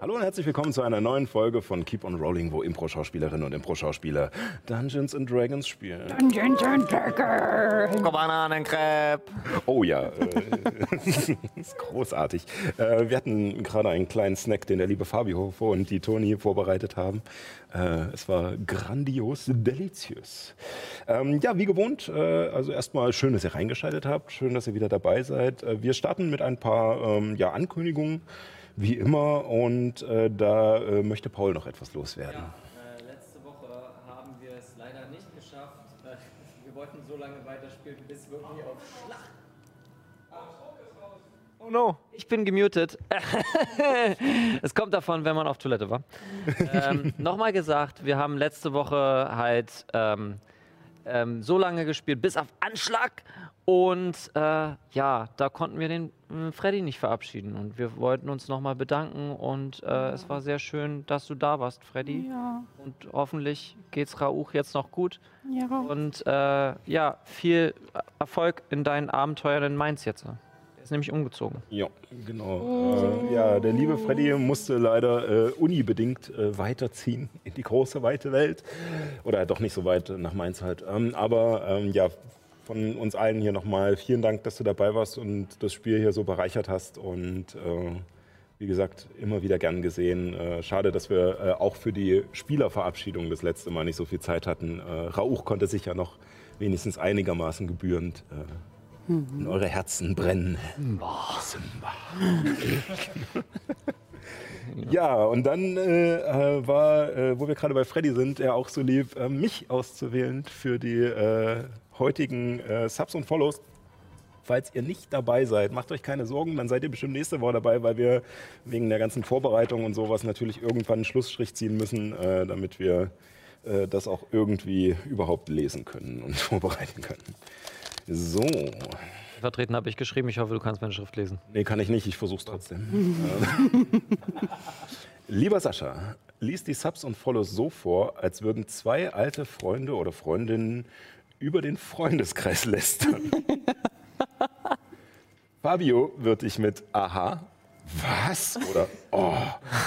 Hallo und herzlich willkommen zu einer neuen Folge von Keep on Rolling, wo Impro-Schauspielerinnen und Impro-Schauspieler Dungeons and Dragons spielen. Dungeons and Dragons. Bananencrepe. Oh ja, äh, das ist großartig. Äh, wir hatten gerade einen kleinen Snack, den der liebe Fabio und die Toni vorbereitet haben. Äh, es war grandios, deliziös. Ähm, ja, wie gewohnt, äh, also erstmal schön, dass ihr reingeschaltet habt, schön, dass ihr wieder dabei seid. Wir starten mit ein paar ähm, ja, Ankündigungen wie immer und äh, da äh, möchte Paul noch etwas loswerden. Ja, äh, letzte Woche haben wir es leider nicht geschafft. Äh, wir wollten so lange weiterspielen, bis wirklich auf Schlacht. Oh no, ich bin gemutet. es kommt davon, wenn man auf Toilette war. ähm, Nochmal gesagt, wir haben letzte Woche halt ähm, ähm, so lange gespielt, bis auf Anschlag. Und äh, ja, da konnten wir den äh, Freddy nicht verabschieden. Und wir wollten uns nochmal bedanken. Und äh, es war sehr schön, dass du da warst, Freddy. Ja, Und hoffentlich geht's Rauch jetzt noch gut. ja. Und äh, ja, viel Erfolg in deinen Abenteuern in Mainz jetzt. Ist nämlich umgezogen. Ja, genau. Äh, ja, der liebe Freddy musste leider äh, unibedingt äh, weiterziehen in die große, weite Welt. Oder doch nicht so weit nach Mainz halt. Ähm, aber ähm, ja, von uns allen hier nochmal vielen Dank, dass du dabei warst und das Spiel hier so bereichert hast. Und äh, wie gesagt, immer wieder gern gesehen. Äh, schade, dass wir äh, auch für die Spielerverabschiedung das letzte Mal nicht so viel Zeit hatten. Äh, Rauch konnte sich ja noch wenigstens einigermaßen gebührend in eure Herzen brennen. Ja, und dann äh, war, äh, wo wir gerade bei Freddy sind, er auch so lieb, äh, mich auszuwählen für die äh, heutigen äh, Subs und Follows. Falls ihr nicht dabei seid, macht euch keine Sorgen, dann seid ihr bestimmt nächste Woche dabei, weil wir wegen der ganzen Vorbereitung und sowas natürlich irgendwann einen Schlussstrich ziehen müssen, äh, damit wir das auch irgendwie überhaupt lesen können und vorbereiten können. So, Vertreten habe ich geschrieben. Ich hoffe, du kannst meine Schrift lesen. Nee, kann ich nicht, ich versuch's trotzdem. Ähm, Lieber Sascha, lies die Subs und Follows so vor, als würden zwei alte Freunde oder Freundinnen über den Freundeskreis lästern. Fabio wird dich mit Aha, was oder Oh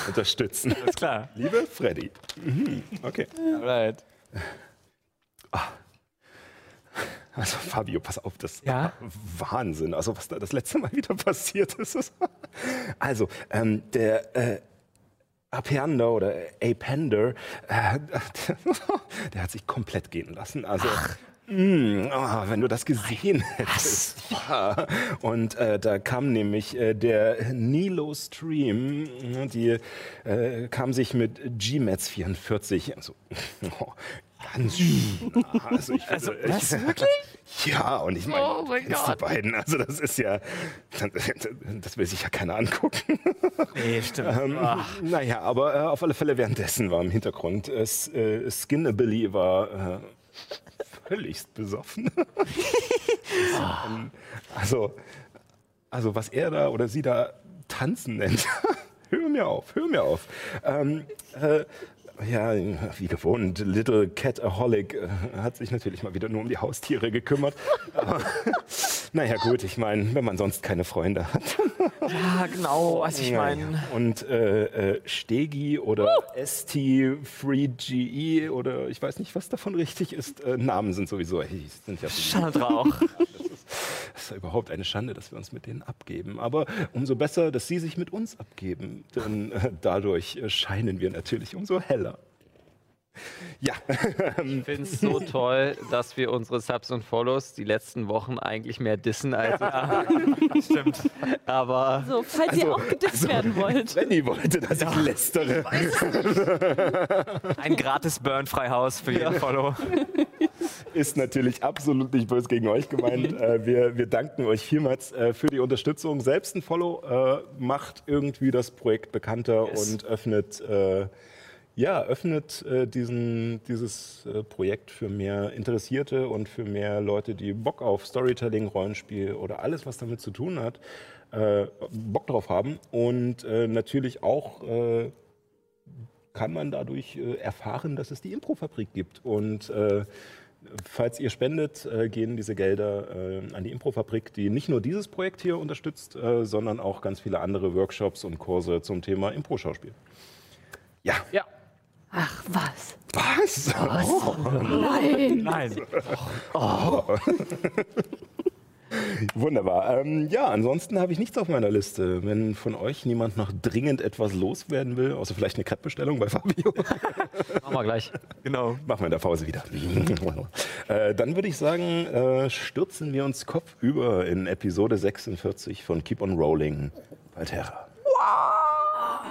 unterstützen. Ist klar. Liebe Freddy. Mhm, okay. Alright. Also Fabio, pass auf, das Ja? Wahnsinn. Also was da das letzte Mal wieder passiert ist. Also ähm, der äh, Apiander oder Apender, äh, der hat sich komplett gehen lassen. Also Mm, ah, wenn du das gesehen hättest. Ja. Und äh, da kam nämlich äh, der Nilo Stream, die äh, kam sich mit Gmets 44, also oh, ganz schön. Also, ich, also was, wirklich? Ja, und ich meine, Oh mein kennst Gott. die beiden, also das ist ja, das will sich ja keiner angucken. Nee, stimmt. Ähm, naja, aber äh, auf alle Fälle währenddessen war im Hintergrund äh, äh, Skinnabilly war äh, völligst besoffen. Ähm, also, also was er da oder sie da tanzen nennt. hör mir auf, hör mir auf. Ähm, äh, ja, wie gewohnt, Little Cataholic äh, hat sich natürlich mal wieder nur um die Haustiere gekümmert. Aber, naja, gut, ich meine, wenn man sonst keine Freunde hat. Ja, genau, was ich meine. Und äh, äh, Stegi oder ST3GE oder ich weiß nicht, was davon richtig ist. Äh, Namen sind sowieso, sind ja Schande drauf. das ist ja überhaupt eine Schande, dass wir uns mit denen abgeben. Aber umso besser, dass sie sich mit uns abgeben, denn äh, dadurch äh, scheinen wir natürlich umso heller. Ja, Ich finde es so toll, dass wir unsere Subs und Follows die letzten Wochen eigentlich mehr dissen als. Stimmt. Aber So, falls ihr auch gedisst werden wollt. Renny wollte, dass ich lästere. Ein gratis Burn-Freihaus für jeden Follow. ist natürlich absolut nicht böse gegen euch gemeint. Äh, wir, wir danken euch vielmals äh, für die Unterstützung. Selbst ein Follow äh, macht irgendwie das Projekt bekannter Yes. und öffnet, äh, ja, öffnet äh, diesen, dieses äh, Projekt für mehr Interessierte und für mehr Leute, die Bock auf Storytelling, Rollenspiel oder alles, was damit zu tun hat, äh, Bock drauf haben. Und äh, natürlich auch äh, kann man dadurch erfahren, dass es die Improfabrik gibt. Und falls ihr spendet, äh, gehen diese Gelder äh, an die Improfabrik, die nicht nur dieses Projekt hier unterstützt, äh, sondern auch ganz viele andere Workshops und Kurse zum Thema Impro-Schauspiel. Ja. Ja. Ach, was? Was? Nein. Nein. Wunderbar. Ähm, ja, ansonsten habe ich nichts auf meiner Liste. Wenn von euch niemand noch dringend etwas loswerden will, außer vielleicht eine Crepe-Bestellung bei Fabio, Machen wir gleich. Genau. machen wir in der Pause wieder. äh, dann würde ich sagen, äh, stürzen wir uns kopfüber in Episode 46 von Keep on Rolling. Valterra. Ja,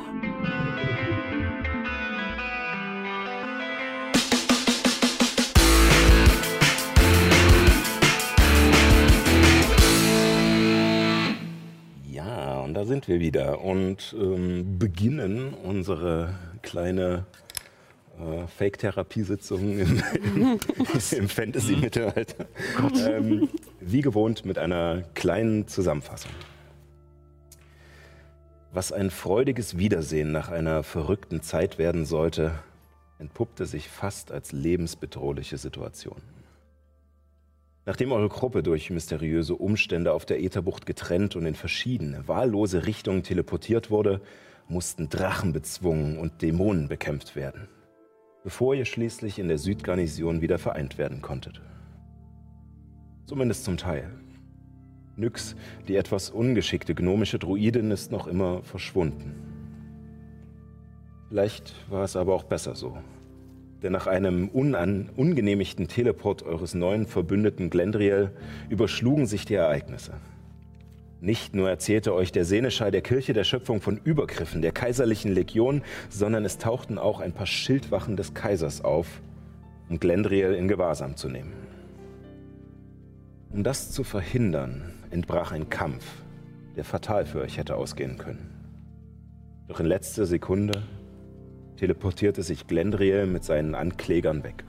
und da sind wir wieder und ähm, beginnen unsere kleine äh, Fake-Therapiesitzung im, im, im Fantasy-Mittelalter. Ähm, wie gewohnt mit einer kleinen Zusammenfassung. Was ein freudiges Wiedersehen nach einer verrückten Zeit werden sollte, entpuppte sich fast als lebensbedrohliche Situation. Nachdem eure Gruppe durch mysteriöse Umstände auf der Ätherbucht getrennt und in verschiedene, wahllose Richtungen teleportiert wurde, mussten Drachen bezwungen und Dämonen bekämpft werden, bevor ihr schließlich in der Südgarnison wieder vereint werden konntet. Zumindest zum Teil. Nyx, die etwas ungeschickte gnomische Druidin, ist noch immer verschwunden. Vielleicht war es aber auch besser so. Denn nach einem unan ungenehmigten Teleport eures neuen Verbündeten Glendriel überschlugen sich die Ereignisse. Nicht nur erzählte euch der Seneschall der Kirche der Schöpfung von Übergriffen der kaiserlichen Legion, sondern es tauchten auch ein paar Schildwachen des Kaisers auf, um Glendriel in Gewahrsam zu nehmen. Um das zu verhindern, entbrach ein Kampf, der fatal für euch hätte ausgehen können. Doch in letzter Sekunde teleportierte sich Glendriel mit seinen Anklägern weg.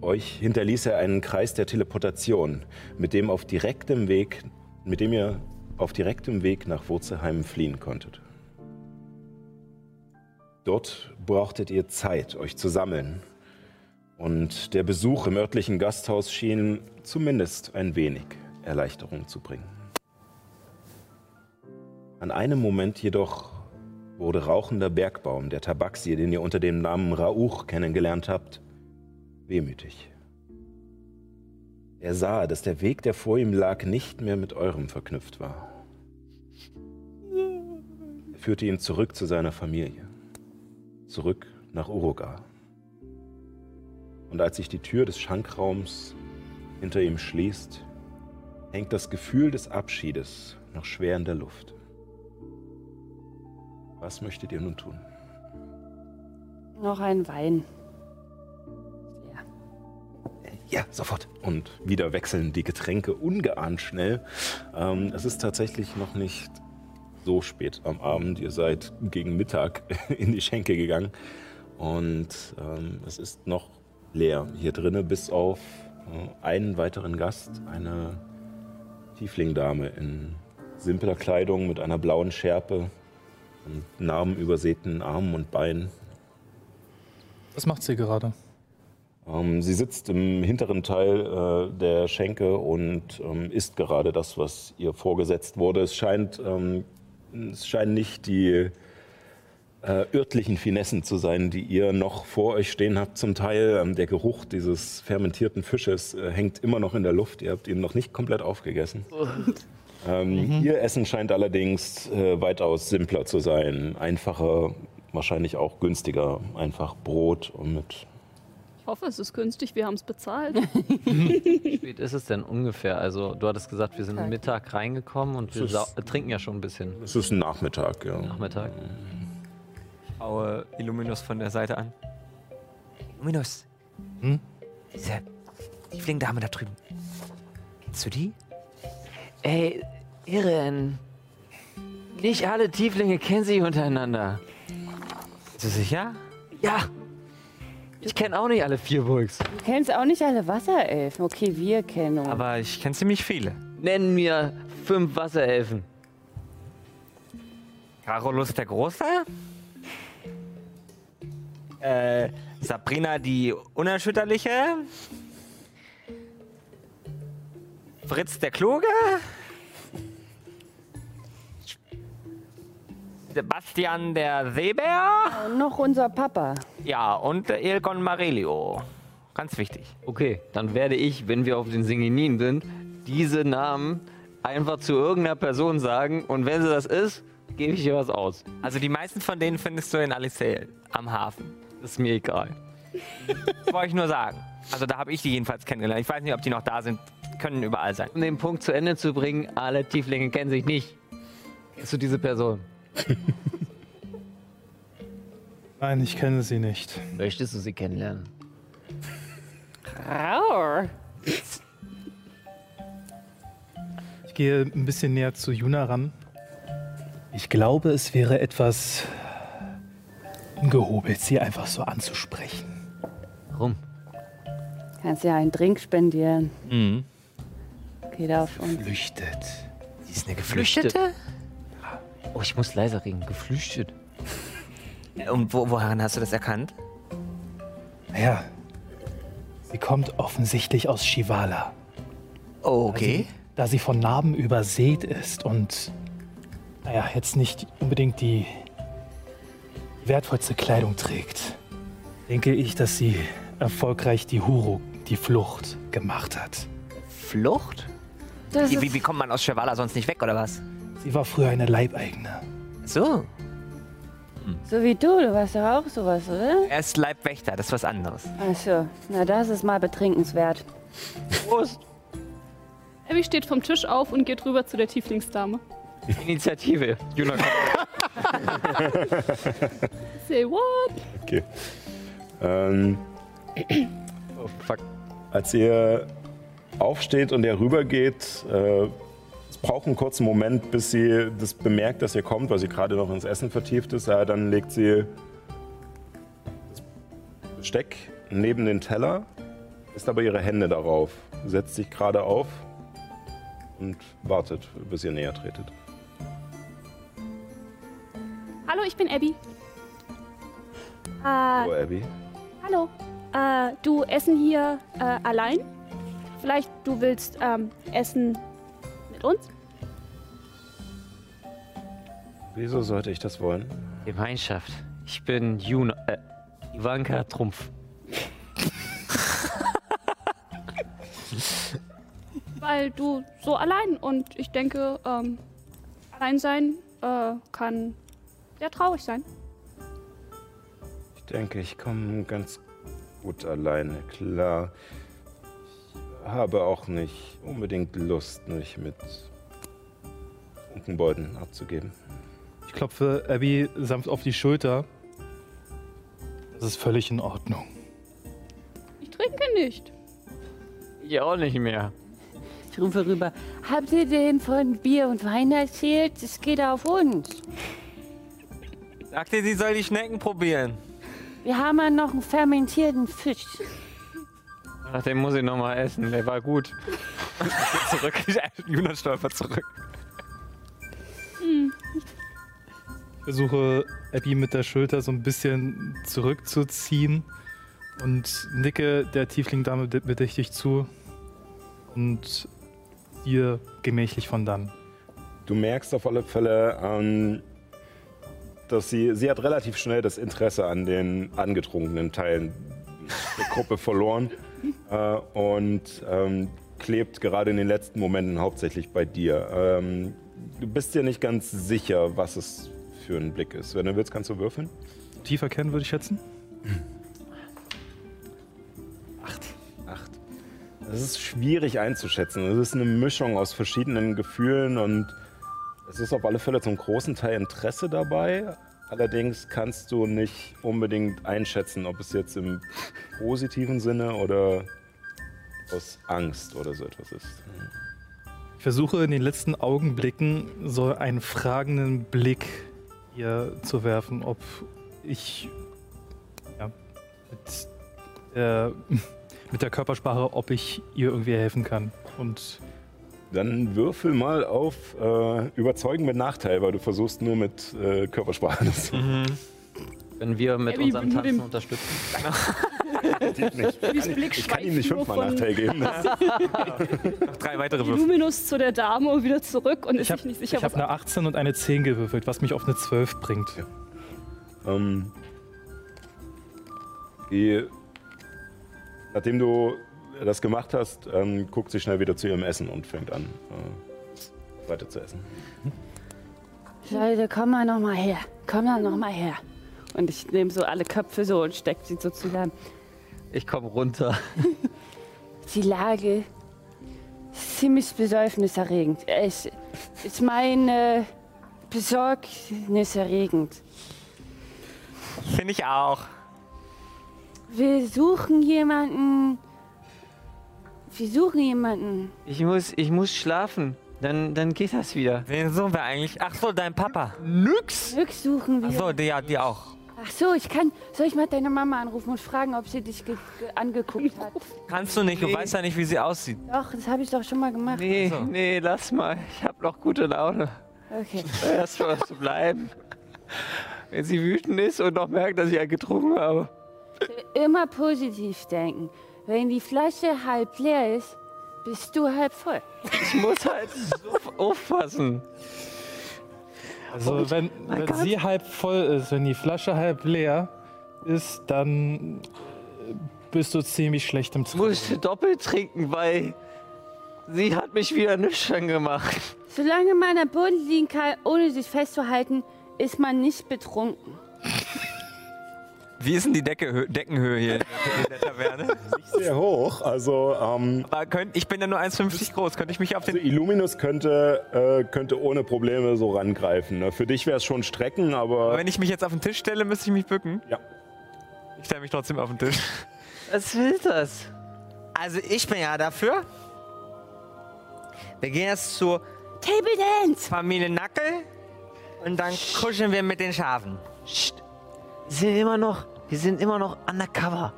Euch hinterließ er einen Kreis der Teleportation, mit dem, auf direktem Weg, mit dem ihr auf direktem Weg nach Wurzelheim fliehen konntet. Dort brauchtet ihr Zeit, euch zu sammeln. Und der Besuch im örtlichen Gasthaus schien zumindest ein wenig Erleichterung zu bringen. An einem Moment jedoch wurde rauchender Bergbaum, der Tabaxi, den ihr unter dem Namen Rauch kennengelernt habt, wehmütig. Er sah, dass der Weg, der vor ihm lag, nicht mehr mit eurem verknüpft war. Er führte ihn zurück zu seiner Familie, zurück nach Uruga. Und als sich die Tür des Schankraums hinter ihm schließt, hängt das Gefühl des Abschiedes noch schwer in der Luft. Was möchtet ihr nun tun? Noch ein Wein. Ja. Ja, sofort. Und wieder wechseln die Getränke ungeahnt schnell. Ähm, es ist tatsächlich noch nicht so spät am Abend. Ihr seid gegen Mittag in die Schenke gegangen. Und ähm, es ist noch leer hier drinnen, bis auf äh, einen weiteren Gast, eine Tieflingdame in simpler Kleidung mit einer blauen Schärpe und narbenübersäten Armen und Beinen. Was macht sie gerade? Ähm, sie sitzt im hinteren Teil äh, der Schenke und ähm, isst gerade das, was ihr vorgesetzt wurde. Es scheint, ähm, es scheinen nicht die äh, örtlichen Finessen zu sein, die ihr noch vor euch stehen habt. Zum Teil ähm, der Geruch dieses fermentierten Fisches äh, hängt immer noch in der Luft. Ihr habt ihn noch nicht komplett aufgegessen. Ähm, Ihr Essen scheint allerdings äh, weitaus simpler zu sein. Einfacher, wahrscheinlich auch günstiger. Einfach Brot und mit Ich hoffe, es ist günstig, wir haben es bezahlt. Wie spät ist es denn ungefähr? Also, du hattest gesagt, wir sind Mittag. Mittag reingekommen und wir ist- äh, trinken ja schon ein bisschen. Es ist ein Nachmittag, ja. Nachmittag. Schaue Illuminus von der Seite an. Illuminus, Diese Tiefling-Dame da drüben. Kennst du die? Ey, Irren. Nicht alle Tieflinge kennen sich untereinander. Bist du sicher? Ja. Ich kenne auch nicht alle Vierburgs. Du kennst auch nicht alle Wasserelfen. Okay, wir kennen uns. Aber ich kenne ziemlich viele. Nenn mir fünf Wasserelfen. Carolus der Große? Äh, Sabrina die Unerschütterliche? Fritz der Kluge? Sebastian der Seebär? Und noch unser Papa. Ja, und Elgon Marelio. Ganz wichtig. Okay, dann werde ich, wenn wir auf den Singinin sind, diese Namen einfach zu irgendeiner Person sagen. Und wenn sie das ist, gebe ich ihr was aus. Also die meisten von denen findest du in Alicel am Hafen. Das ist mir egal. Das wollte ich nur sagen. Also da habe ich die jedenfalls kennengelernt. Ich weiß nicht, ob die noch da sind. Können überall sein. Um den Punkt zu Ende zu bringen, alle Tieflinge kennen sich nicht. Kennst du diese Person? Nein, ich kenne sie nicht. Möchtest du sie kennenlernen? Ich gehe ein bisschen näher zu Juna ran. Ich glaube, es wäre etwas ungehobelt, sie einfach so anzusprechen. Warum? Kannst ja einen Drink spendieren. Mhm. Geht auf uns. Flüchtet. Sie ist eine Geflüchtete? Oh, ich muss leiser reden. Geflüchtet. Und wo, woran hast du das erkannt? Naja, sie kommt offensichtlich aus Shivala. Oh, okay. Da sie von Narben übersät ist und, naja, jetzt nicht unbedingt die wertvollste Kleidung trägt, denke ich, dass sie erfolgreich die Huru, die Flucht, gemacht hat. Flucht? Das Wie, wie, wie kommt man aus Chevala sonst nicht weg, oder was? Sie war früher eine Leibeigene. So, so wie du. Du warst doch auch sowas, oder? er ist Leibwächter, das ist was anderes. Achso, na das ist mal betrinkenswert. Prost. Abby steht vom Tisch auf und geht rüber zu der Tieflingsdame. Initiative. Juna kommt. Say what? Okay. Ähm, Oh, fuck. als ihr aufsteht und er rübergeht, äh, es braucht einen kurzen Moment, bis sie das bemerkt, dass ihr kommt, weil sie gerade noch ins Essen vertieft ist. Ja, dann legt sie das Besteck neben den Teller, ist aber ihre Hände darauf, setzt sich gerade auf und wartet, bis ihr näher tretet. Hallo, ich bin Abby. Äh, Hallo Abby. hallo. Äh, du essen hier äh, allein? Vielleicht du willst ähm, essen mit uns? Wieso sollte ich das wollen? Gemeinschaft. Ich bin Juna. Äh, Ivanka Trumpf. Weil du so allein und ich denke, ähm, allein sein äh, kann sehr traurig sein. Ich denke, ich komme ganz gut alleine klar. Ich habe auch nicht unbedingt Lust, mich mit Funkenbeuten abzugeben. Ich klopfe Abby sanft auf die Schulter. Das ist völlig in Ordnung. Ich trinke nicht. Ich auch nicht mehr. Ich rufe rüber. Habt ihr denn von Bier und Wein erzählt? Es geht auf uns. Sagte, sie soll die Schnecken probieren. Wir haben ja noch einen fermentierten Fisch. Ach, den muss ich noch mal essen. Der war gut. Geht zurück. Juna stolpert zurück. Ich versuche Abby mit der Schulter so ein bisschen zurückzuziehen und nicke der Tiefling-Dame bed- bedächtig zu und ihr gemächlich von dann. Du merkst auf alle Fälle, ähm, dass sie, sie hat relativ schnell das Interesse an den angetrunkenen Teilen der Gruppe verloren äh, und ähm, klebt gerade in den letzten Momenten hauptsächlich bei dir. Ähm, du bist dir nicht ganz sicher, was es für ein Blick ist. Wenn du willst, kannst du würfeln. Tiefer kennen, würde ich schätzen. Acht. Es ist schwierig einzuschätzen. Es ist eine Mischung aus verschiedenen Gefühlen und es ist auf alle Fälle zum großen Teil Interesse dabei. Allerdings kannst du nicht unbedingt einschätzen, ob es jetzt im positiven Sinne oder aus Angst oder so etwas ist. Ich versuche in den letzten Augenblicken so einen fragenden Blick ihr zu werfen, ob ich ja, mit, der, mit der Körpersprache, ob ich ihr irgendwie helfen kann. Und Dann würfel mal auf äh, Überzeugen mit Nachteil, weil du versuchst nur mit äh, Körpersprache das Wenn wir mit Abby, unserem Tanzen unterstützen. Blick Ich kann ihm nicht fünfmal Nachteil geben. Noch drei weitere Würfel. Illuminus zu der Dame und wieder zurück und ist ich habe sich nicht sicher, ich hab was eine 18 und eine 10 gewürfelt, was mich auf eine 12 bringt. Ähm, die, nachdem du das gemacht hast, ähm, guckt sie schnell wieder zu ihrem Essen und fängt an, äh, weiter zu essen. Leute, komm mal noch mal her. Komm mal noch mal her. Und ich nehme so alle Köpfe so und stecke sie so zusammen. Ich komme runter. Die Lage ist ziemlich besäufniserregend. Es ist meine besorgniserregend. Finde ich auch. Wir suchen jemanden. Wir suchen jemanden. Ich muss, ich muss schlafen. Dann, dann geht das wieder. Wen suchen wir eigentlich? Ach so, dein Papa. Nix. Glück suchen wir. Ach so, die, ja, die auch. Ach so, ich kann. Soll ich mal deine Mama anrufen und fragen, ob sie dich ge ge angeguckt hat? Kannst du nicht, du Nee. weißt ja nicht, wie sie aussieht. Doch, das habe ich doch schon mal gemacht. Nee, so. nee, lass mal. Ich hab noch gute Laune. Okay. Erst mal zu bleiben. Wenn sie wütend ist und noch merkt, dass ich ja getrunken habe. Immer positiv denken. Wenn die Flasche halb leer ist, bist du halb voll. Ich muss halt so aufpassen. Also wenn, wenn Gott. sie halb voll ist, wenn die Flasche halb leer ist, dann äh, bist du ziemlich schlecht im Ich Training. musste doppelt trinken, weil sie hat mich wieder nüchtern gemacht. Solange man am Boden liegen kann, ohne sich festzuhalten, ist man nicht betrunken. Wie ist denn die Decke, Hö- Deckenhöhe hier in der, in der Taverne? Sehr hoch, also, ähm, Aber könnt, ich bin ja nur 1,50 groß. Könnte ich mich auf also den. Illuminus könnte, äh, könnte ohne Probleme so rangreifen. Ne? Für dich wäre es schon Strecken, aber Wenn ich mich jetzt auf den Tisch stelle, müsste ich mich bücken. ja. Ich stelle mich trotzdem auf den Tisch. Was will das? Also ich bin ja dafür. Wir gehen jetzt zur Table Dance! Familie Nackel und dann kuscheln wir mit den Schafen. Psst. Wir sind immer noch, wir sind immer noch undercover.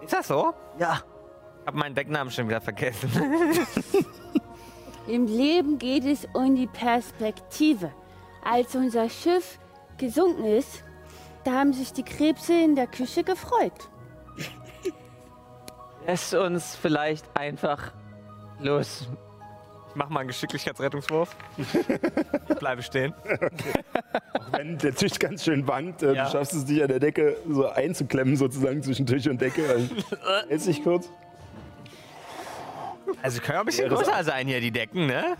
Ist das so? Ja. Ich hab meinen Decknamen schon wieder vergessen. Im Leben geht es um die Perspektive. Als unser Schiff gesunken ist, da haben sich die Krebse in der Küche gefreut. Lässt uns vielleicht einfach los. Ich mach mal einen Geschicklichkeitsrettungswurf. Ich bleibe stehen. Wenn der Tisch ganz schön wankt, äh, Ja. du schaffst es dich an der Decke so einzuklemmen, sozusagen zwischen Tisch und Decke. Dann hältst dich kurz. Also können auch ein bisschen Ja, größer sein hier, die Decken, ne?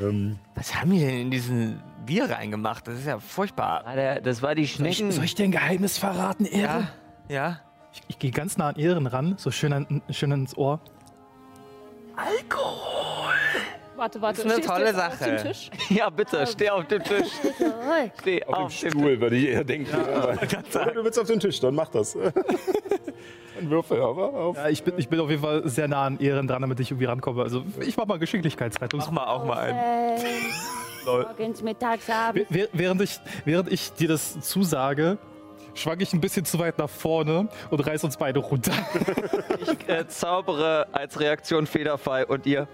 Ähm, Was haben die denn in diesen Bier reingemacht? Das ist ja furchtbar. Ah, der, das war die Schnecken. Soll ich dir ein Geheimnis verraten, Ehre? Ja? Ja? Ich, ich gehe ganz nah an Ehren ran, so schön, an, schön ins Ohr. Warte, warte. Das ist eine stehst tolle Sache. dem Tisch? Ja, bitte, steh auf dem Tisch. Steh auf auf dem Stuhl, würde ich eher denken. Oder du willst auf den Tisch, dann mach das. Ein Würfel, aber auf. Ja, ich bin, ich bin auf jeden Fall sehr nah an Ehren dran, damit ich irgendwie rankomme. Also ich mach mal Geschicklichkeitsrettung. Mach mal auch mal einen. Äh, morgens, mittags, abends. Wäh- Während ich, während ich dir das zusage, schwank ich ein bisschen zu weit nach vorne und reiß uns beide runter. Ich äh, zaubere als Reaktion Federfall und ihr.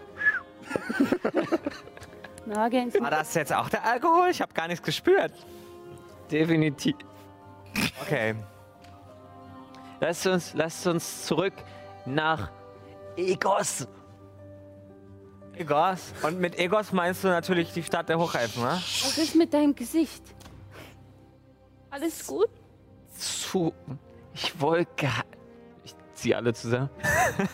Morgens, War das jetzt auch der Alkohol? Ich habe gar nichts gespürt. Definitiv. Okay. Lasst uns, lasst uns zurück nach Egos. Egos. Und mit Egos meinst du natürlich die Stadt der Hochhelfen, ne? was ist mit deinem Gesicht? Alles gut? Zu. Ich wollte geheim. Ich zieh alle zusammen.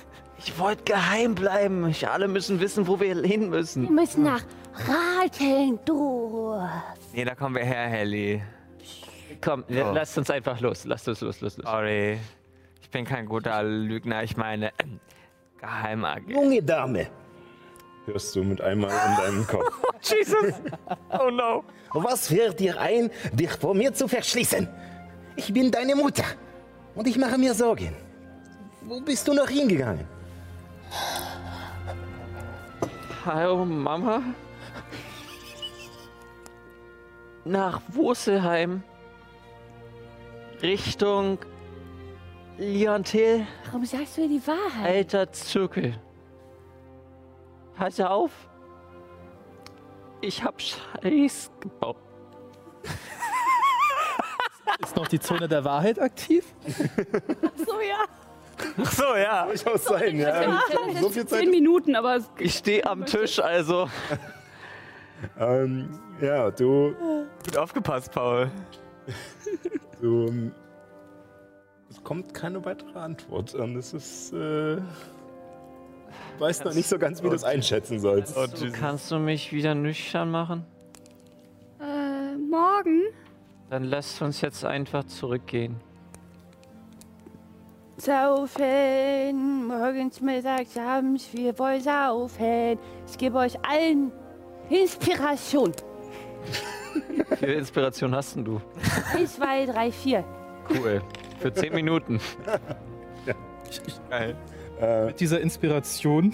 Ich wollte geheim bleiben. Ich, alle müssen wissen, wo wir hin Wir müssen. müssen nach Ratendorf. Nee, da kommen wir her, Helly. Komm, Oh. lasst uns einfach los. Lasst uns los, los, los. Sorry. Ich bin kein guter Lügner. Ich meine, ähm, Geheimagent. Junge Dame, hörst du mit einmal in deinem Kopf. Jesus! Oh no! Was fällt dir ein, dich vor mir zu verschließen? Ich bin deine Mutter und ich mache mir Sorgen. Wo bist du noch hingegangen? Hallo Mama. Nach Wurzelheim. Richtung Liontel, Warum sagst du ihr die Wahrheit? alter Zirkel. Pass auf. Ich hab Scheiß gebaut. Ist noch die Zone der Wahrheit aktiv? So, ja. Ach so, ja. Durchaus sein, ja. So viel Zeit. Zehn Minuten, aber es Ich stehe am Tisch, also. Ähm, ja, du, Gut aufgepasst, Paul. du. ähm, Es kommt keine weitere Antwort. Und es ist. Äh, du weißt noch nicht so ganz, wie du es einschätzen sollst. Oh, kannst du mich wieder nüchtern machen? äh, morgen. Dann lasst uns jetzt einfach zurückgehen. Saufen, morgens, mittags, abends, wir wollen saufen. Ich gebe euch allen Inspiration. Wie viel Inspiration hast denn du? 1, 2, 3, 4. Cool. Für 10 Minuten. Geil. Äh, Mit dieser Inspiration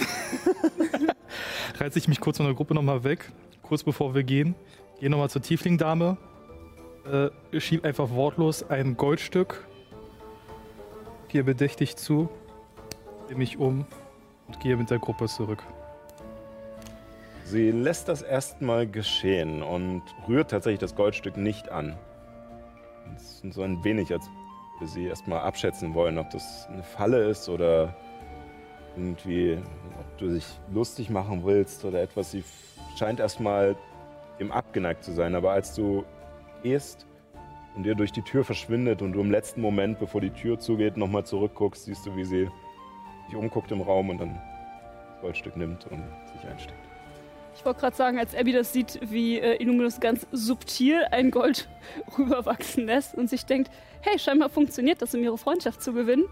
reiße ich mich kurz von der Gruppe nochmal weg, kurz bevor wir gehen. Gehe nochmal zur Tiefling-Dame, äh, schieb einfach wortlos ein Goldstück, gehe bedächtig zu, drehe mich um und gehe mit der Gruppe zurück. Sie lässt das erstmal geschehen und rührt tatsächlich das Goldstück nicht an. Es ist so ein wenig, als wir sie erstmal abschätzen wollen, ob das eine Falle ist oder irgendwie, ob du dich lustig machen willst oder etwas. Sie scheint erstmal dem abgeneigt zu sein, aber als du gehst und ihr durch die Tür verschwindet und du im letzten Moment, bevor die Tür zugeht, nochmal zurückguckst, siehst du, wie sie sich umguckt im Raum und dann das Goldstück nimmt und sich einsteckt. Ich wollte gerade sagen, als Abby das sieht, wie äh, Illuminus ganz subtil ein Gold rüberwachsen lässt und sich denkt, hey, scheinbar funktioniert das, um ihre Freundschaft zu gewinnen,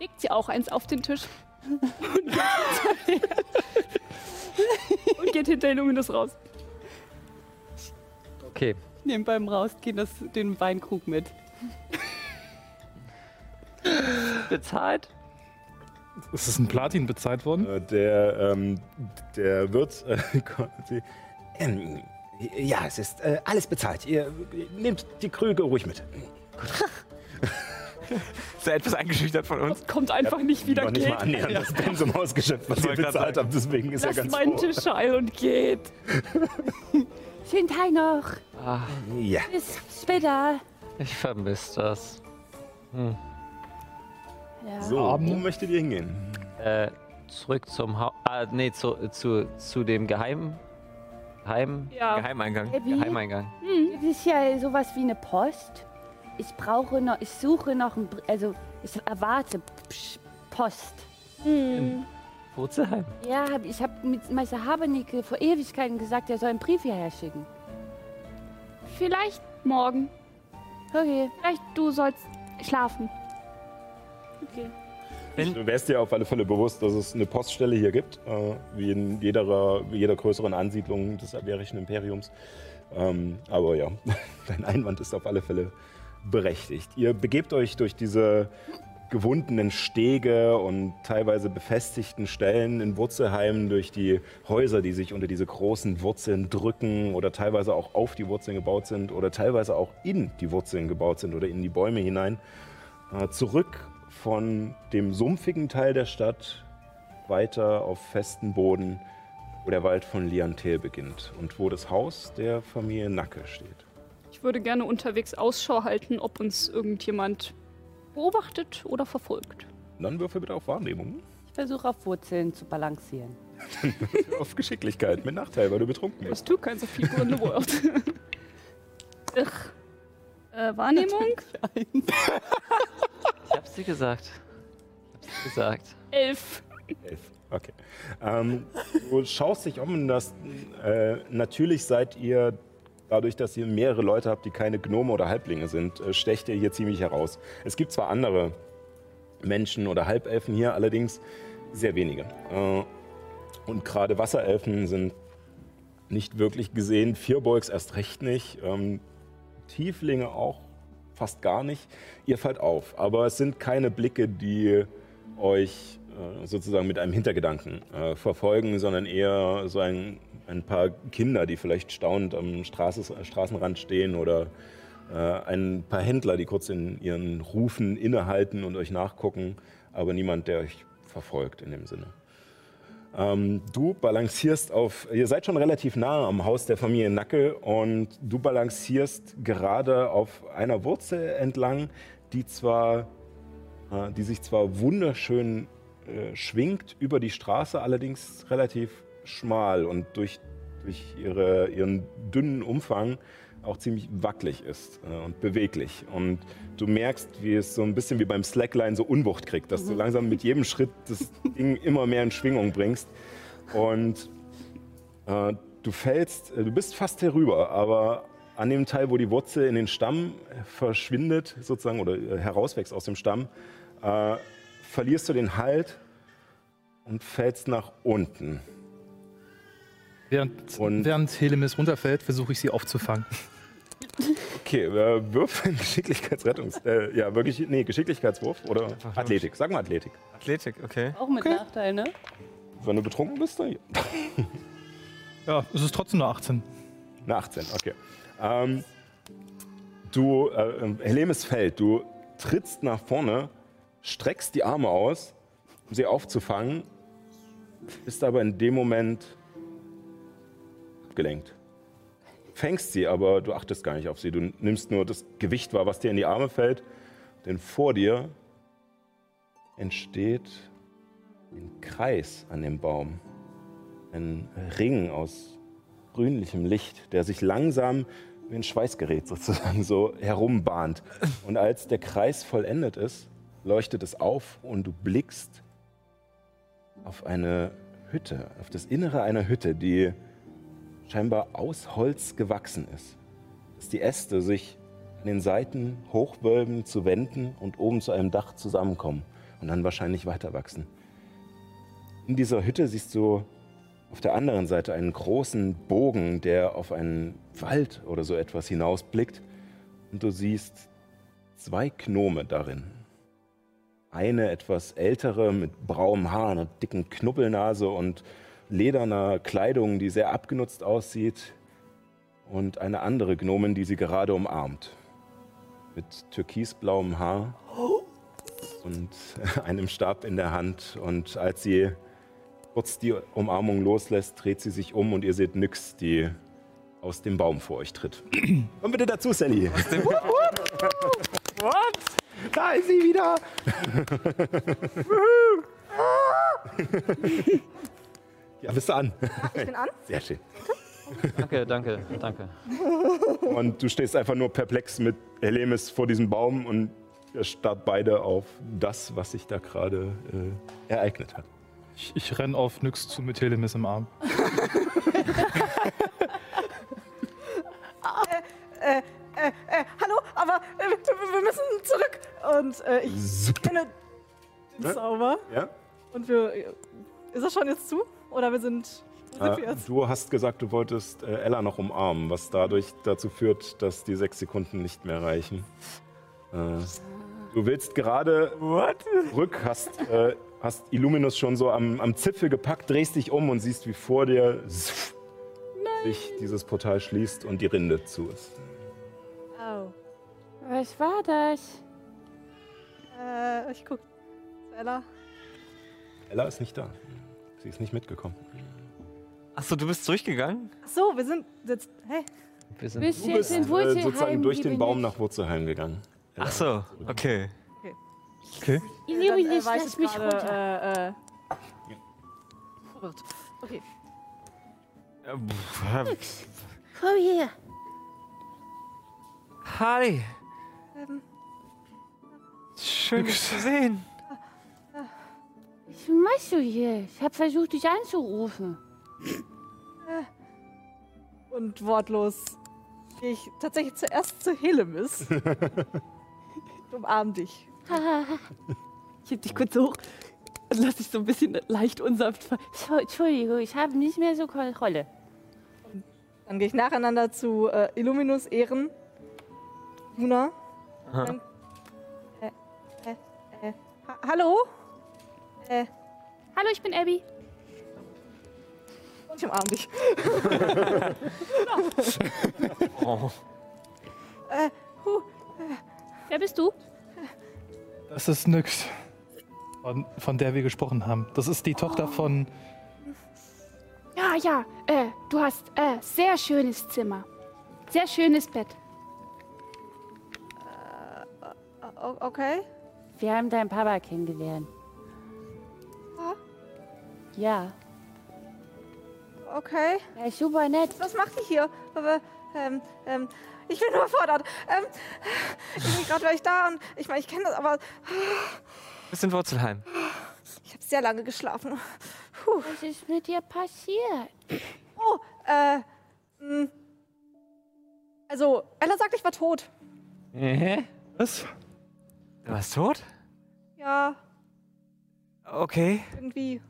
legt sie auch eins auf den Tisch und geht hinter, und geht hinter Illuminus raus. Okay. Nehmen beim Rausgehen das, den Weinkrug mit. Bezahlt? Ist es ein Platin bezahlt worden? Äh, Der, ähm, der Wirt, äh, Ähm, ja, es ist äh, alles bezahlt. Ihr nehmt die Krüge ruhig mit. Ist er etwas eingeschüchtert von uns? Kommt einfach nicht wieder, noch nicht mal geht. annähernd das Pensum ausgeschöpft, was Ich ihr bezahlt habt. Deswegen ist er Lasst ganz meinen froh. Tisch heil und geht. Schönen Tag noch. Ah, Ja. Bis später. ich vermisse das. Hm. Ja. So, wo Abend. möchtet ihr hingehen? Äh, zurück zum Haus. Ah, nee, zu, zu, zu dem Geheim. Heim. Ja. Geheimeingang. Abby, Geheimeingang. gibt es hier sowas wie eine Post? Ich brauche noch, ich suche noch ein, also ich erwarte Post. Hm. Wurzelheim. Ja, hab- ich habe mit Meister Habernicke vor Ewigkeiten gesagt, er soll einen Brief hierher schicken. Vielleicht morgen. Okay. Vielleicht du sollst schlafen. Okay. Du wärst dir auf alle Fälle bewusst, dass es eine Poststelle hier gibt, äh, wie in jeder, jeder größeren Ansiedlung des Averischen Imperiums. Ähm, aber ja, dein Einwand ist auf alle Fälle berechtigt. Ihr begebt euch durch diese gewundenen Stege und teilweise befestigten Stellen in Wurzelheimen durch die Häuser, die sich unter diese großen Wurzeln drücken oder teilweise auch auf die Wurzeln gebaut sind oder teilweise auch in die Wurzeln gebaut sind oder in die Bäume hinein. Äh, zurück von dem sumpfigen Teil der Stadt weiter auf festen Boden, wo der Wald von Liantel beginnt und wo das Haus der Familie Nacke steht. Ich würde gerne unterwegs Ausschau halten, ob uns irgendjemand beobachtet oder verfolgt. Dann würfel bitte auf Wahrnehmung. Ich versuche auf Wurzeln zu balancieren. auf Geschicklichkeit mit Nachteil, weil du betrunken bist. Du kein so viel in the world. Ach. Äh, Wahrnehmung? Ich hab's dir gesagt. Ich hab's dir gesagt. Elf. Elf. Okay. Ähm, du schaust dich um und das, äh, natürlich seid ihr, dadurch, dass ihr mehrere Leute habt, die keine Gnome oder Halblinge sind, äh, stecht ihr hier ziemlich heraus. Es gibt zwar andere Menschen oder Halbelfen hier, allerdings sehr wenige. Äh, Und gerade Wasserelfen sind nicht wirklich gesehen, Vierbolgs erst recht nicht, ähm, Tieflinge auch fast gar nicht. Ihr fallt auf, aber es sind keine Blicke, die euch äh, sozusagen mit einem Hintergedanken verfolgen, sondern eher so ein, ein paar Kinder, die vielleicht staunend am Straßes, Straßenrand stehen oder äh, ein paar Händler, die kurz in ihren Rufen innehalten und euch nachgucken, aber niemand, der euch verfolgt in dem Sinne. Ähm, du balancierst auf, ihr seid schon relativ nah am Haus der Familie Nacke und du balancierst gerade auf einer Wurzel entlang, die zwar, äh, die sich zwar wunderschön äh, schwingt über die Straße, allerdings relativ schmal und durch, durch ihre, ihren dünnen Umfang auch ziemlich wackelig ist äh, und beweglich. Und du merkst, wie es so ein bisschen wie beim Slackline so Unwucht kriegt, dass du langsam mit jedem Schritt das Ding immer mehr in Schwingung bringst. Und äh, du fällst, äh, du bist fast herüber, aber an dem Teil, wo die Wurzel in den Stamm verschwindet, sozusagen, oder äh, herauswächst aus dem Stamm, äh, verlierst du den Halt und fällst nach unten. Während, während Helemis runterfällt, versuche ich sie aufzufangen. Okay, äh, würfeln Geschicklichkeitsrettungs... Äh, ja, wirklich, nee, Geschicklichkeitswurf oder Athletik. Sag mal Athletik. Athletik, okay. Auch mit Nachteil, ne? Wenn du betrunken bist, dann ja. Ja, es ist trotzdem nur 18. Eine 18, okay. Ähm, du, äh, Helemis fällt, du trittst nach vorne, streckst die Arme aus, um sie aufzufangen, bist aber in dem Moment abgelenkt. Fängst sie, aber du achtest gar nicht auf sie. Du nimmst nur das Gewicht wahr, was dir in die Arme fällt. Denn vor dir entsteht ein Kreis an dem Baum. Ein Ring aus grünlichem Licht, der sich langsam wie ein Schweißgerät sozusagen so herumbahnt. Und als der Kreis vollendet ist, leuchtet es auf und du blickst auf eine Hütte, auf das Innere einer Hütte, die scheinbar aus Holz gewachsen ist. Dass die Äste sich an den Seiten hochwölben zu Wänden und oben zu einem Dach zusammenkommen und dann wahrscheinlich weiter wachsen. In dieser Hütte siehst du auf der anderen Seite einen großen Bogen, der auf einen Wald oder so etwas hinausblickt. Und du siehst zwei Gnome darin. Eine etwas ältere mit braunem Haar, einer dicken Knubbelnase und lederner Kleidung, die sehr abgenutzt aussieht. Und eine andere Gnomin, die sie gerade umarmt. Mit türkisblauem Haar und einem Stab in der Hand. Und als sie kurz die Umarmung loslässt, dreht sie sich um und ihr seht Nyx, die aus dem Baum vor euch tritt. Komm bitte dazu, Sally. What? Da ist sie wieder. ja, bist du an? Ich bin an. Sehr schön. Danke, danke, danke. Und du stehst einfach nur perplex mit Helemis vor diesem Baum und ihr starrt beide auf das, was sich da gerade äh, ereignet hat. Ich, ich renn auf Nyx zu mit Helemis im Arm. Äh, äh, äh, hallo, aber äh, wir, wir müssen zurück. Und äh, ich kenne den Ne? Zauber. Ja? Und wir. Ist das schon jetzt zu? Oder wir sind. Sind wir Äh, jetzt? du hast gesagt, du wolltest äh, Ella noch umarmen, was dadurch dazu führt, dass die sechs Sekunden nicht mehr reichen. Äh, du willst gerade zurück, hast, äh, hast Illuminus schon so am, am Zipfel gepackt, drehst dich um und siehst, wie vor dir sich dieses Portal schließt und die Rinde zu ist. Au. Was war das? Äh, ich guck. Ella. Ella ist nicht da. Sie ist nicht mitgekommen. Achso, du bist durchgegangen? Ach so, wir sind jetzt. Hä? Wir sind Bist Du bist äh, sozusagen durch den Baum nach Wurzelheim gegangen. Ella. Ach so, okay. Okay. Illuminus, Dann, äh, war ich lass mich gerade, runter. Äh, äh, verwirrt. Okay. Komm her. Hi, Ähm, schön dich zu sehen. Was machst du hier? Ich habe versucht, dich anzurufen. und wortlos gehe ich tatsächlich zuerst zu Helemis. und umarm dich. Ich heb dich kurz hoch. Dann lasse ich so ein bisschen leicht unsanft. ver- So, Entschuldigung, ich habe nicht mehr so Kontrolle. Dann gehe ich nacheinander zu äh, Illuminus, Ehren, Luna. Äh, äh, äh, ha hallo? Äh, Hallo, ich bin Abby. und ich umarme dich. Oh. Äh, huh, Wer bist du? Das ist Nyx, von, von der wir gesprochen haben. Das ist die Tochter von. Ja, ja, äh, du hast äh, sehr schönes Zimmer. Sehr schönes Bett. o- okay. Wir haben deinen Papa kennengelernt. Ja, Okay. ist super nett. Was macht ihr hier? Aber, ähm, ähm, ich bin überfordert. Ähm, ich bin gerade gleich da und ich meine, ich kenne das, aber Bis in Wurzelheim. ich habe sehr lange geschlafen. Puh. Was ist mit dir passiert? Oh, äh, mh. also, Ella sagt, ich war tot. Hä? Was? Du warst tot? Ja, Okay. irgendwie.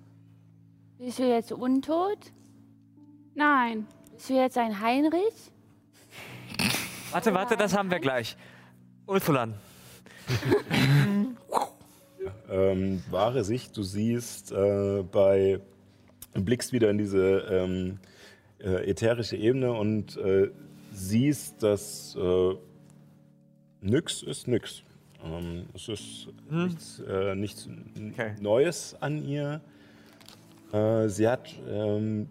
Bist du jetzt untot? Nein. Bist du jetzt ein Heinrich? Warte, warte, das haben wir gleich. Ursulan. ähm, wahre Sicht. Du siehst äh, bei, blickst wieder in diese ähm, äh, ätherische Ebene und äh, siehst, dass äh, nix ist nix. Ähm, es ist Hm. nichts, äh, nichts Okay. Neues an ihr. Äh, sie hat ähm,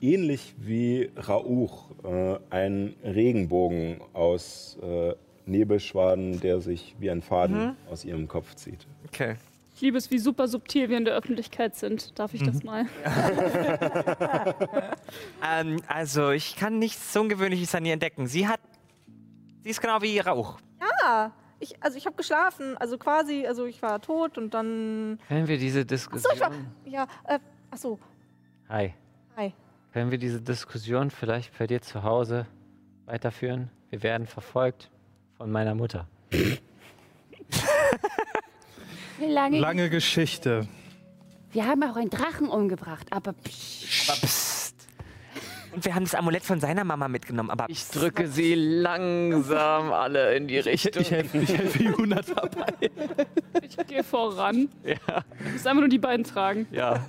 ähnlich wie Rauch äh, einen Regenbogen aus äh, Nebelschwaden, der sich wie ein Faden Mhm. aus ihrem Kopf zieht. Okay. Ich liebe es, wie super subtil wir in der Öffentlichkeit sind. Darf ich das mal? Ähm, also, ich kann nichts Ungewöhnliches an ihr entdecken. Sie hat. Sie ist genau wie Rauch. Ja, ich, also ich habe geschlafen, also quasi, also ich war tot und dann. Können wir diese Achso, ich war. Diskussion. Ja, äh, achso, Hi. hi. Können wir diese Diskussion vielleicht bei dir zu Hause weiterführen? Wir werden verfolgt von meiner Mutter. Wie lange? Lange Geschichte. Wir haben auch einen Drachen umgebracht, aber psch, Aber psst. Und wir haben das Amulett von seiner Mama mitgenommen, aber Ich drücke sie langsam alle in die Richtung. Ich helfe ich helfe Juna dabei. Ich gehe voran. Ja. Du musst einfach nur die beiden tragen. ja.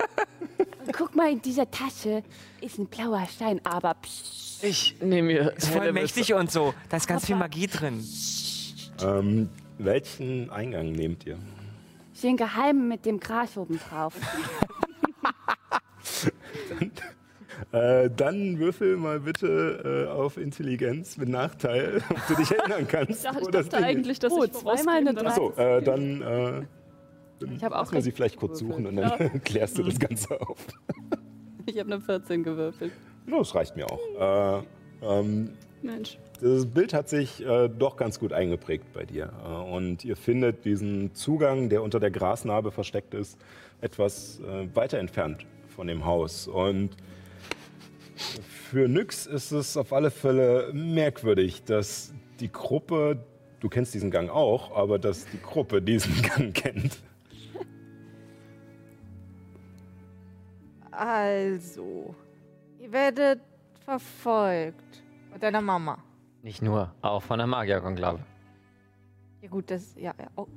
guck mal, in dieser Tasche ist ein blauer Stein, aber psch, Ich nehme mir. ist voll mächtig und so. Da ist ganz viel Magie drin. Ähm, welchen Eingang nehmt ihr? den geheimen mit dem Gras oben drauf. Äh, dann würfel mal bitte äh, auf Intelligenz mit Nachteil, ob du dich erinnern kannst. Ich dachte, ich das dachte eigentlich, dass Oh, ich zweimal eine vorausgehen Achso, darf. äh, dann, äh, dann Ich habe auch sie vielleicht kurz suchen und dann klärst du das Ganze auf. Ich habe eine 14 gewürfelt. No, das reicht mir auch. Äh, ähm, Mensch. das Bild hat sich äh, doch ganz gut eingeprägt bei dir. Äh, und ihr findet diesen Zugang, der unter der Grasnarbe versteckt ist, etwas äh, weiter entfernt von dem Haus. Und für Nyx ist es auf alle Fälle merkwürdig, dass die Gruppe, du kennst diesen Gang auch, aber dass die Gruppe diesen Gang kennt. Also, ihr werdet verfolgt. Mit deiner Mama. Nicht nur, auch von der Magierkonklave. Ja, gut, das. Ja, ja. Oh,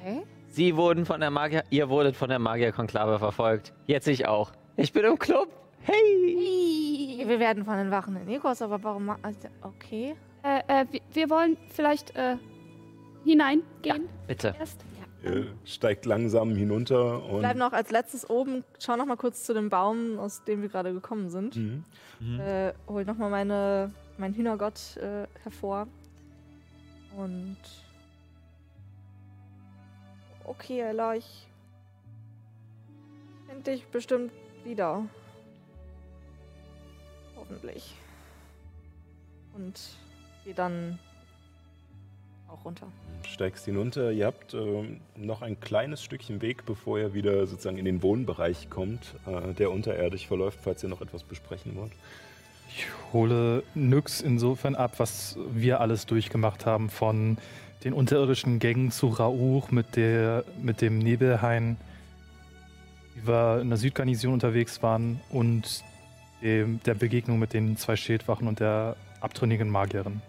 okay. Sie wurden von der Magier, ihr wurdet von der Magierkonklave verfolgt. Jetzt ich auch. Ich bin im Club. Hey! Wir werden von den Wachen in Nikos, aber warum. also, Okay. Äh, äh, wir, wir wollen vielleicht äh, hineingehen Bitte. erst. Ihr steigt langsam hinunter und. Bleiben noch als letztes oben. Schau noch mal kurz zu dem Baum, aus dem wir gerade gekommen sind. Mhm. Äh, hol noch mal meine, meinen Hühnergott äh, hervor. Und. Okay, Ella, ich. Finde dich bestimmt wieder. Hoffentlich. Und geh dann auch runter. steigst hinunter. Ihr habt ähm, noch ein kleines Stückchen Weg, bevor ihr wieder sozusagen in den Wohnbereich kommt, äh, der unterirdisch verläuft, falls ihr noch etwas besprechen wollt. Ich hole Nyx insofern ab, was wir alles durchgemacht haben, von den unterirdischen Gängen zu Rauch mit, der, mit dem Nebelhain wie wir in der Südgarnison unterwegs waren und dem, der Begegnung mit den zwei Schildwachen und der abtrünnigen Magierin.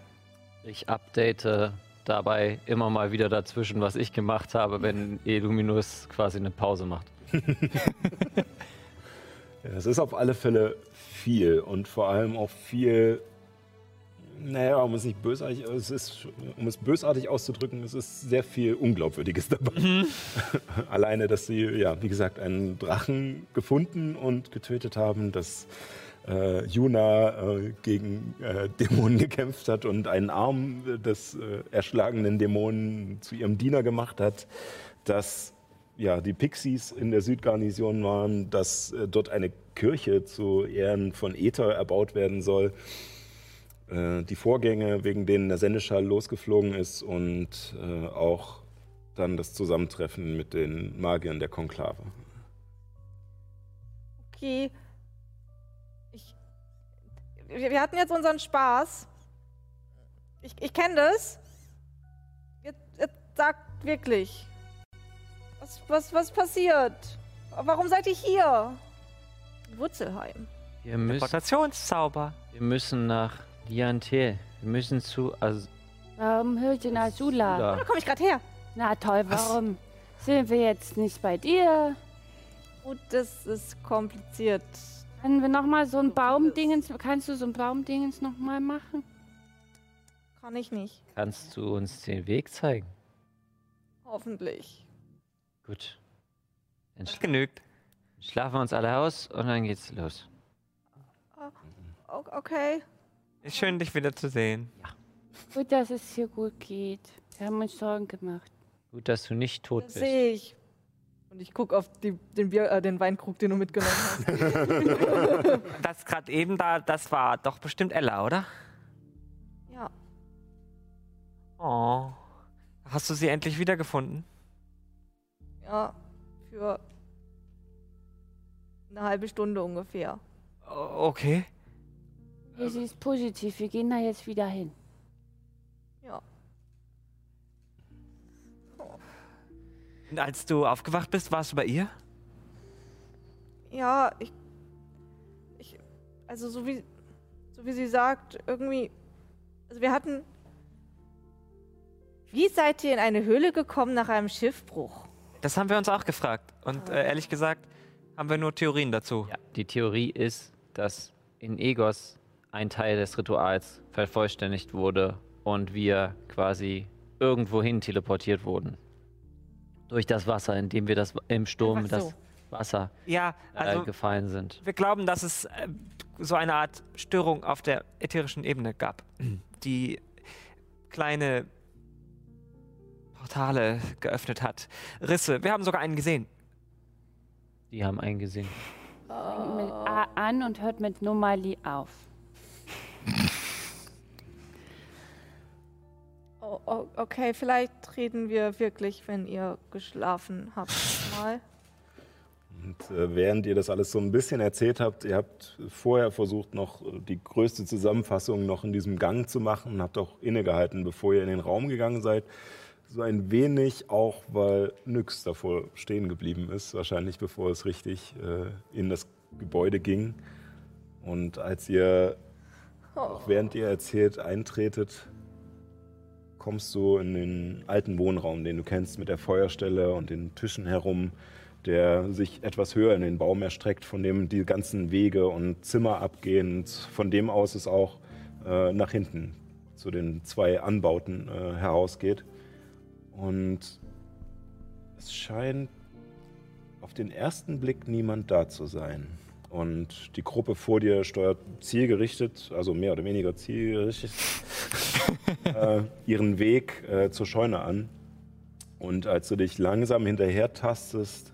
Ich update dabei immer mal wieder dazwischen, was ich gemacht habe, wenn Illuminus quasi eine Pause macht. Ja, es ist auf alle Fälle viel und vor allem auch viel, naja, um es nicht bösartig, es ist, um es bösartig auszudrücken, es ist sehr viel Unglaubwürdiges dabei. Alleine, dass sie, ja, wie gesagt, einen Drachen gefunden und getötet haben, dass äh, Juna äh, gegen äh, Dämonen gekämpft hat und einen Arm des äh, erschlagenen Dämonen zu ihrem Diener gemacht hat, dass ja, die Pixies in der Südgarnison waren, dass äh, dort eine Kirche zu Ehren von Ether erbaut werden soll. Äh, die Vorgänge, wegen denen der Sendeschall losgeflogen ist und auch dann das Zusammentreffen mit den Magiern der Konklave. Okay. Wir, wir hatten jetzt unseren Spaß. Ich, ich kenne das. Jetzt, jetzt sagt wirklich. Was, was, was passiert? Warum seid ihr hier? Wurzelheim. Wir müssen, wir müssen nach Liantel. Wir müssen zu Az Warum hört ihr nach Sula? Azula. Da komme ich gerade her. Na toll, warum sind wir jetzt nicht bei dir? Gut, das ist kompliziert. Können wir nochmal so ein Baumdingens, kannst du so ein Baumdingens nochmal machen? Kann ich nicht. Kannst du uns den Weg zeigen? Hoffentlich. Gut. Dann Das genügt. schlafen wir uns alle aus und dann geht's los. O okay. Ist schön, dich wiederzusehen. Gut, dass es hier gut geht. Wir haben uns Sorgen gemacht. Gut, dass du nicht tot Das bist. sehe ich. Und ich gucke auf die, den, Bier, äh, den Weinkrug, den du mitgenommen hast. Das gerade eben da, das war doch bestimmt Ella, oder? Ja. Oh. Hast du sie endlich wiedergefunden? Ja. Für eine halbe Stunde ungefähr. Okay. Sie ist positiv. Wir gehen da jetzt wieder hin. Als du aufgewacht bist, warst du bei ihr? Ja, ich. Ich. Also, so wie. So wie sie sagt, irgendwie. Also, wir hatten. Wie seid ihr in eine Höhle gekommen nach einem Schiffbruch? Das haben wir uns auch gefragt. Und äh, ehrlich gesagt, haben wir nur Theorien dazu. Ja, die Theorie ist, dass in Egos ein Teil des Rituals vervollständigt wurde und wir quasi irgendwohin teleportiert wurden. Durch das Wasser, indem wir das im Sturm Einfach das so. Wasser Ja, äh, also gefallen sind. wir glauben, dass es äh, so eine Art Störung auf der ätherischen Ebene gab, die kleine Portale geöffnet hat. Risse. Wir haben sogar einen gesehen. Die haben eingesehen. Fängt mit A an und hört mit Nomali auf. Oh, oh, okay, vielleicht reden wir wirklich, wenn ihr geschlafen habt, mal. Und äh, während ihr das alles so ein bisschen erzählt habt, ihr habt vorher versucht, noch äh, die größte Zusammenfassung noch in diesem Gang zu machen und habt auch innegehalten, bevor ihr in den Raum gegangen seid. So ein wenig auch, weil Nyx davor stehen geblieben ist, wahrscheinlich bevor es richtig äh, in das Gebäude ging. Und als ihr, auch während ihr erzählt, eintretet, kommst du in den alten Wohnraum, den du kennst, mit der Feuerstelle und den Tischen herum, der sich etwas höher in den Baum erstreckt, von dem die ganzen Wege und Zimmer abgehen. Und von dem aus es auch äh, nach hinten zu den zwei Anbauten äh, herausgeht. Und es scheint auf den ersten Blick niemand da zu sein. Und die Gruppe vor dir steuert zielgerichtet, also mehr oder weniger zielgerichtet, äh, ihren Weg äh, zur Scheune an. Und als du dich langsam hinterher tastest,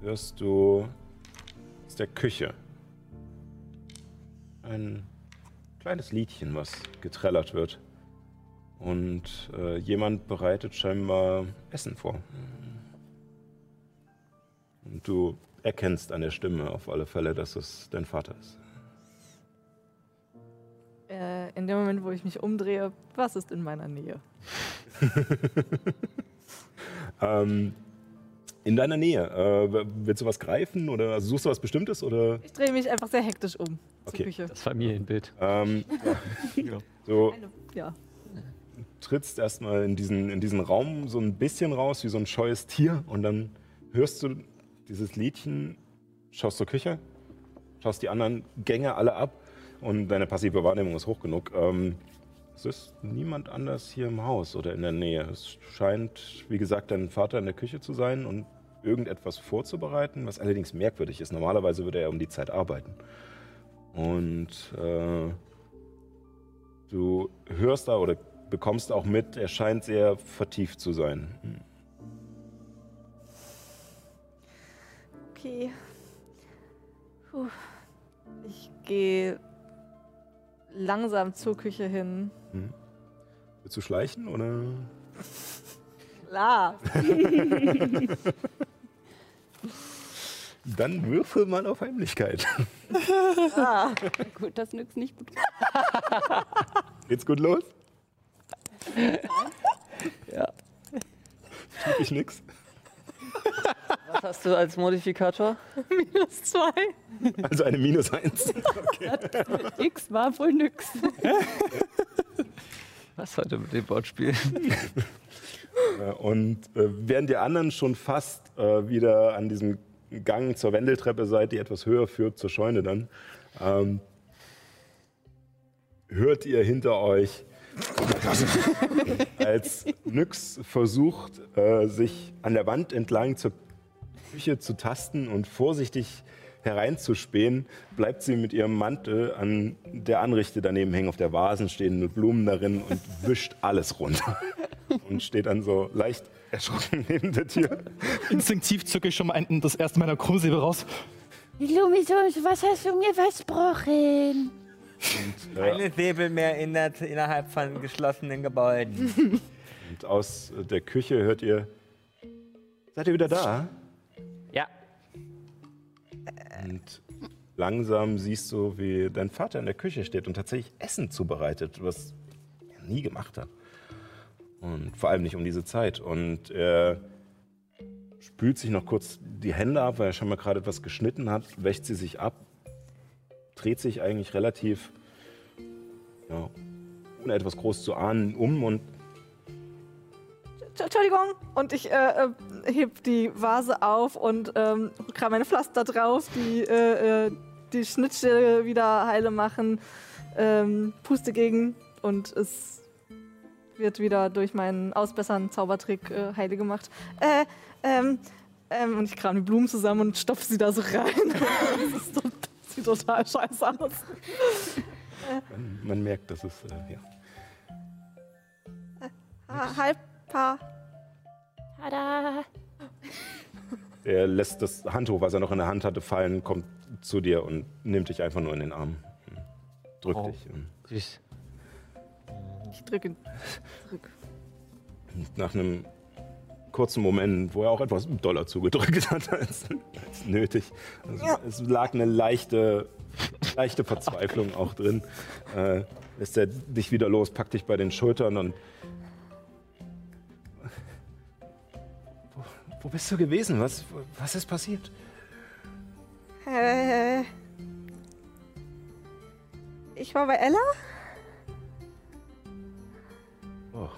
hörst du aus der Küche ein kleines Liedchen, was getrellert wird. Und äh, jemand bereitet scheinbar Essen vor. Und du erkennst an der Stimme auf alle Fälle, dass es dein Vater ist. äh, in dem Moment, wo ich mich umdrehe, was ist in meiner Nähe? Ähm, in deiner Nähe. Äh, willst du was greifen oder also suchst du was Bestimmtes? Oder? Ich drehe mich einfach sehr hektisch um Okay. zur Küche. Das Familienbild. Ähm, ja. So, Eine, ja. trittst erstmal in diesen, in diesen Raum so ein bisschen raus, wie so ein scheues Tier. Und dann hörst du dieses Liedchen, schaust zur Küche, schaust die anderen Gänge alle ab und deine passive Wahrnehmung ist hoch genug. Ähm, es ist niemand anders hier im Haus oder in der Nähe. Es scheint, wie gesagt, dein Vater in der Küche zu sein und irgendetwas vorzubereiten, was allerdings merkwürdig ist. Normalerweise würde er um die Zeit arbeiten. Und äh, du hörst da oder bekommst auch mit, er scheint sehr vertieft zu sein. Okay. Puh. Ich gehe langsam zur Küche hin. Hm. Willst du schleichen oder? Klar. Dann würfel mal auf Heimlichkeit. ah. Gut, das nützt nicht gut. Geht's gut los? Ja. Tut dich nix? Was hast du als Modifikator? Minus zwei. Also eine Minus eins. X war wohl nix. Was heute mit dem Wortspiel? Äh, Und äh, während die anderen schon fast äh, wieder an diesem Gang zur Wendeltreppe seid, die etwas höher führt, zur Scheune dann, ähm, hört ihr hinter euch, als Nyx versucht, äh, sich an der Wand entlang zur Küche zu tasten und vorsichtig hereinzuspähen, bleibt sie mit ihrem Mantel an der Anrichte daneben hängen, auf der Vasen stehen mit Blumen darin und wischt alles runter. Und steht dann so leicht erschrocken neben der Tür. Instinktiv zücke ich schon mal das erste meiner Krummsäbel raus. Illumisus, was hast du mir versprochen? Und, äh, Eine Säbel mehr in der, innerhalb von geschlossenen Gebäuden. und aus der Küche hört ihr, seid ihr wieder da? ja. Und langsam siehst du, wie dein Vater in der Küche steht und tatsächlich Essen zubereitet, was er nie gemacht hat. Und vor allem nicht um diese Zeit. Und er spült sich noch kurz die Hände ab, weil er schon mal gerade etwas geschnitten hat, wäscht sie sich ab, dreht sich eigentlich relativ, ja, ohne etwas groß zu ahnen, um und Entschuldigung. Und ich äh, äh, heb die Vase auf und ähm, gerade meine Pflaster drauf, die äh, äh, die Schnittstelle wieder heile machen, ähm, puste gegen und es wird wieder durch meinen ausbessern Zaubertrick äh, heile gemacht. Äh, ähm, ähm, und ich kram die Blumen zusammen und stopfe sie da so rein. das, ist so, sieht total scheiße aus. man, man merkt, dass es, äh, ja. Ah, halb paar. Tada! Er lässt das Handtuch, was er noch in der Hand hatte, fallen, kommt zu dir und nimmt dich einfach nur in den Arm. Drückt Oh. dich. Und Süß. Ich drücke ihn zurück. nach einem kurzen Moment, wo er auch etwas doller zugedrückt hat als, als nötig. Also. Es lag eine leichte, leichte Verzweiflung auch drin. Äh, lässt er dich wieder los, packt dich bei den Schultern und. Wo, wo bist du gewesen? Was, was ist passiert? Äh, ich war bei Ella. Oh,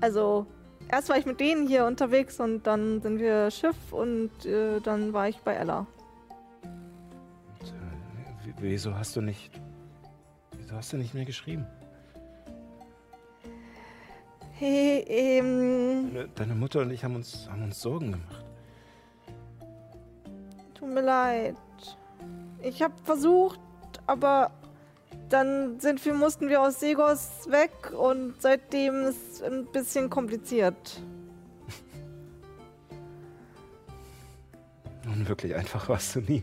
Also, erst war ich mit denen hier unterwegs und dann sind wir Schiff und äh, dann war ich bei Ella. w- wieso hast du nicht. Wieso hast du nicht mehr geschrieben? Hey, ähm, Deine, deine Mutter und ich haben uns, haben uns Sorgen gemacht. tut mir leid. Ich habe versucht, aber dann sind wir, mussten wir aus Segos weg und seitdem ist ein bisschen kompliziert. Nun, wirklich einfach warst du nie.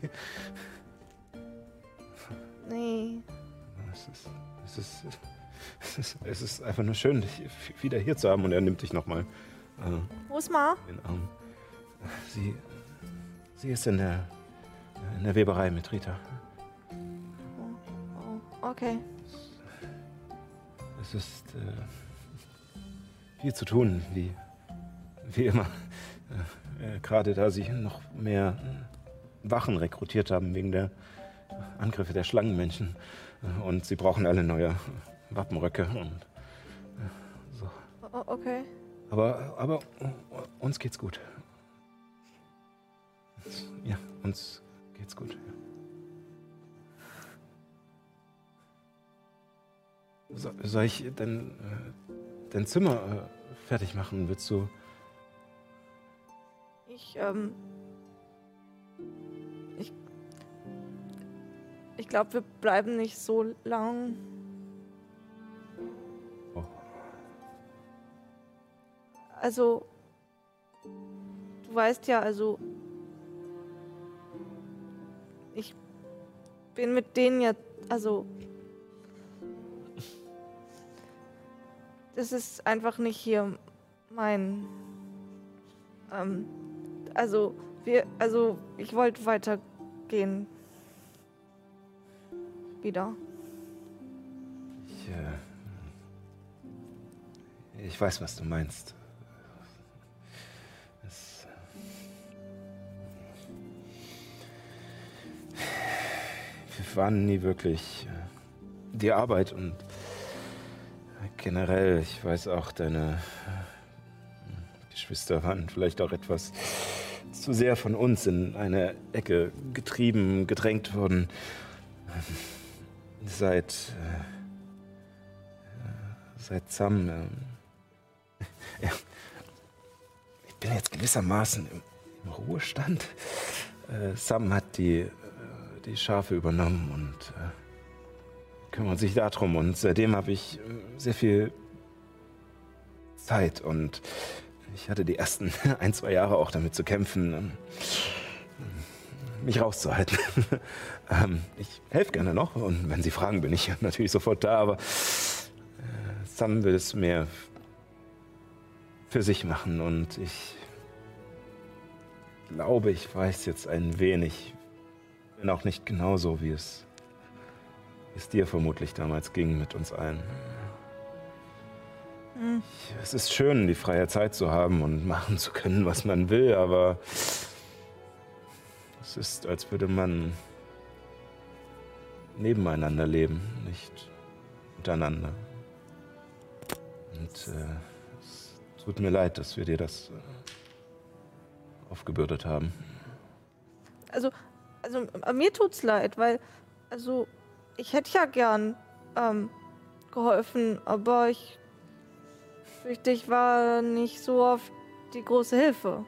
Nee. Es ist, es ist, es ist, es ist einfach nur schön, dich wieder hier zu haben. Und er nimmt dich nochmal äh, Wo ist Ma? in den Arm. Sie, sie ist in der, in der Weberei mit Rita. Okay. Es ist äh, viel zu tun, wie, wie immer. äh, gerade da sie noch mehr äh, Wachen rekrutiert haben wegen der Angriffe der Schlangenmenschen. Äh, Und sie brauchen alle neue Wappenröcke. Und, äh, so. Okay. Aber, aber äh, uns geht's gut. Ja, uns geht's gut. So, soll ich dein, äh, dein Zimmer äh, fertig machen? Willst du. Ich, ähm. Ich. Ich glaube, wir bleiben nicht so lang. Oh. Also. Du weißt ja, also. Ich bin mit denen jetzt. Also. Das ist einfach nicht hier mein. Ähm, also, wir, also, ich wollte weitergehen. Wieder. Ich, äh, ich weiß, was du meinst. Es, wir waren nie wirklich äh, die Arbeit und generell, ich weiß auch, deine äh, Geschwister waren vielleicht auch etwas zu sehr von uns in eine Ecke getrieben, gedrängt worden. Seit äh, seit Sam. Ähm, ja, ich bin jetzt gewissermaßen im, im Ruhestand. Äh, Sam hat die, äh, die Schafe übernommen und äh, kümmert sich darum. Und seitdem habe ich äh, sehr viel Zeit und ich hatte die ersten ein, zwei Jahre auch damit zu kämpfen, ähm, mich rauszuhalten. ähm, ich helfe gerne noch und wenn Sie fragen, bin ich natürlich sofort da, aber äh, Sam will es mehr für sich machen und ich glaube, ich weiß jetzt ein wenig, wenn auch nicht genauso, wie es, es dir vermutlich damals ging mit uns allen. Hm. Es ist schön, die freie Zeit zu haben und machen zu können, was man will, aber es ist, als würde man nebeneinander leben, nicht miteinander. Und äh, es tut mir leid, dass wir dir das äh, aufgebürdet haben. Also, also mir tut's leid, weil, also, ich hätte ja gern ähm, geholfen, aber ich fürchte, ich war nicht so oft die große Hilfe.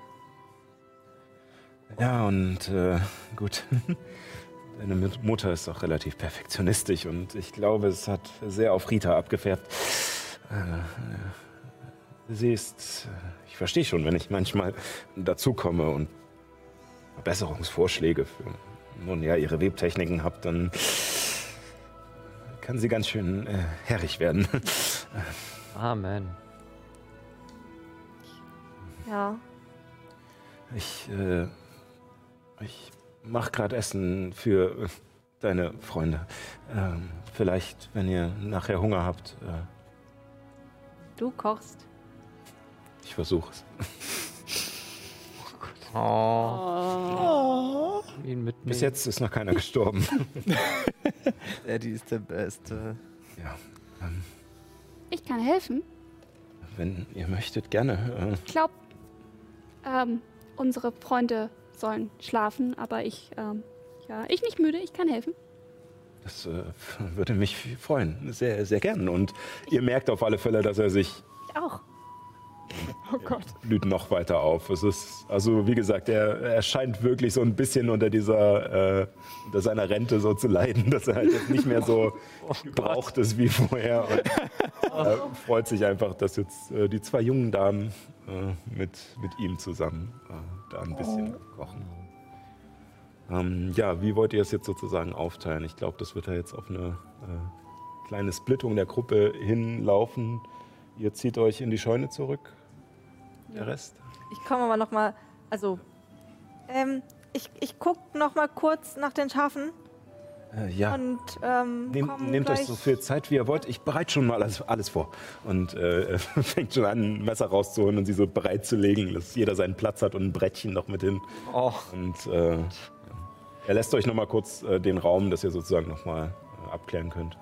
Ja, und äh, gut. Deine Mut- Mutter ist auch relativ perfektionistisch und ich glaube, es hat sehr auf Rita abgefärbt. Äh, äh, sie ist. äh, Ich verstehe schon, wenn ich manchmal dazukomme und Verbesserungsvorschläge für nun ja, ihre Webtechniken habe, dann kann sie ganz schön äh, herrig werden. Amen. Ja. Ich, äh, ich mach gerade Essen für äh, deine Freunde. Ähm, vielleicht, wenn ihr nachher Hunger habt. Äh, Du kochst. ich versuche es. Oh. Ihn mitnehmen. Bis jetzt ist noch keiner gestorben. Eddie ist der Beste. ja, ähm, Ich kann helfen. wenn ihr möchtet, gerne. Ich glaube, ähm, unsere Freunde sollen schlafen, aber ich, ähm, ja, ich nicht müde, ich kann helfen. Äh, das äh, würde mich freuen. Sehr, sehr gern. Und ihr merkt auf alle Fälle, dass er sich Ich auch. Oh Gott. blüht noch weiter auf. Es ist, also wie gesagt, er, er scheint wirklich so ein bisschen unter dieser, äh, unter seiner Rente so zu leiden, dass er halt jetzt nicht mehr so gebraucht ist wie vorher. Und er freut sich einfach, dass jetzt äh, die zwei jungen Damen äh, mit, mit ihm zusammen äh, da ein bisschen kochen. Ähm, ja, wie wollt ihr es jetzt sozusagen aufteilen? Ich glaube, das wird ja jetzt auf eine äh, kleine Splittung der Gruppe hinlaufen. Ihr zieht euch in die Scheune zurück. Der Rest? Ich komme aber noch mal, also, ähm, ich, ich guck noch mal kurz nach den Schafen. Äh, ja. Und ähm, Nehm, nehmt euch so viel Zeit, wie ihr wollt. Ich bereite schon mal alles, alles vor. Und äh, fängt schon an, ein Messer rauszuholen und sie so bereit zu legen, dass jeder seinen Platz hat und ein Brettchen noch mit hin. Und äh, er lässt euch noch mal kurz äh, den Raum, dass ihr sozusagen noch mal äh, abklären könnt.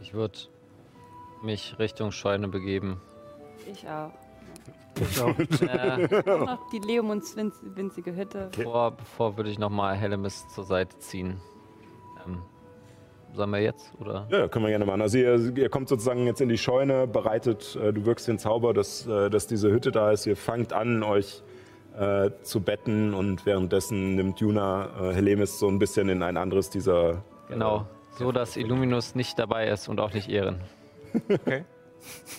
Ich würde mich Richtung Scheune begeben. Ich auch. Ich auch. Äh, Auch noch die Leomunds winz winzige Hütte. Bevor, bevor würde ich nochmal Hellemis zur Seite ziehen. Ähm, sollen wir jetzt? Oder? Ja, können wir gerne machen. Also ihr, ihr kommt sozusagen jetzt in die Scheune, bereitet, äh, du wirkst den Zauber, dass, äh, dass diese Hütte da ist. Ihr fangt an, euch äh, zu betten und währenddessen nimmt Juna äh, Helemis so ein bisschen in ein anderes dieser... Genau. So, dass Illuminus nicht dabei ist und auch nicht Ehren. Okay.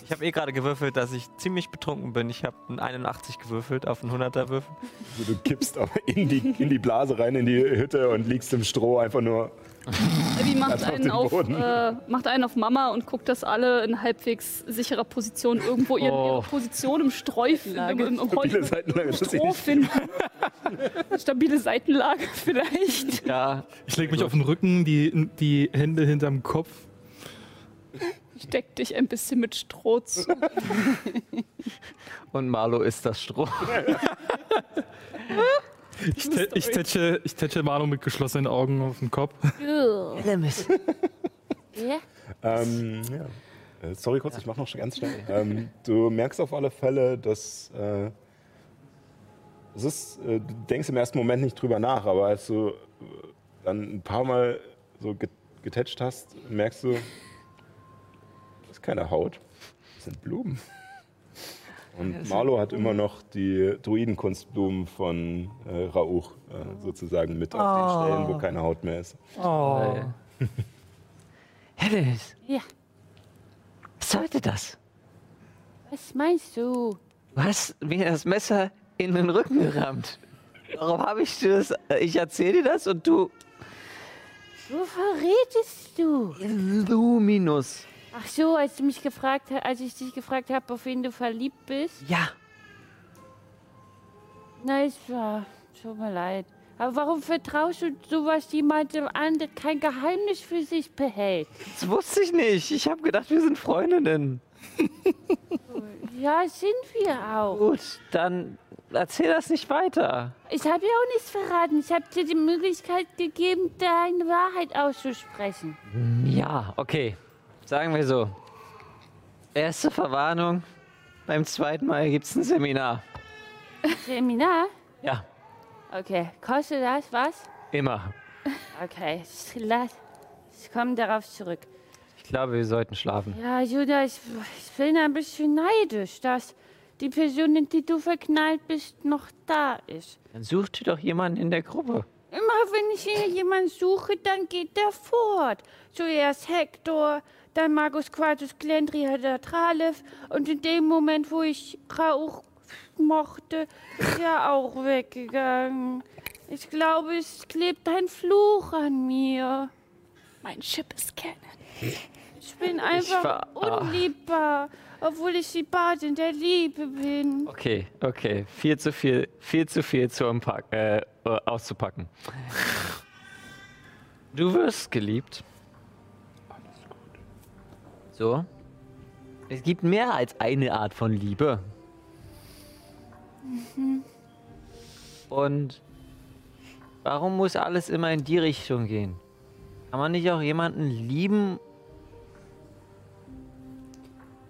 Ich habe eh gerade gewürfelt, dass ich ziemlich betrunken bin. Ich habe einen 81 gewürfelt auf einen 100er Würfel. Also du kippst aber in die, in die Blase rein, in die Hütte und liegst im Stroh einfach nur... Abby macht einen auf, Boden. äh, macht einen auf Mama und guckt, dass alle in halbwegs sicherer Position irgendwo ihre, Oh. ihre Position im Streuf, im, im, im Stabile Seitenlage, sie Stroh finden. Stabile Seitenlage vielleicht. Ja. Ich lege mich auf den Rücken, die, die Hände hinterm Kopf. Steck dich ein bisschen mit Stroh zu. Und Marlo ist das Stroh. Ich, tä- ich, tätsche, ich tätsche Manu mit geschlossenen Augen auf den Kopf. Hellemis. ja? Ähm, ja. Äh, Sorry kurz, ich mach noch ganz schnell. Ähm, du merkst auf alle Fälle, dass äh, es ist, äh, du denkst im ersten Moment nicht drüber nach, aber als du dann ein paar Mal so get- getätscht hast, merkst du, keine Haut, das sind Blumen. Und Marlo hat immer noch die Druidenkunstblumen von äh, Rauch äh, sozusagen mit auf den Oh. Stellen, wo keine Haut mehr ist. Oh. Hellemis, Ja. was sollte das? Was meinst du? Du hast mir das Messer in den Rücken gerammt. Warum habe ich dir das? Ich erzähle dir das und du. Wo verrätest du? Luminus. Ach so, als du mich gefragt hast, als ich dich gefragt habe, auf wen du verliebt bist. Ja. Na, es war. Tut mir leid. Aber warum vertraust du sowas jemandem an, der kein Geheimnis für sich behält? Das wusste ich nicht. Ich habe gedacht, wir sind Freundinnen. Ja, sind wir auch. Gut, dann erzähl das nicht weiter. Ich habe dir auch nichts verraten. Ich habe dir die Möglichkeit gegeben, deine Wahrheit auszusprechen. Ja, okay. Sagen wir so. Erste Verwarnung. Beim zweiten Mal gibt es ein Seminar. Seminar? Ja, Okay. Kostet das was? immer. Okay. Ich, komme darauf zurück. Ich glaube, wir sollten schlafen. Ja, Judah, ich, ich bin ein bisschen neidisch, dass die Person, in die du verknallt bist, noch da ist. Dann such dir doch jemanden in der Gruppe. Immer wenn ich hier jemanden suche, dann geht der fort. Zuerst Hector, dann Magus Quartus Glendria der Tralef und in dem Moment, wo ich Rauch mochte, ist er auch weggegangen. Ich glaube, es klebt ein Fluch an mir. Mein Chip ist Canon. Ich bin einfach ver- ah. unliebbar, obwohl ich die Badin der Liebe bin. Okay, okay. Viel zu viel, viel zu viel zu äh, auszupacken. Du wirst geliebt. So. Es gibt mehr als eine Art von Liebe. Und warum muss alles immer in die Richtung gehen? Kann man nicht auch jemanden lieben?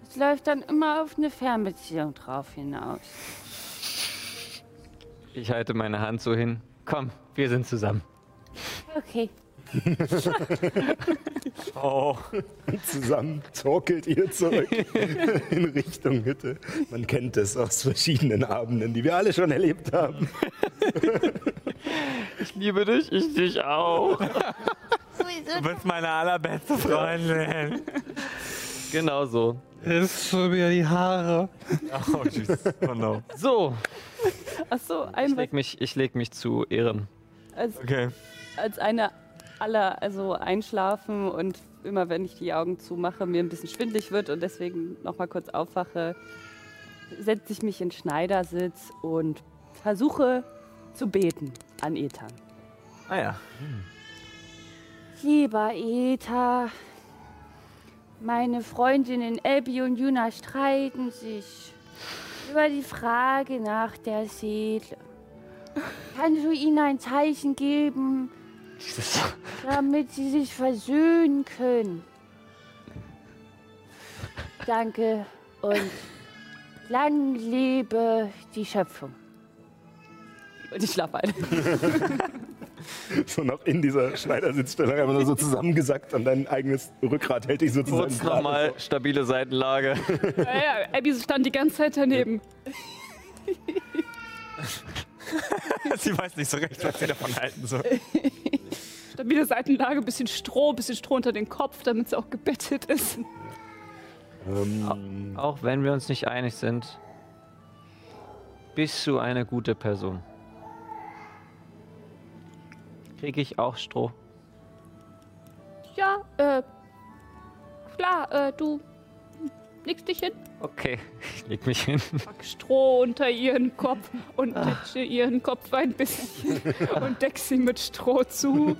Es läuft dann immer auf eine Fernbeziehung drauf hinaus. Ich halte meine Hand so hin. Komm, wir sind zusammen. Okay. Oh. Zusammen torkelt ihr zurück in Richtung Hütte. Man kennt es aus verschiedenen Abenden, die wir alle schon erlebt haben. Ich liebe dich, ich dich auch. Du bist meine allerbeste Freundin. Genau so. Ist schon wieder die Haare. Oh, tschüss. Oh no. So, Achso, ich ein leg mich, ich leg mich zu Ehren. als, Okay. als eine aller, also einschlafen und immer wenn ich die Augen zumache, mir ein bisschen schwindlig wird und deswegen nochmal kurz aufwache, setze ich mich in Schneidersitz und versuche zu beten an Ethan. Ah ja. Lieber Eta, meine Freundinnen Abby und Juna streiten sich über die Frage nach der Seele. Kannst du ihnen ein Zeichen geben, damit sie sich versöhnen können? Danke und lang lebe die Schöpfung. Und ich schlafe ein. so noch in dieser Schneidersitzstellung einfach nur so zusammengesackt an dein eigenes Rückgrat hält dich sozusagen. Kurz nochmal stabile Seitenlage. Naja, Abby stand die ganze Zeit daneben. sie weiß nicht so recht, was sie davon halten soll. Stabile Seitenlage, bisschen Stroh, bisschen Stroh unter den Kopf, damit sie auch gebettet ist. Ähm, Auch wenn wir uns nicht einig sind, bist du eine gute Person. Kriege ich auch Stroh? Ja, äh, klar, äh, du legst dich hin, Okay, ich leg mich hin. pack Stroh unter ihren Kopf und tätsche ihren Kopf ein bisschen und deck sie mit Stroh zu.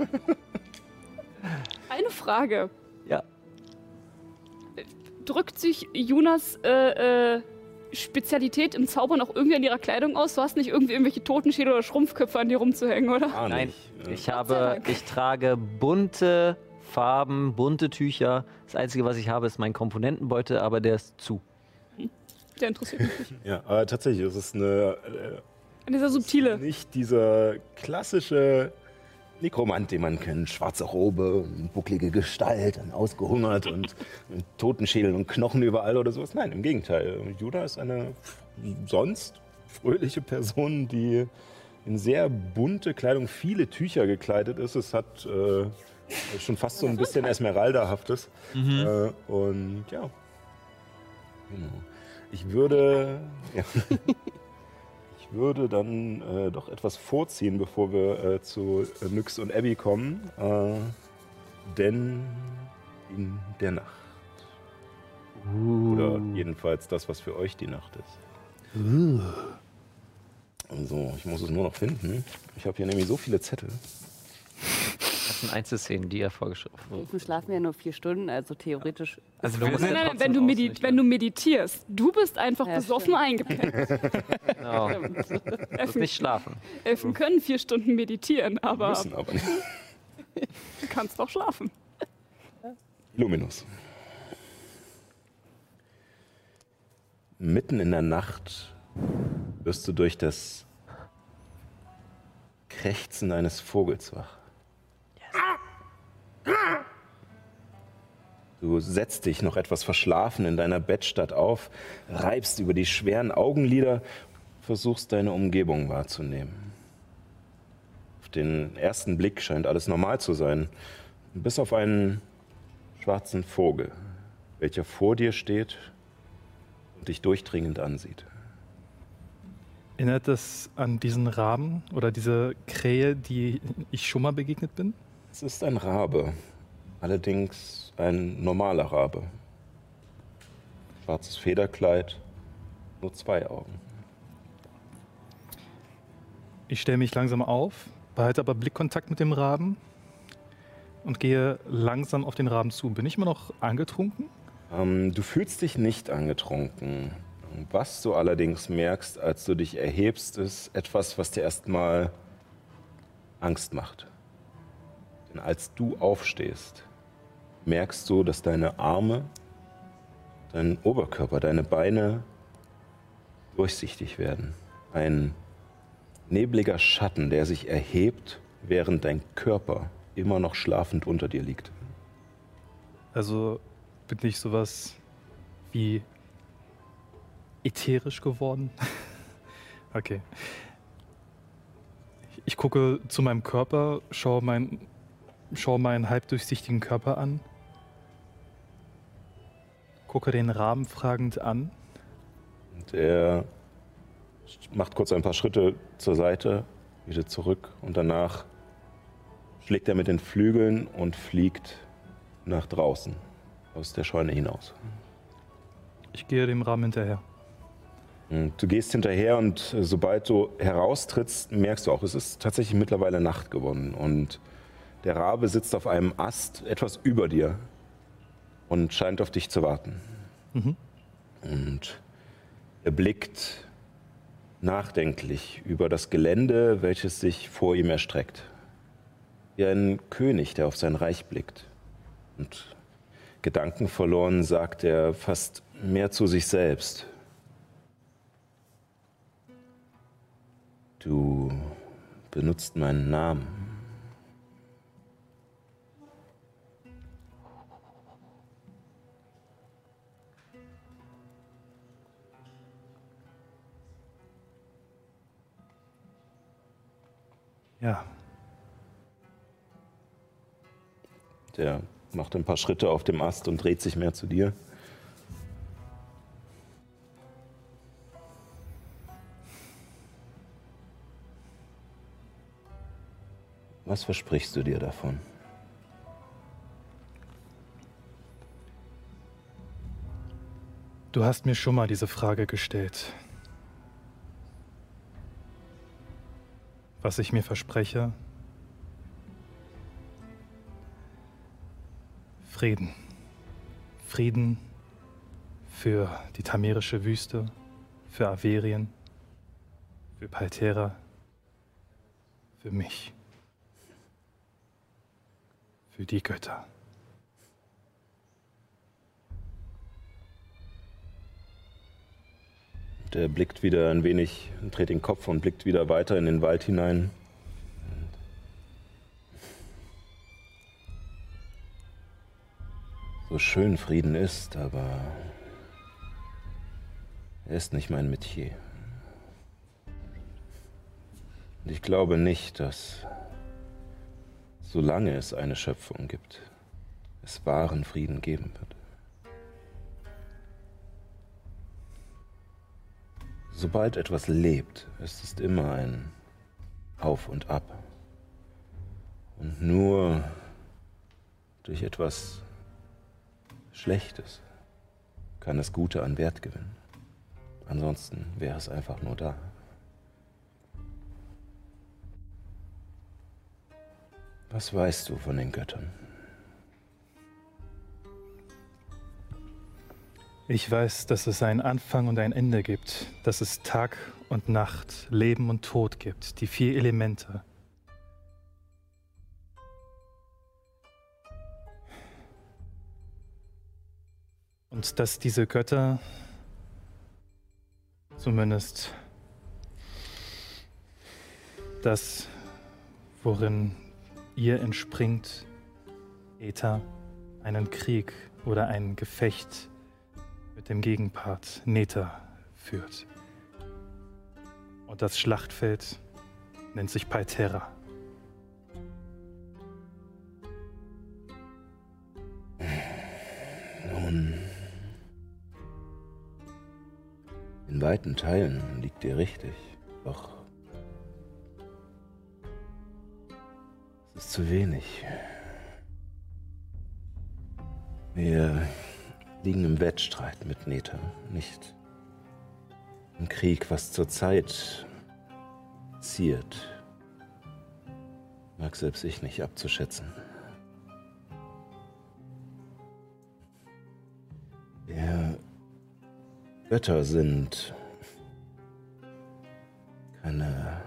Eine Frage. Ja. Drückt sich Jonas äh, äh, Spezialität im Zaubern auch irgendwie an ihrer Kleidung aus? Du hast nicht irgendwie irgendwelche Totenschädel oder Schrumpfköpfe an dir rumzuhängen, oder? ah, Nein, nicht. ich habe, ich trage bunte Farben, bunte Tücher. Das Einzige, was ich habe, ist mein Komponentenbeutel, aber der ist zu. Der interessiert mich nicht. Ja, aber tatsächlich, es ist eine, äh, An dieser subtile. nicht dieser klassische Nekromant, den man kennt. Schwarze Robe, bucklige Gestalt, dann ausgehungert und mit Totenschädel und Knochen überall oder sowas. Nein, im Gegenteil. Judah ist eine sonst fröhliche Person, die in sehr bunte Kleidung, viele Tücher gekleidet ist. Es hat äh, schon fast so ein bisschen Esmeralda-haftes. Äh, und ja. Genau. Ich würde. Ja. Ich würde dann äh, doch etwas vorziehen, bevor wir äh, zu äh, Nyx und Abby kommen. Äh, denn in der Nacht. Oder jedenfalls das, was für euch die Nacht ist. Also, ich muss es nur noch finden. Ich habe hier nämlich so viele Zettel. Das sind Einzelszenen, die er vorgeschrieben hat. Wir schlafen ja nur vier Stunden, also theoretisch. Also du Nein, musst nein, ja wenn du, ausrichten. wenn du meditierst, du bist einfach Ja, besoffen stimmt. eingepennt. Genau. Das Elfen, nicht schlafen. Elfen können vier Stunden meditieren, aber Müssen aber nicht. du kannst doch schlafen. Luminus. Mitten in der Nacht wirst du durch das Krächzen eines Vogels wach. Du setzt dich noch etwas verschlafen in deiner Bettstatt auf, reibst über die schweren Augenlider, versuchst deine Umgebung wahrzunehmen. Auf den ersten Blick scheint alles normal zu sein, bis auf einen schwarzen Vogel, welcher vor dir steht und dich durchdringend ansieht. Erinnert das an diesen Raben oder diese Krähe, die ich schon mal begegnet bin? Es ist ein Rabe, allerdings ein normaler Rabe. Schwarzes Federkleid, nur zwei Augen. Ich stelle mich langsam auf, behalte aber Blickkontakt mit dem Raben und gehe langsam auf den Raben zu. Bin ich immer noch angetrunken? Ähm, du fühlst dich nicht angetrunken. Was du allerdings merkst, als du dich erhebst, ist etwas, was dir erstmal Angst macht. Denn als du aufstehst, merkst du, dass deine Arme, dein Oberkörper, deine Beine durchsichtig werden. Ein nebliger Schatten, der sich erhebt, während dein Körper immer noch schlafend unter dir liegt. Also bin ich sowas wie ätherisch geworden? okay. Ich gucke zu meinem Körper, schaue, mein, schaue meinen halbdurchsichtigen Körper an, gucke den Rahmen fragend an. Und er macht kurz ein paar Schritte zur Seite, wieder zurück und danach schlägt er mit den Flügeln und fliegt nach draußen, aus der Scheune hinaus. Ich gehe dem Rahmen hinterher. Und du gehst hinterher und sobald du heraustrittst, merkst du auch, es ist tatsächlich mittlerweile Nacht geworden. Und der Rabe sitzt auf einem Ast etwas über dir und scheint auf dich zu warten. Mhm. Und er blickt nachdenklich über das Gelände, welches sich vor ihm erstreckt. Wie ein König, der auf sein Reich blickt. Und gedankenverloren sagt er fast mehr zu sich selbst. Du benutzt meinen Namen. Ja, Der macht ein paar Schritte auf dem Ast und dreht sich mehr zu dir. Was versprichst du dir davon? du hast mir schon mal diese Frage gestellt. Was ich mir verspreche? Frieden. Frieden für die tamerische Wüste, für Averien, für Paltera, für mich, für die Götter. Der blickt wieder ein wenig, dreht den Kopf und blickt wieder weiter in den Wald hinein. So schön Frieden ist, aber er ist nicht mein Metier. Und ich glaube nicht, dass solange es eine Schöpfung gibt, es wahren Frieden geben wird. Sobald etwas lebt, ist es immer ein Auf und Ab. Und nur durch etwas Schlechtes kann das Gute an Wert gewinnen. Ansonsten wäre es einfach nur da. Was weißt du von den Göttern? Ich weiß, dass es einen Anfang und ein Ende gibt, dass es Tag und Nacht, Leben und Tod gibt, die vier Elemente. Und dass diese Götter zumindest das, worin ihr entspringt, Eta, einen Krieg oder ein Gefecht mit dem Gegenpart Neta führt. Und das Schlachtfeld nennt sich Palterra. Nun, in weiten Teilen liegt ihr richtig, doch es ist zu wenig. Wir liegen im Wettstreit mit Neta, nicht im Krieg, was zurzeit ziert, mag selbst ich nicht abzuschätzen. Wir Götter sind keine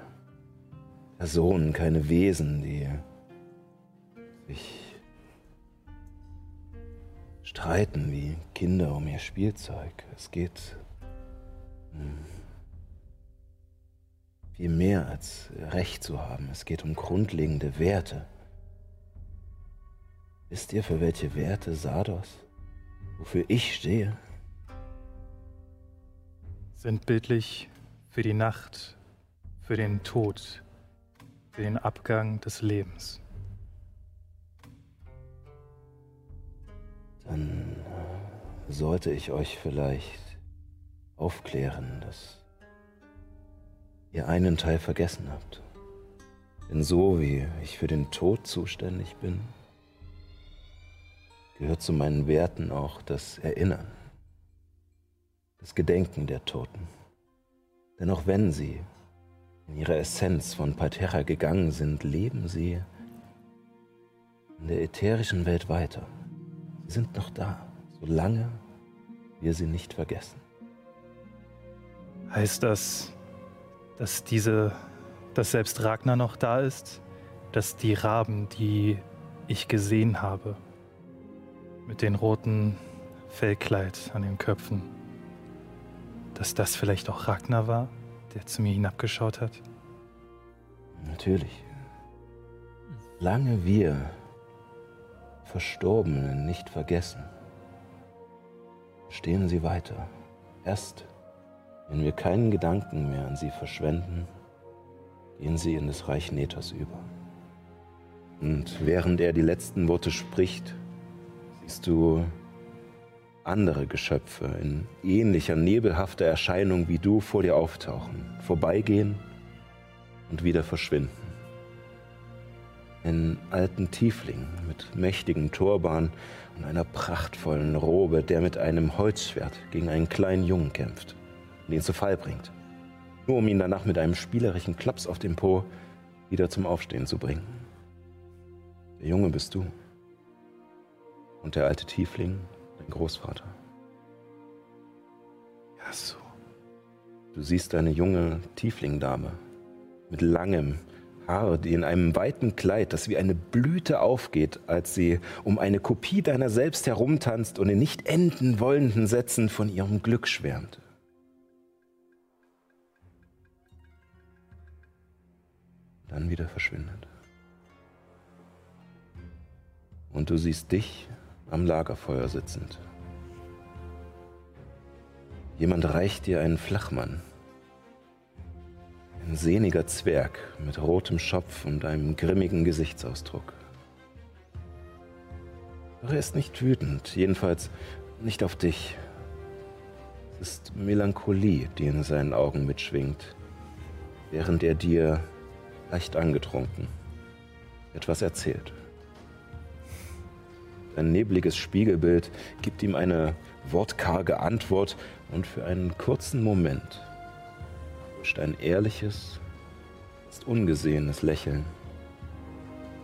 Personen, keine Wesen, die sich streiten wie Kinder um ihr Spielzeug. Es geht um viel mehr als Recht zu haben. Es geht um grundlegende Werte. Wisst ihr, für welche Werte Sardos, wofür ich stehe? Sind bildlich für die Nacht, für den Tod, für den Abgang des Lebens. Dann sollte ich euch vielleicht aufklären, dass ihr einen Teil vergessen habt. Denn so wie ich für den Tod zuständig bin, gehört zu meinen Werten auch das Erinnern, das Gedenken der Toten. Denn auch wenn sie in ihrer Essenz von Parterra gegangen sind, leben sie in der ätherischen Welt weiter. Sind noch da, solange wir sie nicht vergessen. Heißt das, dass diese, dass selbst Ragnar noch da ist? Dass die Raben, die ich gesehen habe, mit den roten Fellkleid an den Köpfen, dass das vielleicht auch Ragnar war, der zu mir hinabgeschaut hat? Natürlich. Lange wir Verstorbenen nicht vergessen, stehen sie weiter. Erst wenn wir keinen Gedanken mehr an sie verschwenden, gehen sie in das Reich Nethos über. Und während er die letzten Worte spricht, siehst du andere Geschöpfe in ähnlicher nebelhafter Erscheinung wie du vor dir auftauchen, vorbeigehen und wieder verschwinden. Einen alten Tiefling mit mächtigem Turban und einer prachtvollen Robe, der mit einem Holzschwert gegen einen kleinen Jungen kämpft und ihn zu Fall bringt. Nur um ihn danach mit einem spielerischen Klaps auf den Po wieder zum Aufstehen zu bringen. Der Junge bist du. Und der alte Tiefling, dein Großvater. Ja, so. Du siehst eine junge Tieflingdame mit langem Haar, die in einem weiten Kleid, das wie eine Blüte aufgeht, als sie um eine Kopie deiner selbst herumtanzt und in nicht enden wollenden Sätzen von ihrem Glück schwärmt. Dann wieder verschwindet. Und du siehst dich am Lagerfeuer sitzend. Jemand reicht dir einen Flachmann. Ein sehniger Zwerg mit rotem Schopf und einem grimmigen Gesichtsausdruck. Doch er ist nicht wütend, jedenfalls nicht auf dich. Es ist Melancholie, die in seinen Augen mitschwingt, während er dir, leicht angetrunken, etwas erzählt. Ein nebliges Spiegelbild gibt ihm eine wortkarge Antwort und für einen kurzen Moment huscht ein ehrliches, fast ungesehenes Lächeln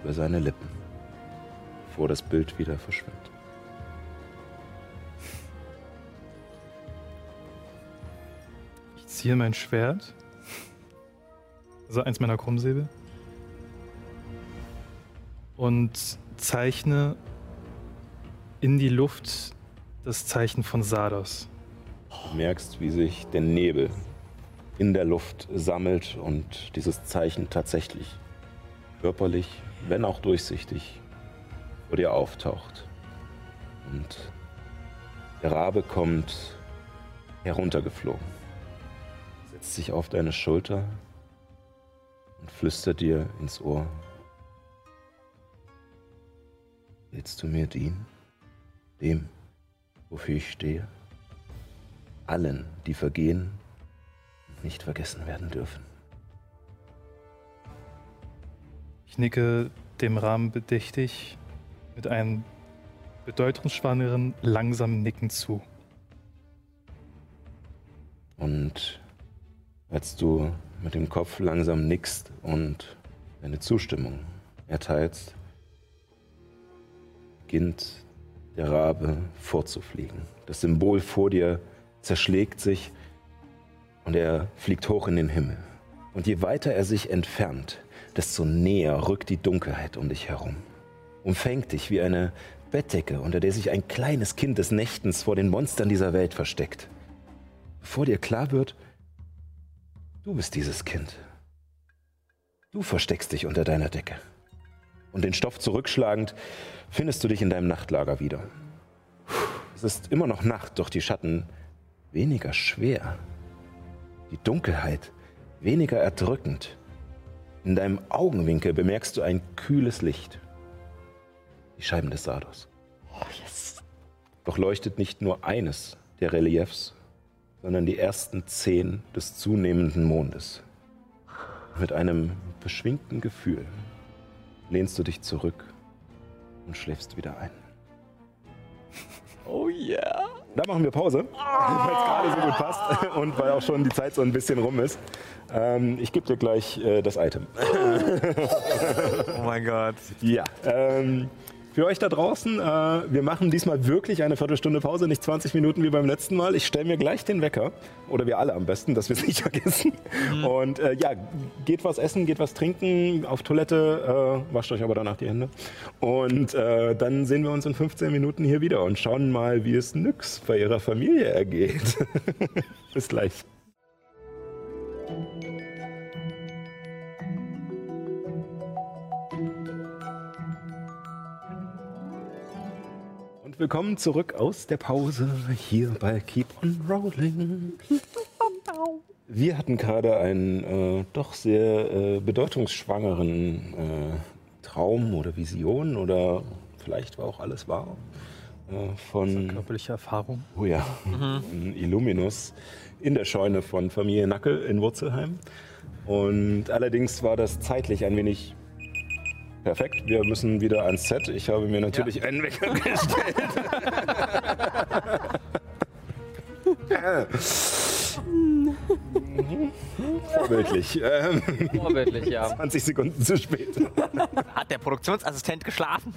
über seine Lippen, bevor das Bild wieder verschwindet. Ich ziehe mein Schwert, also eins meiner Krummsäbel, und zeichne in die Luft das Zeichen von Sardos. Du merkst, wie sich der Nebel in der Luft sammelt und dieses Zeichen tatsächlich körperlich, wenn auch durchsichtig, vor dir auftaucht. Und der Rabe kommt heruntergeflogen, setzt sich auf deine Schulter und flüstert dir ins Ohr. Willst du mir dienen? Dem, wofür ich stehe? Allen, die vergehen nicht vergessen werden dürfen. Ich nicke dem Rahmen bedächtig mit einem bedeutungsschwangeren, langsamen Nicken zu. Und als du mit dem Kopf langsam nickst und deine Zustimmung erteilst, beginnt der Rabe vorzufliegen. Das Symbol vor dir zerschlägt sich und er fliegt hoch in den Himmel. Und je weiter er sich entfernt, desto näher rückt die Dunkelheit um dich herum, umfängt dich wie eine Bettdecke, unter der sich ein kleines Kind des Nächtens vor den Monstern dieser Welt versteckt. Bevor dir klar wird, du bist dieses Kind. Du versteckst dich unter deiner Decke. Und den Stoff zurückschlagend findest du dich in deinem Nachtlager wieder. Es ist immer noch Nacht, doch die Schatten weniger schwer. Die Dunkelheit weniger erdrückend. In deinem Augenwinkel bemerkst du ein kühles Licht. Die Scheiben des Sardos. Oh, yes. Doch leuchtet nicht nur eines der Reliefs, sondern die ersten zehn des zunehmenden Mondes. Mit einem beschwingten Gefühl lehnst du dich zurück und schläfst wieder ein. Oh yeah. Da machen wir Pause, weil es gerade so gut passt und weil auch schon die Zeit so ein bisschen rum ist. Ähm, ich gebe dir gleich äh, das Item. Oh mein Gott. Ja. Ähm, für euch da draußen, äh, wir machen diesmal wirklich eine Viertelstunde Pause, nicht 20 Minuten wie beim letzten Mal. Ich stelle mir gleich den Wecker. Oder wir alle am besten, dass wir es nicht vergessen. Und äh, ja, geht was essen, geht was trinken, auf Toilette, äh, wascht euch aber danach die Hände. Und äh, dann sehen wir uns in 15 Minuten hier wieder und schauen mal, wie es Nyx bei ihrer Familie ergeht. Bis gleich. Und willkommen zurück aus der Pause hier bei Keep on Rolling. Wir hatten gerade einen äh, doch sehr äh, bedeutungsschwangeren äh, Traum oder Vision oder vielleicht war auch alles wahr äh, von Körperliche Erfahrung. Oh ja, von Illuminus in der Scheune von Familie Nackel in Wurzelheim. Und allerdings war das zeitlich ein wenig perfekt. Wir müssen wieder ans Set. Ich habe mir natürlich einen Wecker gestellt. Vorbildlich. Ähm, Vorbildlich, ja. 20 Sekunden zu spät. Hat der Produktionsassistent geschlafen?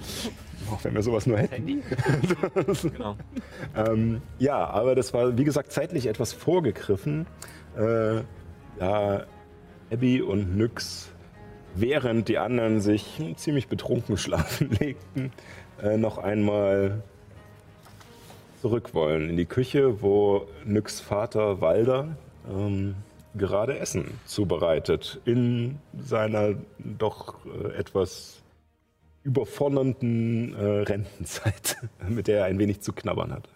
Auch wenn wir sowas nur hätten. Genau. Ähm, ja, aber das war, wie gesagt, zeitlich etwas vorgegriffen. Äh, da Abby und Nyx, während die anderen sich ziemlich betrunken schlafen legten, äh, noch einmal zurück wollen in die Küche, wo Nyx Vater Walder ähm, gerade Essen zubereitet. In seiner doch äh, etwas überfordernden äh, Rentenzeit, mit der er ein wenig zu knabbern hat.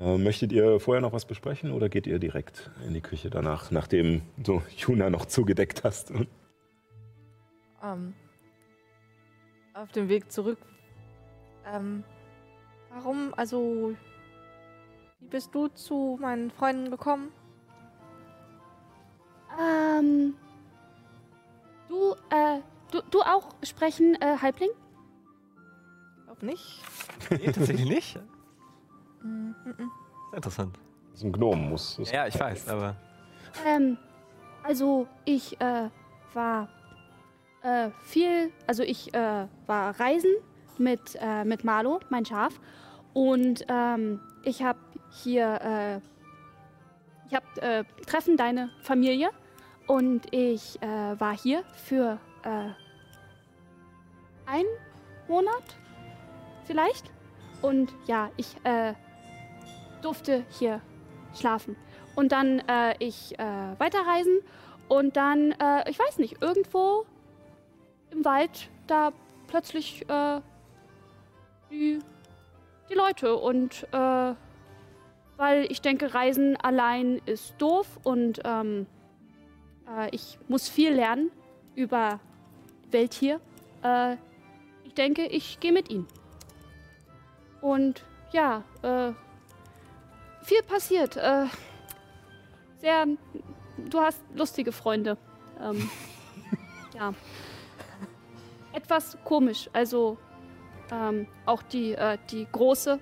Äh, möchtet ihr vorher noch was besprechen oder geht ihr direkt in die Küche danach, nachdem du Juna noch zugedeckt hast? Ähm, auf dem Weg zurück. Ähm, warum, also, wie bist du zu meinen Freunden gekommen? Ähm. Du, äh, du, du auch sprechen, äh, Halbling? Glaub nicht. Nee, tatsächlich nicht. Mm. Interessant. Das ist ein Gnom, muss. Ja, ich weiß, aber. Ähm, also ich äh, war äh, viel, also ich äh, war reisen mit, äh, mit Marlo, mein Schaf. Und ähm, ich habe hier, äh, ich habe äh, treffen deine Familie und ich äh, war hier für äh, einen Monat vielleicht. Und ja, ich äh, durfte hier schlafen. Und dann äh, ich äh, weiterreisen und dann, äh, ich weiß nicht, irgendwo im Wald da plötzlich äh, die, die Leute und äh, weil ich denke, Reisen allein ist doof und ähm, äh, ich muss viel lernen über Welt hier. Äh, ich denke, ich gehe mit ihnen. Und ja, äh, viel passiert. Äh, sehr. Du hast lustige Freunde. Ähm, ja. Etwas komisch. Also ähm, auch die, äh, die große.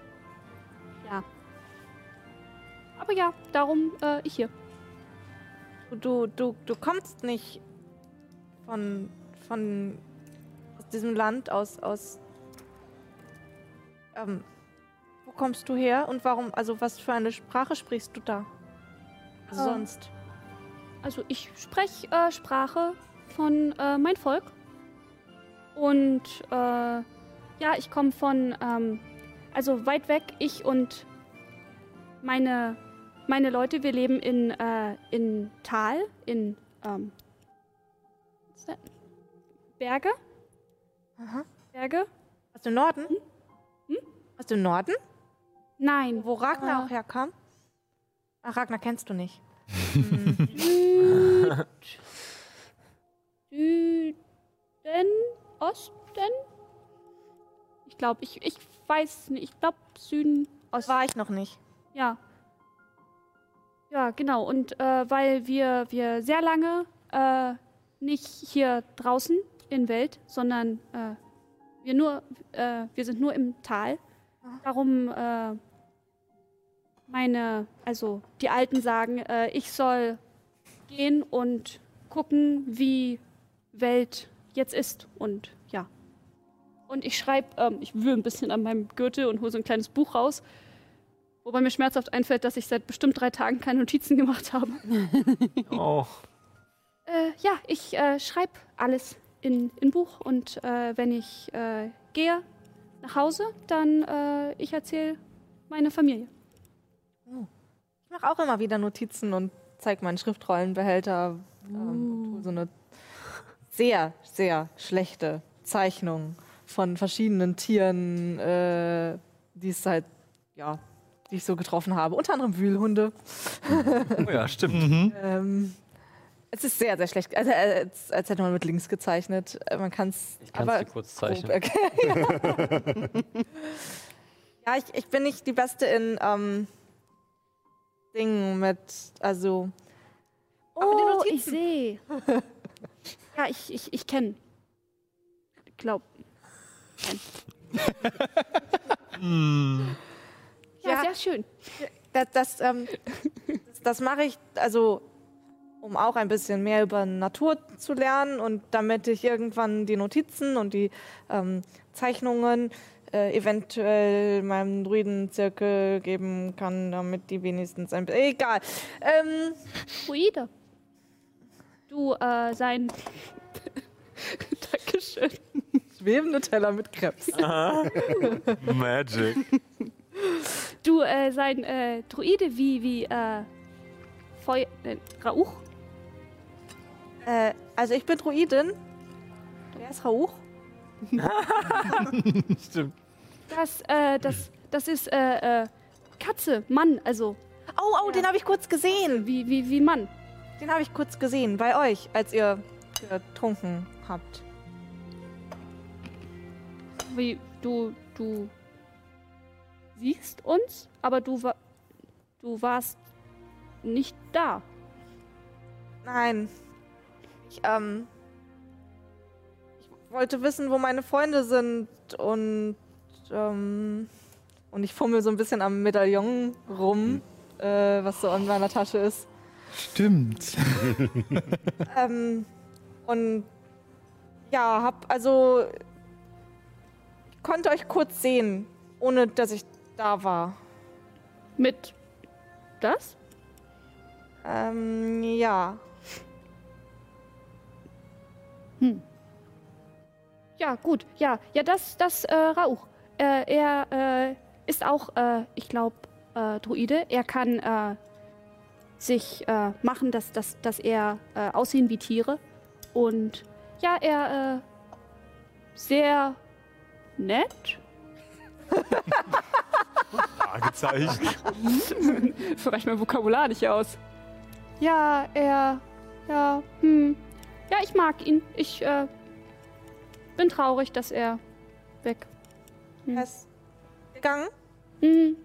Ja. Aber ja, darum äh, ich hier. Du, du, du kommst nicht von, von aus diesem Land, aus, aus. Ähm, kommst du her und warum, also was für eine Sprache sprichst du da? Ähm, Sonst. Also ich spreche äh, Sprache von äh, mein Volk. Und äh, ja, ich komme von, ähm, also weit weg, ich und meine, meine Leute, wir leben in, äh, in Tal, in ähm? Berge. Aha. Berge. Aus dem Norden? Hm? Aus dem Norden? Nein. Wo Ragnar Äh. auch herkam? Ach, Ragnar kennst du nicht. Süd, Süden, Osten? Ich glaube, ich, ich weiß nicht. Ich glaube, Süden, Osten. War ich noch nicht. Ja. Ja, genau. Und äh, weil wir, wir sehr lange äh, nicht hier draußen in Welt, sondern äh, wir nur, äh, wir sind nur im Tal. Darum äh, meine, also die Alten sagen, äh, ich soll gehen und gucken, wie Welt jetzt ist. Und ja. Und ich schreibe, ähm, ich wühle ein bisschen an meinem Gürtel und hole so ein kleines Buch raus, wobei mir schmerzhaft einfällt, dass ich seit bestimmt drei Tagen keine Notizen gemacht habe. Oh. Äh, ja, ich äh, schreibe alles in, in Buch und äh, wenn ich äh, gehe nach Hause, dann äh, ich erzähle meine Familie. Ich mache auch immer wieder Notizen und zeige meinen Schriftrollenbehälter. Ähm, hol so eine sehr, sehr schlechte Zeichnung von verschiedenen Tieren, äh, die es halt, ja, die ich so getroffen habe. Unter anderem Wühlhunde. Oh ja, stimmt. ähm, es ist sehr, sehr schlecht. Also, äh, als, als hätte man mit links gezeichnet. Äh, Man kann es. Ich kann's dir kurz zeichnen. Okay. ja, ich, ich bin nicht die Beste in ähm, Dingen mit, also. Oh, ich sehe. ja, ich, ich, ich kenne. Glaub. Ja, sehr schön. Das, das, ähm, das, das mache ich, also um auch ein bisschen mehr über Natur zu lernen und damit ich irgendwann die Notizen und die ähm, Zeichnungen äh, eventuell meinem Druidenzirkel geben kann, damit die wenigstens ein bisschen. Egal. Ähm, Druide. Du, äh, sein. Dankeschön. Schwebende Teller mit Krebs. Magic. Du, äh, sein äh, Druide wie, wie, äh, Feu äh, Rauch? Äh, also ich bin Druidin. Wer ist Rauch? Stimmt. Das, äh, das, das ist, äh, äh, Katze, Mann, also. Oh, oh, den habe ich kurz gesehen. Wie, wie, wie Mann. Den habe ich kurz gesehen bei euch, als ihr getrunken habt. Wie, du, du siehst uns, aber du, wa du warst nicht da. Nein. Ich, ähm. Ich wollte wissen, wo meine Freunde sind und, ähm. Und ich fummel so ein bisschen am Medaillon rum, äh, was so in meiner Tasche ist. Stimmt. ähm, und ja, hab also. Ich konnte euch kurz sehen, ohne dass ich da war. Mit das? Ähm, ja. Hm. Ja, gut. Ja, ja, das, das, äh, Rauch. Äh, er, äh, ist auch, äh, ich glaube, äh, Druide. Er kann, äh, sich, äh, machen, dass, dass, dass er, äh, aussehen wie Tiere. Und, ja, er, äh, sehr nett. Fragezeichen. Reicht mein Vokabular nicht aus. Ja, er, ja, hm. Ja, ich mag ihn. Ich, äh, bin traurig, dass er weg. Er ist gegangen? Mhm.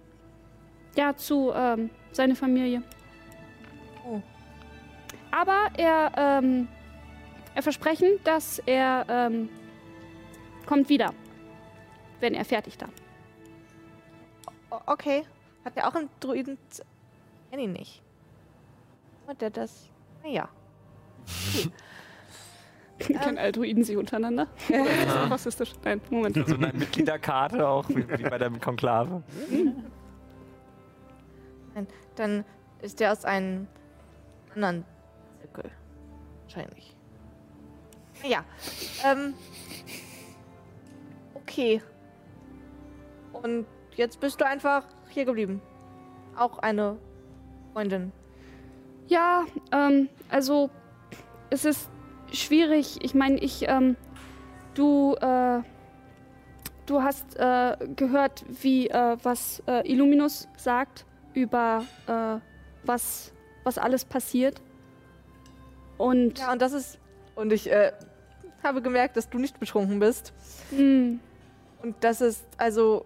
Ja, zu ähm, seine Familie. Oh. Aber er, ähm, er versprechen, dass er ähm, kommt wieder, wenn er fertig da. Okay. Hat er auch einen Druiden? Kenn ihn nicht. Hat der das? Naja. Kennen Altruiden sich untereinander? Ja. Das ist rassistisch. Nein, Moment. So eine Mitgliederkarte auch, wie, wie bei der Konklave. Nein, dann ist der aus einem anderen Zirkel. Wahrscheinlich. Ja. Ähm. Okay. Und jetzt bist du einfach hier geblieben. Auch eine Freundin. Ja, ähm, also es ist schwierig. Ich meine, ich, ähm, du, äh, du hast äh, gehört, wie äh, was äh, Illuminus sagt über äh, was, was alles passiert. Und Ja, und das ist. Und ich äh, habe gemerkt, dass du nicht betrunken bist. Hm. Und das ist, also,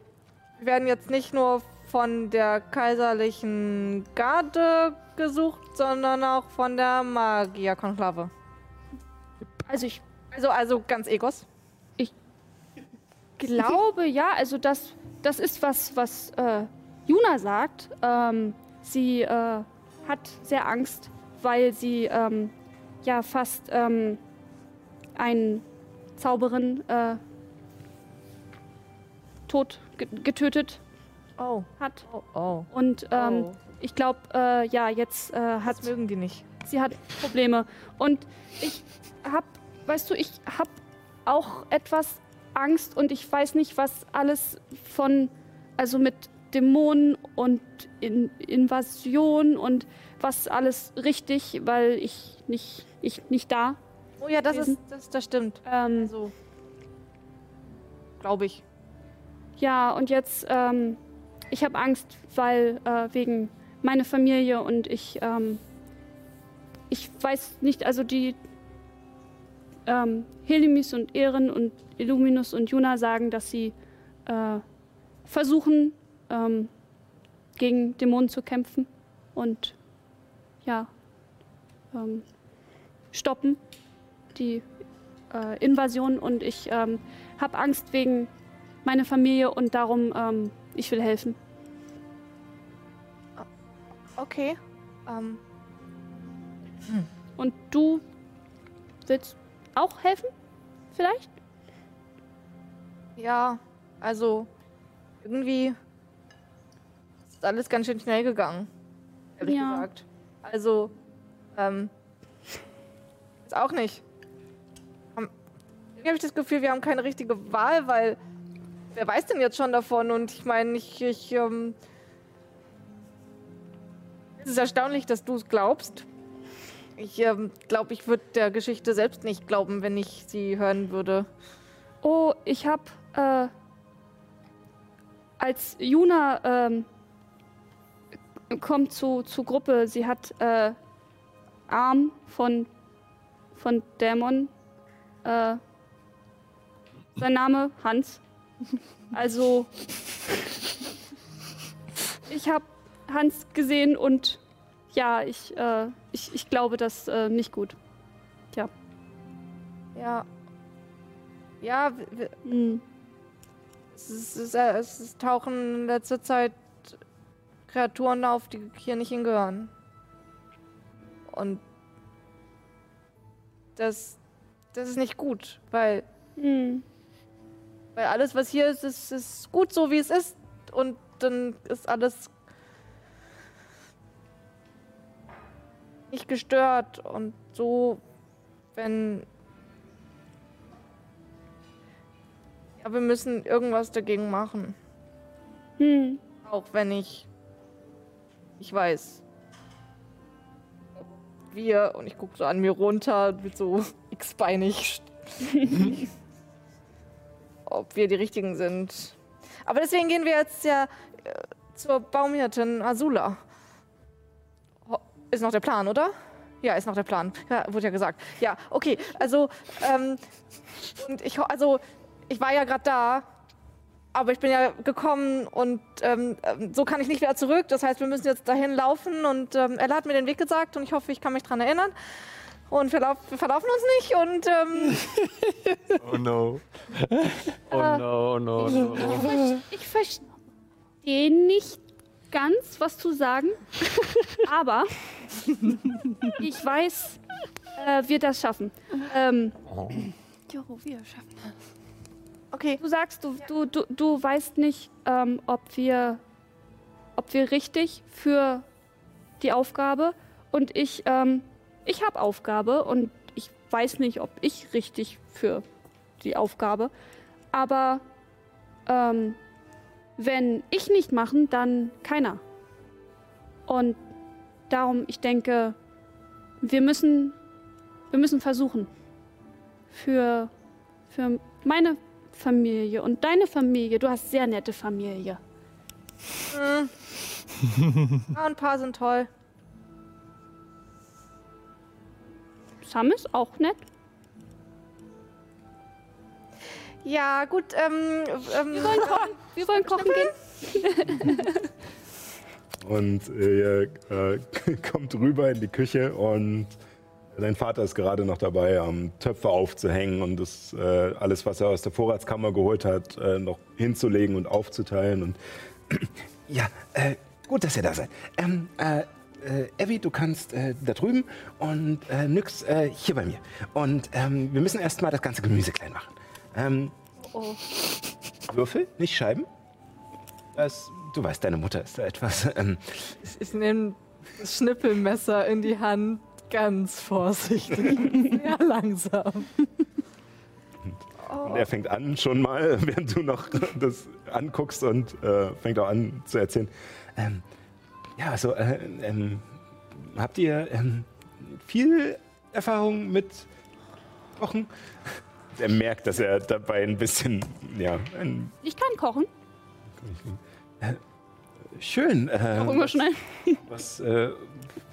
wir werden jetzt nicht nur von der kaiserlichen Garde gesucht, sondern auch von der Magierkonklave. Also ich. Also, also ganz Egos. Ich glaube, ja, also das, das ist was, was äh, Juna sagt, ähm, sie äh, hat sehr Angst, weil sie ähm, ja fast ähm, einen Zauberin äh, tot ge getötet oh. hat. Oh, oh. Und ähm, Oh. ich glaube, äh, ja, jetzt äh, hat. Das mögen die nicht. Sie hat Probleme. Und ich hab, weißt du, ich hab auch etwas Angst und ich weiß nicht, was alles von, also mit Dämonen und in Invasion und was alles richtig, weil ich nicht, ich nicht da. Oh ja, das gewesen. ist, das, das stimmt. Ähm, so. Glaube ich. Ja, und jetzt, ähm, ich habe Angst, weil äh, wegen meiner Familie und ich, ähm, ich weiß nicht, also die ähm, Helimis und Ehren und Illuminus und Juna sagen, dass sie äh, versuchen, ähm, gegen Dämonen zu kämpfen und ja, ähm, stoppen die äh, Invasion und ich ähm, habe Angst wegen meiner Familie und darum, ähm, ich will helfen. Okay. Ähm, Und du willst auch helfen? Vielleicht? ja, also irgendwie ist alles ganz schön schnell gegangen. Ehrlich Ja. gesagt. Also, ähm, ist auch nicht. Haben- Irgendwie habe ich das Gefühl, wir haben keine richtige Wahl, weil wer weiß denn jetzt schon davon? Und ich meine, ich, ich, ähm, es ist erstaunlich, dass du es glaubst. Ich ähm, glaube, ich würde der Geschichte selbst nicht glauben, wenn ich sie hören würde. Oh, ich habe äh, als Juna ähm, kommt zu, zu Gruppe, sie hat äh, Arm von, von Dämon. Äh, sein Name Hans. Also ich habe Hans gesehen und ja, ich, äh, ich, ich glaube das äh, nicht gut. Tja. Ja. Ja, w- w- Hm. es, ist, es, äh, es tauchen in letzter Zeit Kreaturen auf, die hier nicht hingehören. Und das, das ist nicht gut, weil, Hm. weil alles, was hier ist, ist, ist gut so, wie es ist. Und dann ist alles nicht gestört. Und so, wenn Ja, wir müssen irgendwas dagegen machen. Hm. Auch wenn ich. Ich weiß. ob Wir, und ich gucke so an mir runter, mit so x-beinig. ob wir die richtigen sind. Aber deswegen gehen wir jetzt ja äh, zur Baumhirtin Azula. Ist noch der Plan, oder? Ja, ist noch der Plan. Ja, wurde ja gesagt. Ja, okay. Also, ähm, und ich, also, ich war ja gerade da, aber ich bin ja gekommen und ähm, ähm, so kann ich nicht wieder zurück. Das heißt, wir müssen jetzt dahin laufen und ähm, Ella hat mir den Weg gesagt und ich hoffe, ich kann mich dran erinnern. Und wir, lauf, wir verlaufen uns nicht und ähm, Oh no. Oh no, oh no, no. Ich verstehe nicht ganz, was zu sagen, aber ich weiß, äh, wir das schaffen. Ähm, Jo, wir schaffen das. Okay. Du sagst, du, du, du, du weißt nicht, ähm, ob wir ob wir richtig für die Aufgabe und ich ähm, ich habe Aufgabe und ich weiß nicht, ob ich richtig für die Aufgabe, aber ähm, wenn ich nicht machen, dann keiner. Und darum, ich denke, wir müssen wir müssen versuchen für für meine Familie und deine Familie. Du hast sehr nette Familie. hm. ja, ein paar sind toll. Sam ist auch nett. Ja, gut. Ähm, ähm, wir kochen, wir wollen kochen gehen. Und äh, ihr äh, kommt rüber in die Küche und dein Vater ist gerade noch dabei, ähm, Töpfe aufzuhängen und das äh, alles, was er aus der Vorratskammer geholt hat, äh, noch hinzulegen und aufzuteilen. Und Ja, äh, gut, dass ihr da seid. Ähm, äh, äh, Evi, du kannst äh, da drüben und äh, Nyx äh, hier bei mir. Und ähm, wir müssen erstmal das ganze Gemüse klein machen. Ähm, Oh. Würfel, nicht Scheiben. Das, du weißt, deine Mutter ist da etwas. Ähm, Ich, ich nehme das Schnippelmesser in die Hand, ganz vorsichtig, sehr langsam. Und er fängt an schon mal, während du noch das anguckst und äh, fängt auch an zu erzählen. ähm, ja, also, äh, ähm, habt ihr ähm, viel Erfahrung mit Kochen? Er merkt, dass er dabei ein bisschen, ja, ein, Ich kann kochen. Schön. Äh, Auch immer schnell. was, äh,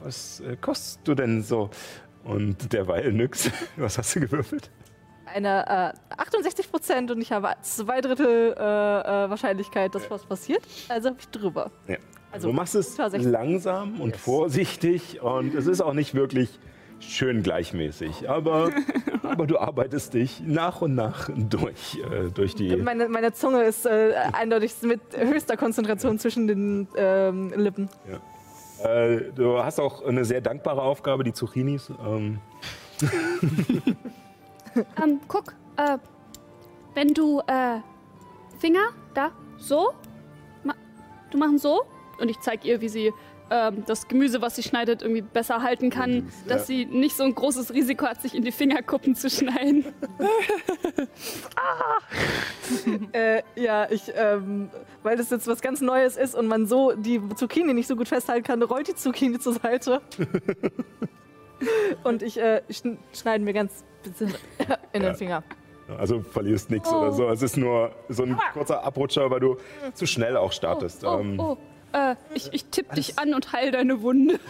was äh, kostest du denn so? Und derweil nix. Was hast du gewürfelt? Eine äh, 68 Prozent und ich habe zwei Drittel äh, äh, Wahrscheinlichkeit, dass was passiert. Also habe ich drüber. Ja. Also, du machst es unter 60. langsam und vorsichtig und es ist auch nicht wirklich schön gleichmäßig. Aber, aber du arbeitest dich nach und nach durch, äh, durch die. Meine, meine Zunge ist äh, eindeutig mit höchster Konzentration zwischen den ähm, Lippen. Ja. Äh, du hast auch eine sehr dankbare Aufgabe, die Zucchinis. Ähm, Ähm, guck, äh, wenn du, äh, Finger, da, so, ma du machen so und ich zeig ihr, wie sie ähm, das Gemüse, was sie schneidet, irgendwie besser halten kann, dass ja. sie nicht so ein großes Risiko hat, sich in die Fingerkuppen zu schneiden. Äh, ja, ich, ähm, weil das jetzt was ganz Neues ist und man so die Zucchini nicht so gut festhalten kann, rollt die Zucchini zur Seite. und ich äh, schn schneide mir ganz bisschen in Ja. den Finger. also verlierst nichts Oh. oder so. Es ist nur so ein kurzer Abrutscher, weil du zu schnell auch startest. Oh, Ähm, oh, äh, ich, ich tipp dich an und heil deine Wunde.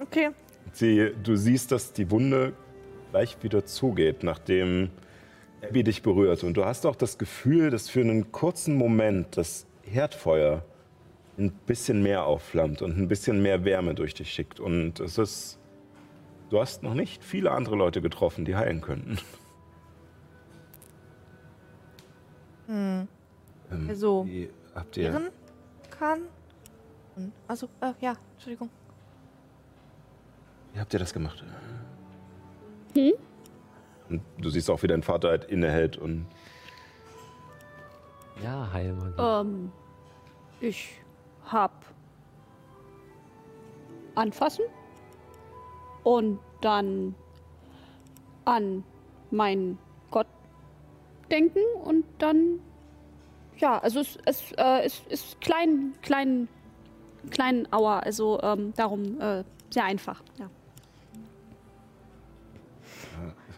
Okay. Sie, du siehst, dass die Wunde gleich wieder zugeht, nachdem Abby dich berührt. Und du hast auch das Gefühl, dass für einen kurzen Moment das Herdfeuer ein bisschen mehr aufflammt und ein bisschen mehr Wärme durch dich schickt. Und es ist. Du hast noch nicht viele andere Leute getroffen, die heilen könnten. Hm. Ähm, Also, wie habt ihr. Kann. Also, äh, ja, Entschuldigung. Wie habt ihr das gemacht? Hm? Und du siehst auch, wie dein Vater halt innehält und. Ja, Heilmagie. Ähm, ich hab anfassen und dann an meinen Gott denken und dann ja, also es, es äh, ist, ist klein, klein, klein Aua, also ähm, darum äh, sehr einfach. Ja.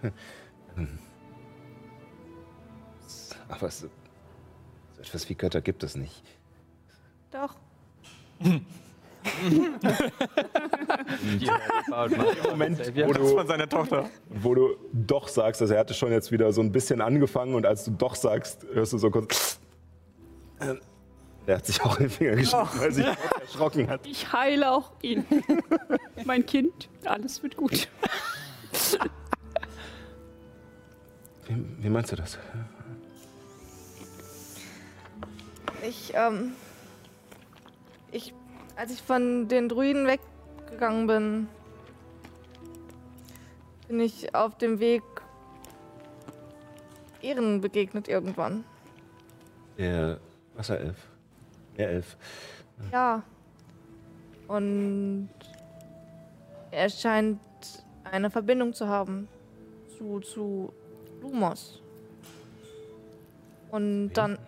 Aber so, so etwas wie Götter gibt es nicht. Doch. Moment, wo du, von seiner Tochter. wo du doch sagst, also er hatte schon jetzt wieder so ein bisschen angefangen und als du doch sagst, hörst du so kurz. Ähm, er hat sich auch in den Finger geschnitten, weil sich erschrocken hat. Ich heile auch ihn. mein Kind, alles wird gut. Wie, wie meinst du das? Ich, ähm. Ich. Als ich von den Druiden weggegangen bin, bin ich auf dem Weg Ehren begegnet irgendwann. Der Wasserelf. Der Elf. Ja. Und er scheint eine Verbindung zu haben zu, zu Lumos. Und dann.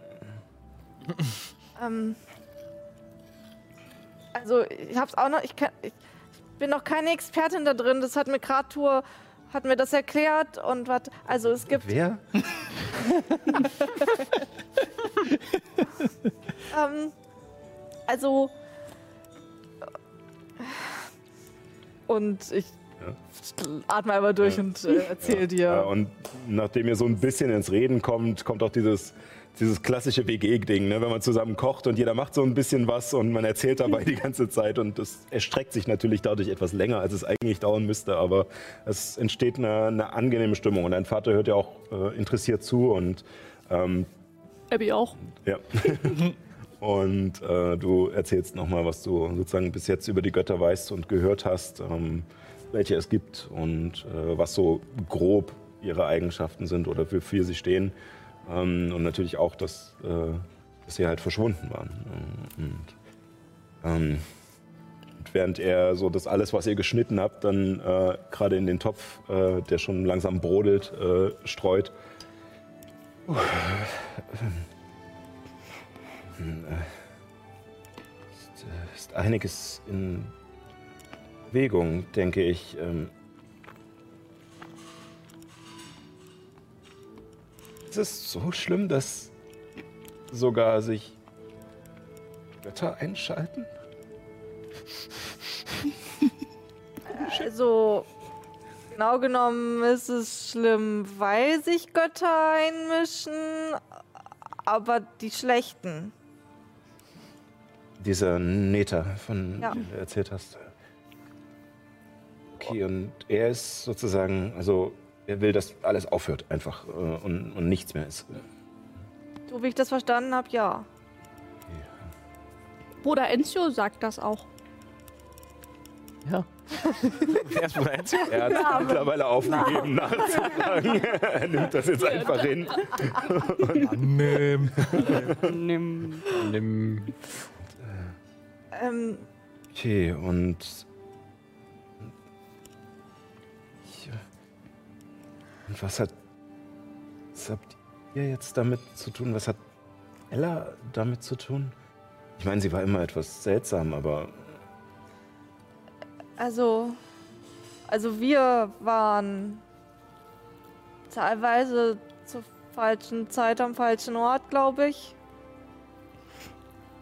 ähm, also, ich hab's auch noch. Ich, kann, ich bin noch keine Expertin da drin. Das hat mir gerade Tour. Hat mir das erklärt und was. Also es gibt. Wer? Ähm, also. Und ich atme einmal durch und äh, erzähle dir. Ja, und nachdem ihr so ein bisschen ins Reden kommt, kommt auch dieses, dieses klassische WG-Ding, ne? wenn man zusammen kocht und jeder macht so ein bisschen was und man erzählt dabei die ganze Zeit und das erstreckt sich natürlich dadurch etwas länger, als es eigentlich dauern müsste, aber es entsteht eine, eine angenehme Stimmung und dein Vater hört ja auch äh, interessiert zu und ähm, Abby auch. Ja. Und äh, du erzählst nochmal, was du sozusagen bis jetzt über die Götter weißt und gehört hast, ähm, welche es gibt und äh, was so grob ihre Eigenschaften sind oder wofür sie stehen. Ähm, und natürlich auch, dass, äh, dass sie halt verschwunden waren. Und, ähm, und während er so das alles, was ihr geschnitten habt, dann äh, gerade in den Topf, äh, der schon langsam brodelt, äh, streut. Uh, ist, äh, ist einiges in Bewegung, denke ich. Ähm, ist es so schlimm, dass sogar sich Götter einschalten? Also, genau genommen ist es schlimm, weil sich Götter einmischen, aber die schlechten. Dieser Neta, von Ja. dem du erzählt hast. Okay, und er ist sozusagen, also er will, dass alles aufhört einfach äh, und, und nichts mehr ist. So wie ich das verstanden habe, ja. Bruder Enzio sagt das auch. Ja. Bruder Enzio? Er hat Name. mittlerweile aufgegeben nachzufragen. er nimmt das jetzt einfach hin. Nimm. Nimm. Nimm. Ähm, Okay, und. Ich, Und was hat. Was habt ihr jetzt damit zu tun? Was hat Ella damit zu tun? Ich meine, sie war immer etwas seltsam, aber. also, also wir waren teilweise zur falschen Zeit am falschen Ort, glaube ich.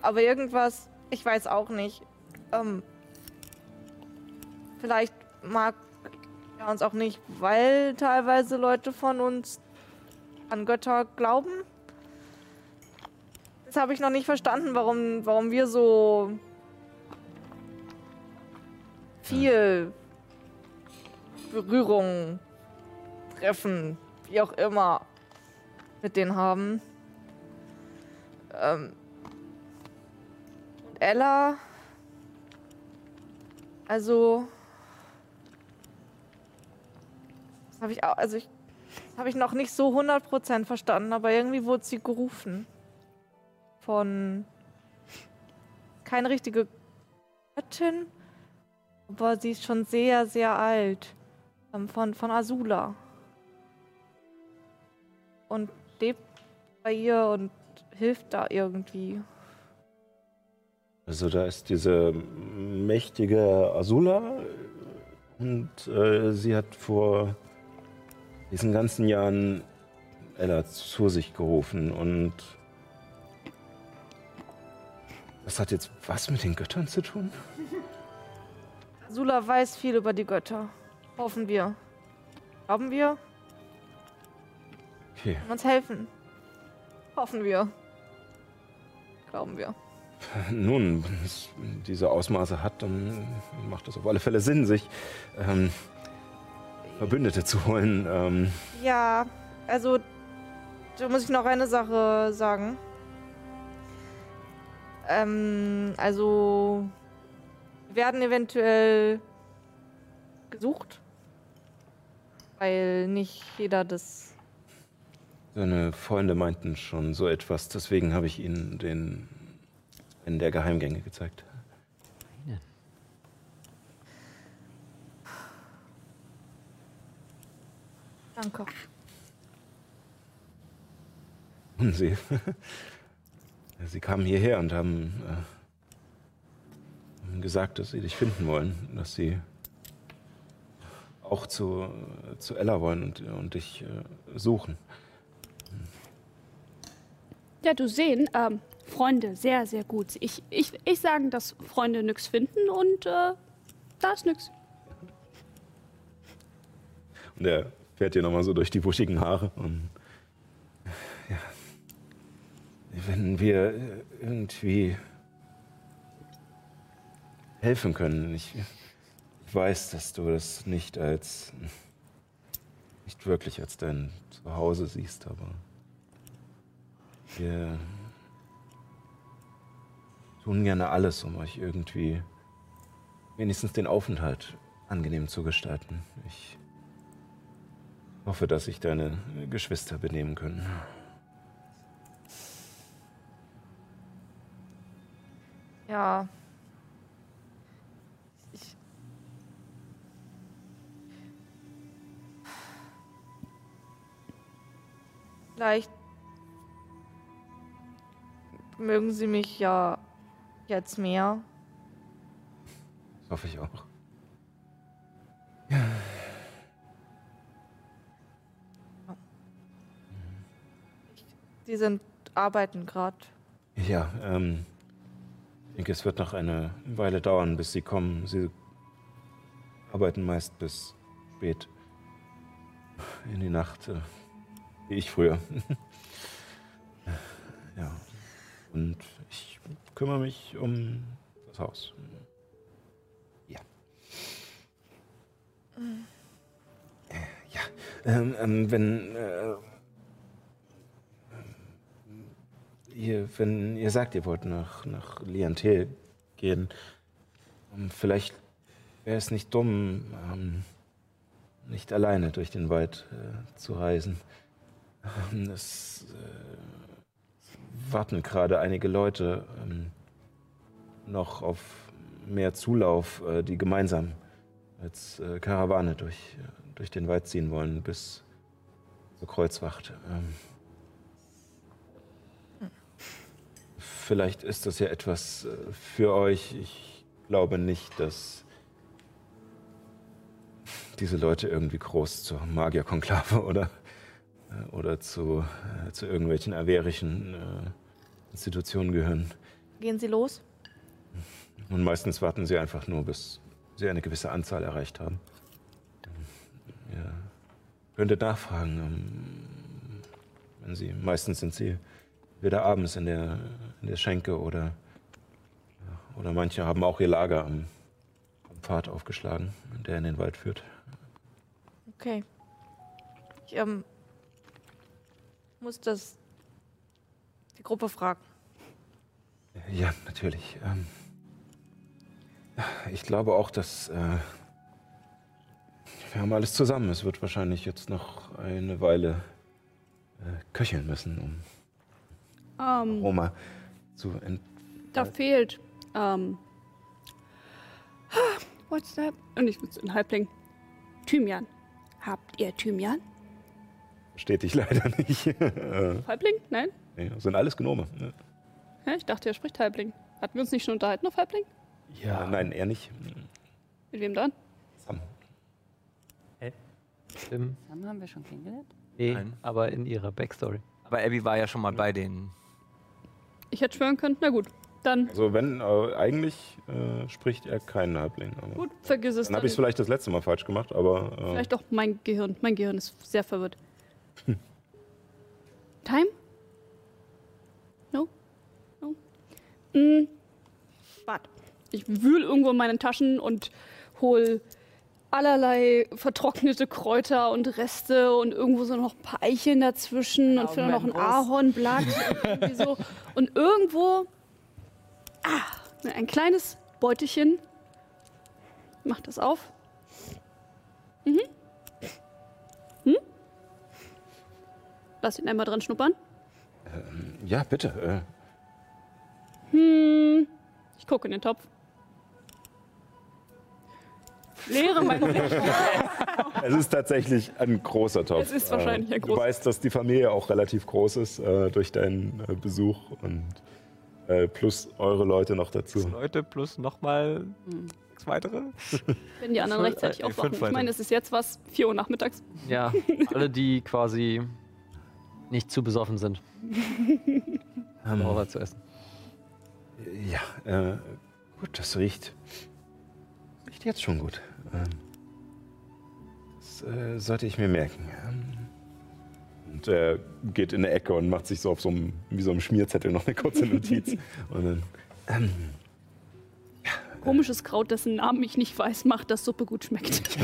Aber irgendwas, ich weiß auch nicht. Ähm, vielleicht mag er uns auch nicht, weil teilweise Leute von uns an Götter glauben. Das habe ich noch nicht verstanden, warum, warum wir so viel Berührung, Treffen, wie auch immer, mit denen haben. Ähm, Ella, also, das habe ich auch, also ich, habe ich noch nicht so 100% verstanden, aber irgendwie wurde sie gerufen von keine richtige Göttin, aber sie ist schon sehr, sehr alt. Ähm, von, von Azula. Und lebt bei ihr und hilft da irgendwie. Also, da ist diese mächtige Azula und äh, sie hat vor diesen ganzen Jahren Ella zu sich gerufen und. Das hat jetzt was mit den Göttern zu tun? Azula weiß viel über die Götter. Hoffen wir. Glauben wir? Okay. Kann uns helfen. Hoffen wir. Glauben wir. Nun, wenn es diese Ausmaße hat, dann macht es auf alle Fälle Sinn, sich ähm, Verbündete zu holen. Ähm, Ja, also da muss ich noch eine Sache sagen. Ähm, also werden eventuell gesucht, weil nicht jeder das. seine Freunde meinten schon so etwas, deswegen habe ich ihnen den einen der Geheimgänge gezeigt. Danke. Und sie, sie kamen hierher und haben, äh, haben gesagt, dass sie dich finden wollen, dass sie auch zu, zu Ella wollen und, und dich äh, suchen. Ja, du sehen, ähm, Freunde, sehr, sehr gut. Ich, ich, ich sagen, dass Freunde nix finden und äh, da ist nix. Und er fährt dir nochmal so durch die buschigen Haare. Und ja, wenn wir irgendwie helfen können, ich, ich weiß, dass du das nicht als, nicht wirklich als dein Zuhause siehst, aber Wir tun gerne alles, um euch irgendwie wenigstens den Aufenthalt angenehm zu gestalten. Ich hoffe, dass sich deine Geschwister benehmen können. Ja. Ich. Vielleicht mögen sie mich ja jetzt mehr. Das hoffe ich auch. Sie sind arbeiten gerade. Ja, ähm, ich denke, es wird noch eine Weile dauern, bis sie kommen. Sie arbeiten meist bis spät in die Nacht, äh, wie ich früher. ja, und kümmere mich um das Haus. Ja. Ja, ähm, ähm, wenn äh, ihr, wenn ihr sagt, ihr wollt nach, nach Liantel gehen, ähm, vielleicht wäre es nicht dumm, ähm, nicht alleine durch den Wald äh, zu reisen. Ähm, es äh, warten gerade einige Leute ähm, noch auf mehr Zulauf, äh, die gemeinsam als äh, Karawane durch, äh, durch den Wald ziehen wollen bis zur Kreuzwacht. Ähm, Vielleicht ist das ja etwas äh, für euch. Ich glaube nicht, dass diese Leute irgendwie groß zur Magierkonklave oder, oder zu, äh, zu irgendwelchen averischen äh, Institutionen gehören. Gehen Sie los? Und meistens warten sie einfach nur, bis sie eine gewisse Anzahl erreicht haben. Ihr könntet nachfragen, ähm, wenn sie, meistens sind sie wieder abends in der, in der Schenke oder, oder manche haben auch ihr Lager am, am Pfad aufgeschlagen, der in den Wald führt. Okay. Ich ähm, muss das die Gruppe fragen. Ja, natürlich. Ähm, ich glaube auch, dass äh, wir haben alles zusammen. Es wird wahrscheinlich jetzt noch eine Weile äh, köcheln müssen, um Ähm, Roma zu ent da fehlt. Ähm, what's that? Und ich muss ein Halbling. Thymian. Habt ihr Thymian? Steht ich leider nicht. Halbling? Nein? nee, das sind alles Gnome. ne? Ja, ich dachte, er spricht Halbling. Hatten wir uns nicht schon unterhalten auf Halbling? Ja. Nein, eher nicht. Mit wem dann? Sam. Tim? Sam haben wir schon kennengelernt? Nee, Nein. aber in ihrer Backstory. Aber Abby war ja schon mal bei den. Ich hätte schwören können. Na gut. Dann, Also wenn, äh, eigentlich äh, spricht er keinen Halbling. Aber gut, vergiss es dann habe ich es vielleicht das letzte Mal falsch gemacht, aber äh, Vielleicht auch mein Gehirn. Mein Gehirn ist sehr verwirrt. Time? No? No? Mm. Warte. Ich wühl irgendwo in meinen Taschen und hol allerlei vertrocknete Kräuter und Reste und irgendwo so noch ein paar Eicheln dazwischen und vielleicht noch ein Ahornblatt. und so. Und irgendwo ah, ein kleines Beutelchen. Mach das auf. Mhm. Lass ihn einmal dran schnuppern. ähm, ja, bitte. Äh, Hm. Ich gucke in den Topf. Leere meine es ist tatsächlich ein großer Topf. Es ist wahrscheinlich ein Du großer. weißt, dass die Familie auch relativ groß ist äh, durch deinen äh, Besuch und äh, plus eure Leute noch dazu. Leute plus nochmal sechs weitere. Wenn die anderen rechtzeitig äh, aufwachen. Ich meine, es ist jetzt was, 4 Uhr nachmittags. Ja, alle, die quasi nicht zu besoffen sind, um was zu essen. Ja, äh, gut, das riecht. Riecht jetzt schon gut. Ähm, das äh, sollte ich mir merken. Ähm, und er geht in eine Ecke und macht sich so auf so einem, wie so einem Schmierzettel noch eine kurze Notiz. und dann, ähm, Komisches Kraut, dessen Namen ich nicht weiß, macht, dass Suppe gut schmeckt.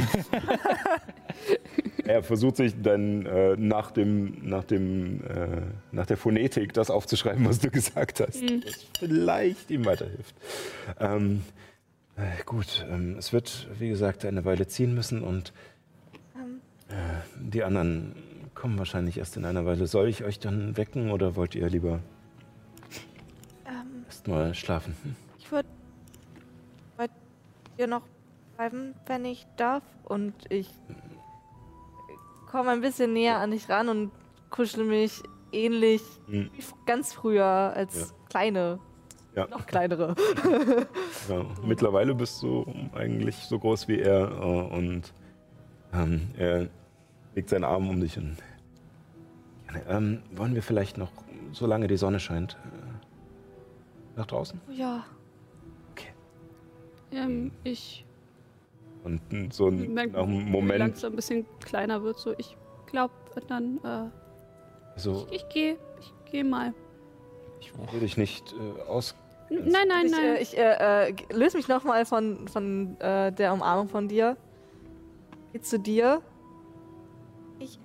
Er versucht sich dann äh, nach, dem, nach, dem, äh, nach der Phonetik das aufzuschreiben, was du gesagt hast. Mhm. Was vielleicht ihm weiterhilft. Ähm, äh, gut, ähm, es wird, wie gesagt, eine Weile ziehen müssen und Ähm. äh, die anderen kommen wahrscheinlich erst in einer Weile. Soll ich euch dann wecken oder wollt ihr lieber Ähm, erst mal schlafen? Hm? ich würde bei dir noch bleiben, wenn ich darf. Und ich komme ein bisschen näher an dich ran und kuschel mich ähnlich Hm. wie ganz früher als Ja. kleine, Ja. noch kleinere. Ja, mittlerweile bist du eigentlich so groß wie er äh, und ähm, er legt seinen Arm um dich und ähm, wollen wir vielleicht noch, solange die Sonne scheint, äh, nach draußen? ja. Ähm, ich Und so ein, merke, nach einem wie Moment, langsam ein bisschen kleiner wird. So, ich glaube, dann. Äh, so ich gehe, ich gehe mal. will ich nicht äh, aus. Nein, nein, ich, nein. Äh, ich äh, äh, löse mich nochmal von, von äh, der Umarmung von dir. Geh zu dir. Ich,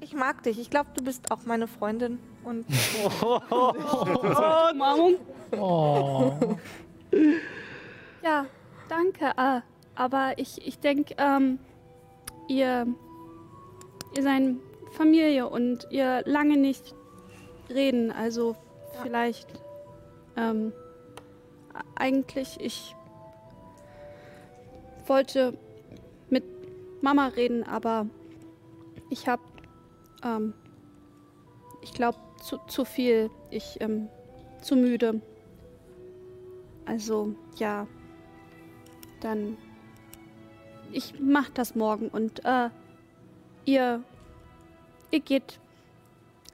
ich mag dich. Ich glaube, du bist auch meine Freundin. Und Umarmung. Oh. Ja, danke. Äh, aber ich, ich denke, ähm, ihr, ihr seid Familie und ihr lange nicht reden. Also vielleicht ähm, eigentlich, ich wollte mit Mama reden, aber ich habe, ähm, ich glaube, zu, zu viel. Ich, ähm, zu müde. Also, ja. Dann. Ich mach das morgen und, äh, ihr. Ihr geht.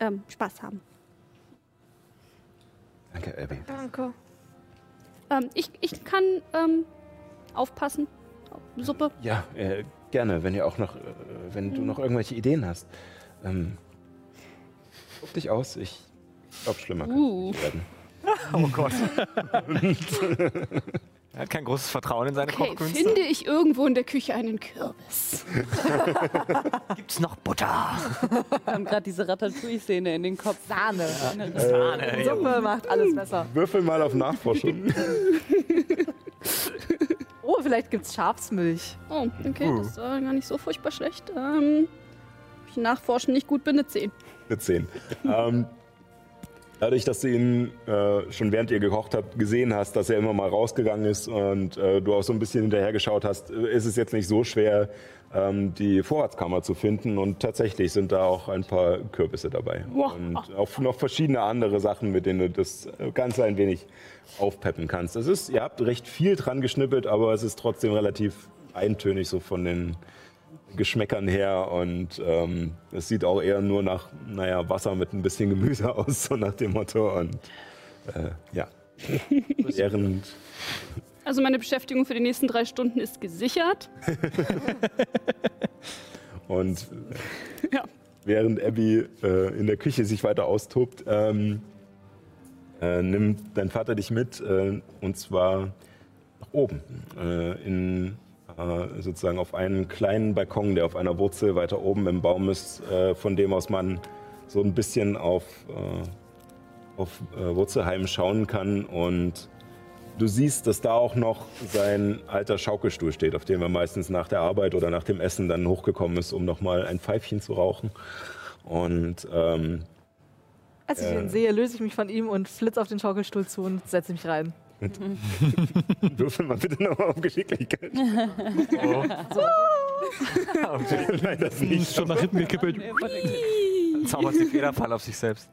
Ähm, Spaß haben. Danke, Abby. danke. Ähm, ich, ich kann, ähm, aufpassen. Suppe. Ja, äh, gerne, wenn ihr auch noch, äh, wenn du noch irgendwelche Ideen hast. Ähm, guck dich aus, ich glaube, schlimmer kann Uh. es nicht werden. Oh Gott. er hat kein großes Vertrauen in seine Okay, Kochkünste. finde ich irgendwo in der Küche einen Kürbis. Gibt's noch Butter? Wir haben gerade diese Ratatouille-Szene in den Kopf. Sahne. Sahne. Suppe macht alles besser. Würfel mal auf Nachforschung. Oh, vielleicht gibt's Schafsmilch. Oh, okay, das war gar nicht so furchtbar schlecht. Ähm, ich nachforschen nicht gut bin, eine 10. Eine 10. ähm, dadurch, dass du ihn äh, schon während ihr gekocht habt, gesehen hast, dass er immer mal rausgegangen ist und äh, du auch so ein bisschen hinterher geschaut hast, ist es jetzt nicht so schwer, ähm, die Vorratskammer zu finden. Und tatsächlich sind da auch ein paar Kürbisse dabei. Wow. Und auch noch verschiedene andere Sachen, mit denen du das Ganze ein wenig aufpeppen kannst. Es ist, ihr habt recht viel dran geschnippelt, aber es ist trotzdem relativ eintönig so von den Geschmäckern her und ähm, es sieht auch eher nur nach, naja, Wasser mit ein bisschen Gemüse aus, so nach dem Motto. Und äh, ja, während Also meine Beschäftigung für die nächsten drei Stunden ist gesichert. Und äh, Ja. während Abby äh, in der Küche sich weiter austobt, ähm, äh, nimmt dein Vater dich mit äh, und zwar nach oben äh, in äh, sozusagen auf einen kleinen Balkon, der auf einer Wurzel weiter oben im Baum ist, äh, von dem aus man so ein bisschen auf, äh, auf äh, Wurzelheim schauen kann und Du siehst, dass da auch noch sein alter Schaukelstuhl steht, auf dem er meistens nach der Arbeit oder nach dem Essen dann hochgekommen ist, um nochmal ein Pfeifchen zu rauchen. Und ähm, Als ich Äh. ihn sehe, löse ich mich von ihm und flitze auf den Schaukelstuhl zu und setze mich rein. würfel mal bitte nochmal auf Geschicklichkeit. Oh. Nein, das nicht. Schon nach hinten gekippelt. Zaubert sie Federfall auf sich selbst.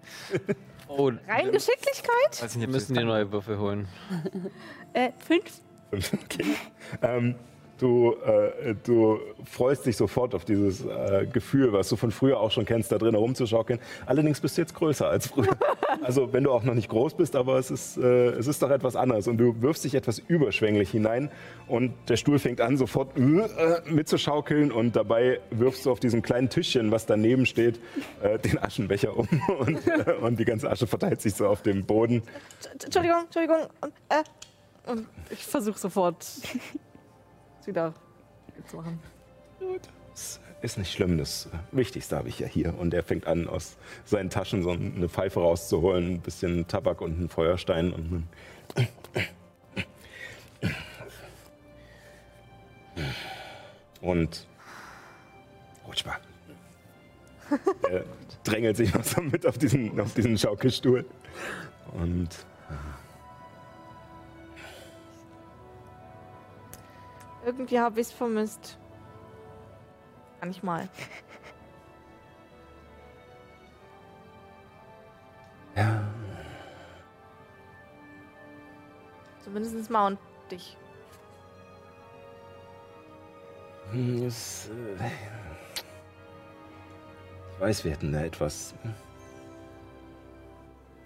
Oh, Rein Geschicklichkeit? Weiß nicht, wir müssen dir neue Würfel holen. Äh, fünf. Okay. Ähm, du, äh, du freust dich sofort auf dieses äh, Gefühl, was du von früher auch schon kennst, da drin herumzuschaukeln. Allerdings bist du jetzt größer als früher. Also wenn du auch noch nicht groß bist, aber es ist, äh, es ist doch etwas anderes. Und du wirfst dich etwas überschwänglich hinein und der Stuhl fängt an, sofort äh, mitzuschaukeln und dabei wirfst du auf diesem kleinen Tischchen, was daneben steht, äh, den Aschenbecher um und, äh, und die ganze Asche verteilt sich so auf dem Boden. Entschuldigung, Entschuldigung. Äh, ich versuche sofort es wieder zu machen. ist nicht schlimm. Das Wichtigste habe ich ja hier. Und er fängt an, aus seinen Taschen so eine Pfeife rauszuholen, ein bisschen Tabak und einen Feuerstein und einen und rutsch mal. er drängelt sich noch so mit auf diesen, auf diesen Schaukelstuhl. Und Irgendwie habe ich es vermisst. Manchmal. Ja. Zumindest mal und dich. Hm, Es, äh, ich weiß, wir hätten da etwas hm,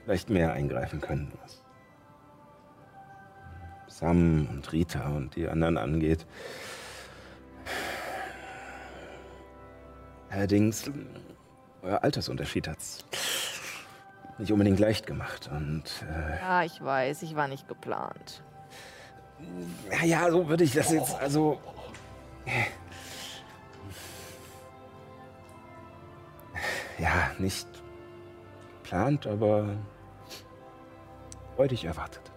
vielleicht mehr eingreifen können, was Sam und Rita und die anderen angeht. Allerdings, euer Altersunterschied hat's nicht unbedingt leicht gemacht. Und äh, Ja, ich weiß, ich war nicht geplant. ja, ja, so würde ich das jetzt, also. Ja, nicht geplant, aber freudig erwartet.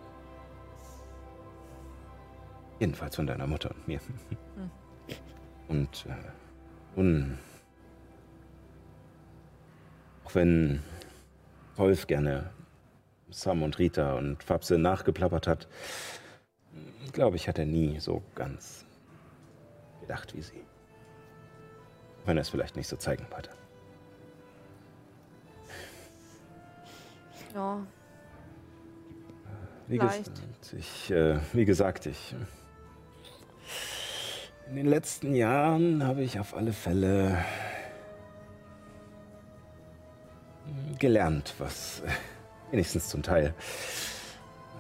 Jedenfalls von deiner Mutter und mir. Und äh, nun, auch wenn Wolf gerne Sam und Rita und Fabse nachgeplappert hat, glaube ich, hat er nie so ganz gedacht wie sie. Wenn er es vielleicht nicht so zeigen wollte. Ja. Wie, Vielleicht. gesagt, ich, äh, wie gesagt, ich. In den letzten Jahren habe ich auf alle Fälle gelernt, was äh, wenigstens zum Teil,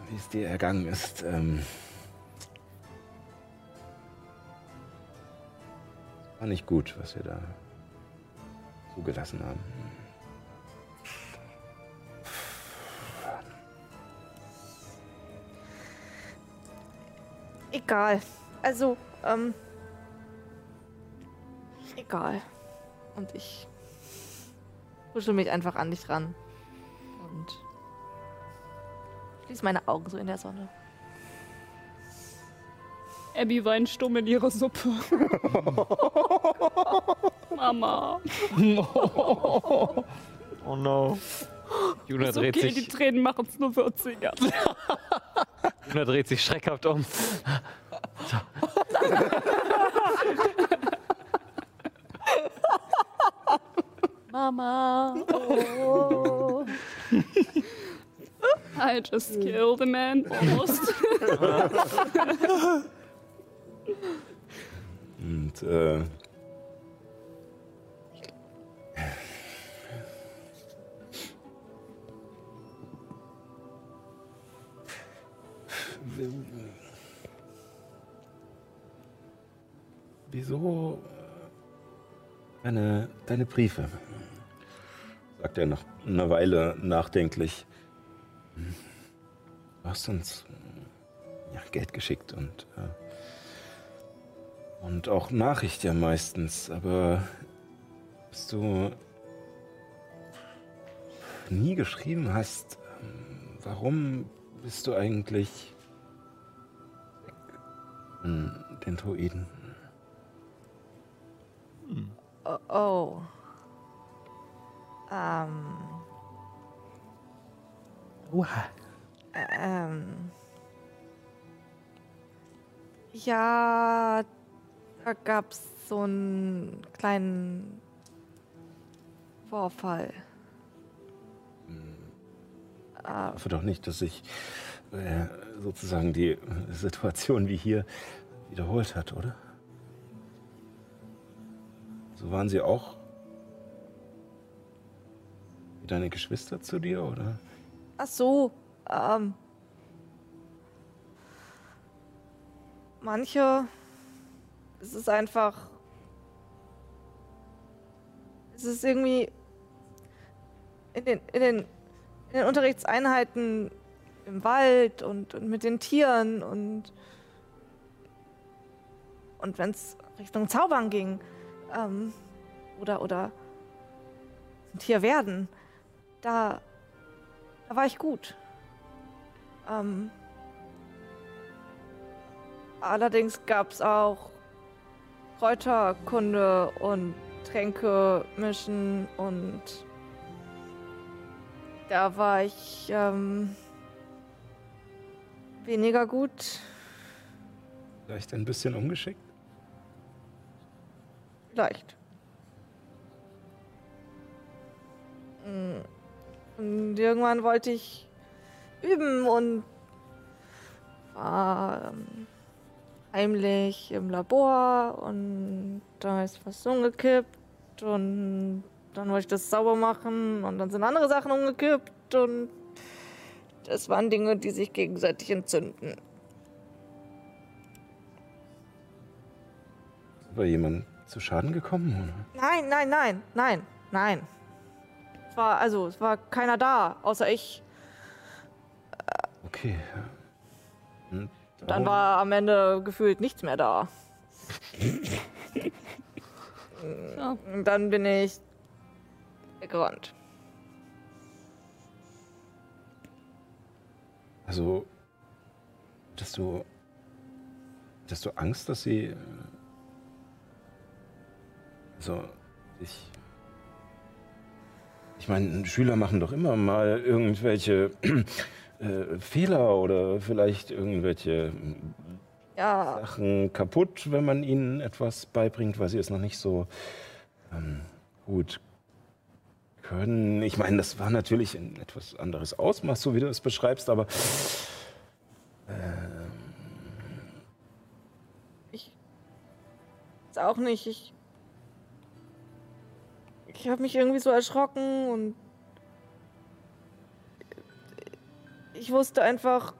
wie es dir ergangen ist. Ähm, war nicht gut, was wir da zugelassen haben. Egal. Also, ähm. Egal. Und ich kuschel mich einfach an dich ran. Und schließe meine Augen so in der Sonne. Abby weint stumm in ihre Suppe. Mama. Oh no. Juna Ist dreht okay, die sich, Tränen machen es nur 40er. Juna dreht sich schreckhaft um. Mama. Oh. I just killed a man almost. Und äh, Wieso äh, deine, deine Briefe? Sagt er nach einer Weile nachdenklich. Du hast uns ja, Geld geschickt und äh, und auch Nachricht ja meistens, aber dass du nie geschrieben hast, warum bist du eigentlich von den Druiden? Oh. oh. Ähm. Oha. Ähm. Ja, da gab's so einen kleinen Vorfall. Ich hoffe doch nicht, dass sich äh, sozusagen die Situation wie hier wiederholt hat, oder? So waren sie auch wie deine Geschwister zu dir, oder? Ach so, ähm. Manche. Es ist einfach. Es ist irgendwie. In den, in den, in den Unterrichtseinheiten im Wald und, und mit den Tieren und. Und wenn es Richtung Zaubern ging, ähm, oder, oder Tier werden, da, da war ich gut. Ähm, allerdings gab es auch Kräuterkunde und Tränke mischen und da war ich ähm, weniger gut. Vielleicht ein bisschen ungeschickt? Vielleicht. Mm. Und irgendwann wollte ich üben und war ähm, heimlich im Labor und da ist was umgekippt und dann wollte ich das sauber machen und dann sind andere Sachen umgekippt und das waren Dinge, die sich gegenseitig entzünden. War jemand zu Schaden gekommen? Oder? Nein, nein, nein, nein, nein. Es war also, es war keiner da, außer ich. Okay. Und Dann war am Ende gefühlt nichts mehr da. Und dann bin ich weggerannt. Also, dass du, dass du Angst, dass sie, also, ich, ich meine, Schüler machen doch immer mal irgendwelche äh, Fehler oder vielleicht irgendwelche Ja, Sachen kaputt, wenn man ihnen etwas beibringt, weil sie es noch nicht so ähm, gut können. Ich meine, das war natürlich ein etwas anderes Ausmaß, so wie du es beschreibst, aber ähm, ist auch nicht. Ich, ich habe mich irgendwie so erschrocken und ich wusste einfach.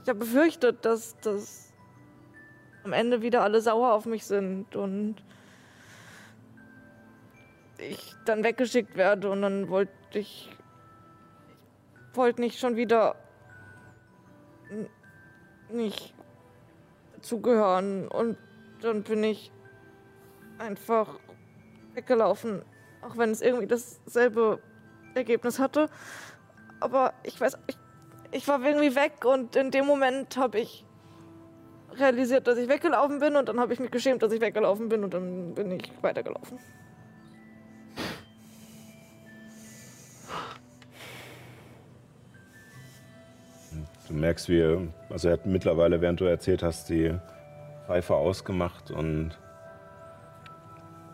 Ich, habe befürchtet, dass, dass am Ende wieder alle sauer auf mich sind und ich dann weggeschickt werde und dann wollte ich. Ich wollte nicht schon wieder nicht dazugehören und dann bin ich einfach weggelaufen, auch wenn es irgendwie dasselbe Ergebnis hatte. Aber ich weiß, ich, ich war irgendwie weg und in dem Moment habe ich realisiert, dass ich weggelaufen bin und dann habe ich mich geschämt, dass ich weggelaufen bin und dann bin ich weitergelaufen. du merkst, wie, also er hat mittlerweile, während du erzählt hast, die Pfeife ausgemacht und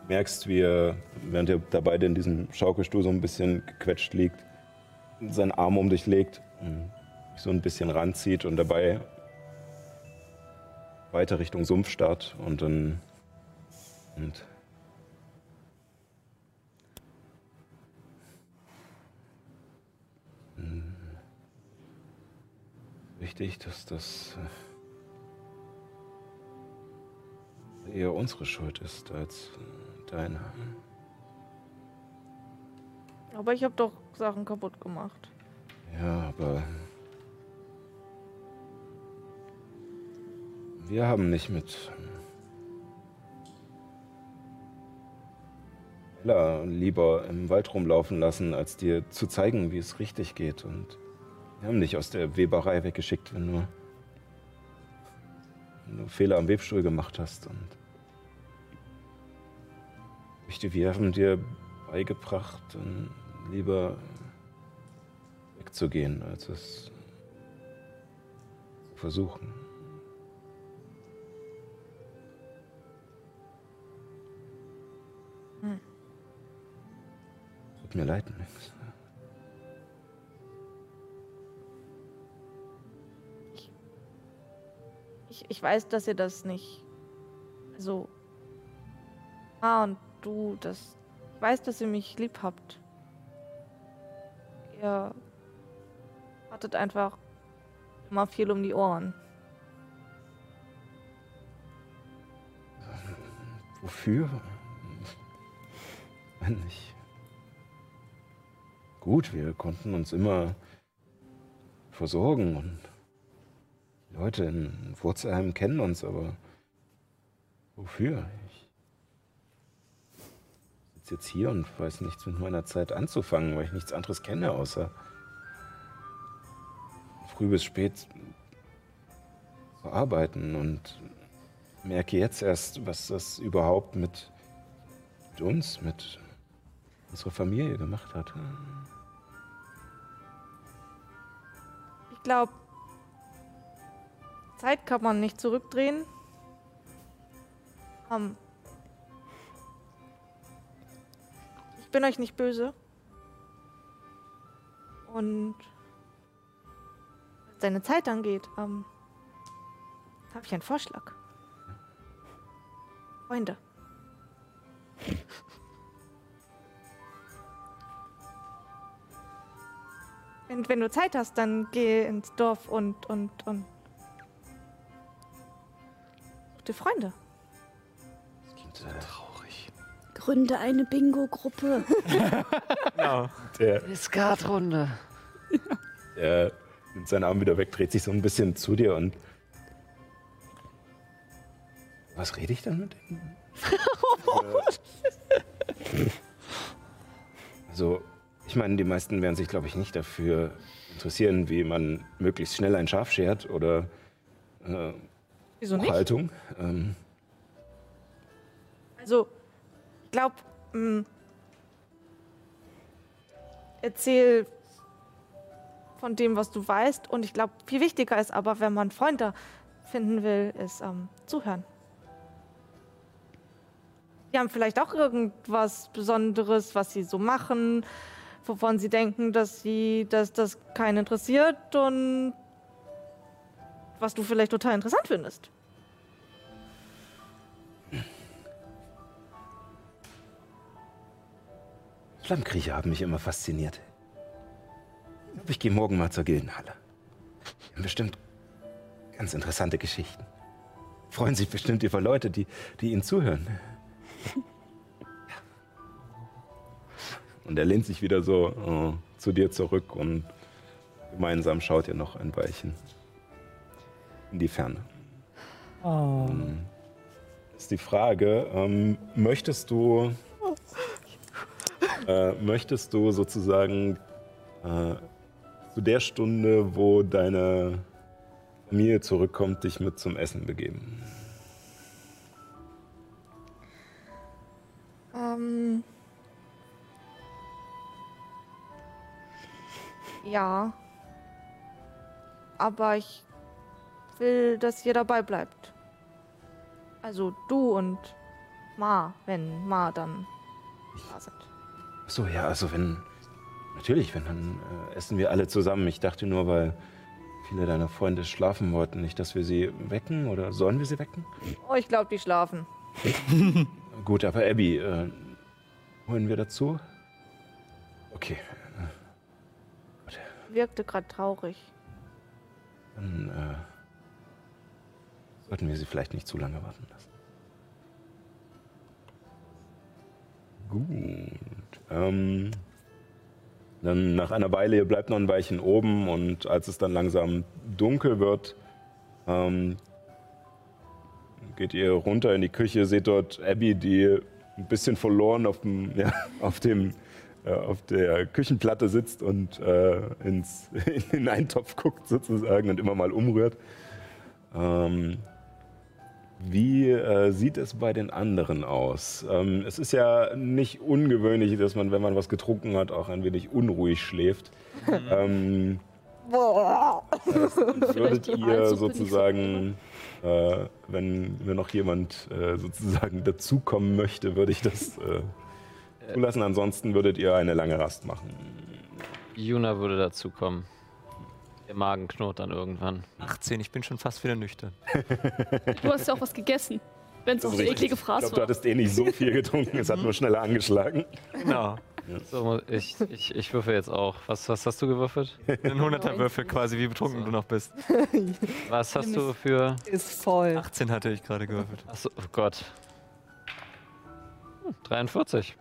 merkst, wie er, während er dabei in diesem Schaukelstuhl so ein bisschen gequetscht liegt, seinen Arm um dich legt, und dich so ein bisschen ranzieht und dabei weiter Richtung Sumpf starrt und dann und Hm. Wichtig, dass das eher unsere Schuld ist als äh, deine. Aber ich habe doch Sachen kaputt gemacht. Ja, aber wir haben nicht mit Ella lieber im Wald rumlaufen lassen, als dir zu zeigen, wie es richtig geht. Und wir haben dich aus der Weberei weggeschickt, wenn du, wenn du Fehler am Webstuhl gemacht hast. Und Möchte, wir haben dir beigebracht, dann lieber wegzugehen, als es zu versuchen. Hm. Tut mir leid, Max. Ich, ich weiß, dass ihr das nicht. Also. Ah, und du, das. Ich weiß, dass ihr mich lieb habt. Ihr hattet einfach immer viel um die Ohren. Wofür? Wenn nicht. Gut, wir konnten uns immer versorgen und die Leute in Wurzelheim kennen uns, aber Wofür? Sitze jetzt hier und weiß nichts mit meiner Zeit anzufangen, weil ich nichts anderes kenne, außer früh bis spät zu arbeiten und merke jetzt erst, was das überhaupt mit, mit uns, mit unserer Familie gemacht hat. Ich glaube, Zeit kann man nicht zurückdrehen. Ähm, ich bin euch nicht böse. Und was deine Zeit angeht, ähm, habe ich einen Vorschlag. Freunde. Und wenn du Zeit hast, dann geh ins Dorf und, und, und. Such dir Freunde. Traurig. Gründe eine Bingo-Gruppe. Genau. Der, Eine Skatrunde. der nimmt seinen Arm wieder weg, dreht sich so ein bisschen zu dir und. Was rede ich dann mit ihm? Äh, also, ich meine, die meisten werden sich, glaube ich, nicht dafür interessieren, wie man möglichst schnell ein Schaf schert oder äh, Wieso nicht? Haltung. Ähm, Also, ich glaube, erzähl von dem, was du weißt. Und ich glaube, viel wichtiger ist aber, wenn man Freunde finden will, ist ähm, zuhören. Die haben vielleicht auch irgendwas Besonderes, was sie so machen, wovon sie denken, dass sie, dass das keinen interessiert und was du vielleicht total interessant findest. Flammkriecher haben mich immer fasziniert. Ich gehe morgen mal zur Gildenhalle. Die haben bestimmt ganz interessante Geschichten. Freuen sich bestimmt über Leute, die, die ihnen zuhören. Und er lehnt sich wieder so äh, zu dir zurück und gemeinsam schaut ihr noch ein Weilchen in die Ferne. Ähm, ist die Frage, ähm, möchtest du äh, möchtest du sozusagen äh, zu der Stunde, wo deine Familie zurückkommt, dich mit zum Essen begeben? Ähm. Ja. Aber ich will, dass ihr dabei bleibt. Also du und Ma, wenn Ma dann da sind. Ach So, ja, also wenn. Natürlich, wenn, dann äh, essen wir alle zusammen. Ich dachte nur, weil viele deiner Freunde schlafen wollten, nicht, dass wir sie wecken oder sollen wir sie wecken? Oh, ich glaube, die schlafen. Gut, aber Abby, äh, holen wir dazu? Okay, Wirkte gerade traurig. dann äh, sollten wir sie vielleicht nicht zu lange warten lassen. Gut. Ähm, dann nach einer Weile, ihr bleibt noch ein Weilchen oben und als es dann langsam dunkel wird, ähm, geht ihr runter in die Küche, seht dort Abby, die ein bisschen verloren auf dem, ja, auf dem äh, auf der Küchenplatte sitzt und äh, ins, in den Eintopf guckt sozusagen und immer mal umrührt. Ähm, wie äh, sieht es bei den anderen aus? Ähm, es ist ja nicht ungewöhnlich, dass man, wenn man was getrunken hat, auch ein wenig unruhig schläft. Ähm, würdet ihr sozusagen, äh, wenn, wenn noch jemand äh, sozusagen dazukommen möchte, würde ich das äh, zulassen. Ansonsten würdet ihr eine lange Rast machen. Juna würde dazukommen. Der Magen knurrt dann irgendwann. 18, ich bin schon fast wieder nüchtern. Du hast ja auch was gegessen. Wenn es auch so eklige Ich Fraß glaube, du war. hattest eh nicht so viel getrunken, es hat nur schneller angeschlagen. Genau. So, ich, ich, ich würfel jetzt auch. Was, was hast du gewürfelt? Ein 100er Würfel quasi, wie betrunken du noch bist. Was hast du für. Ist voll. 18 hatte ich gerade gewürfelt. Achso, oh Gott. Hm, 43.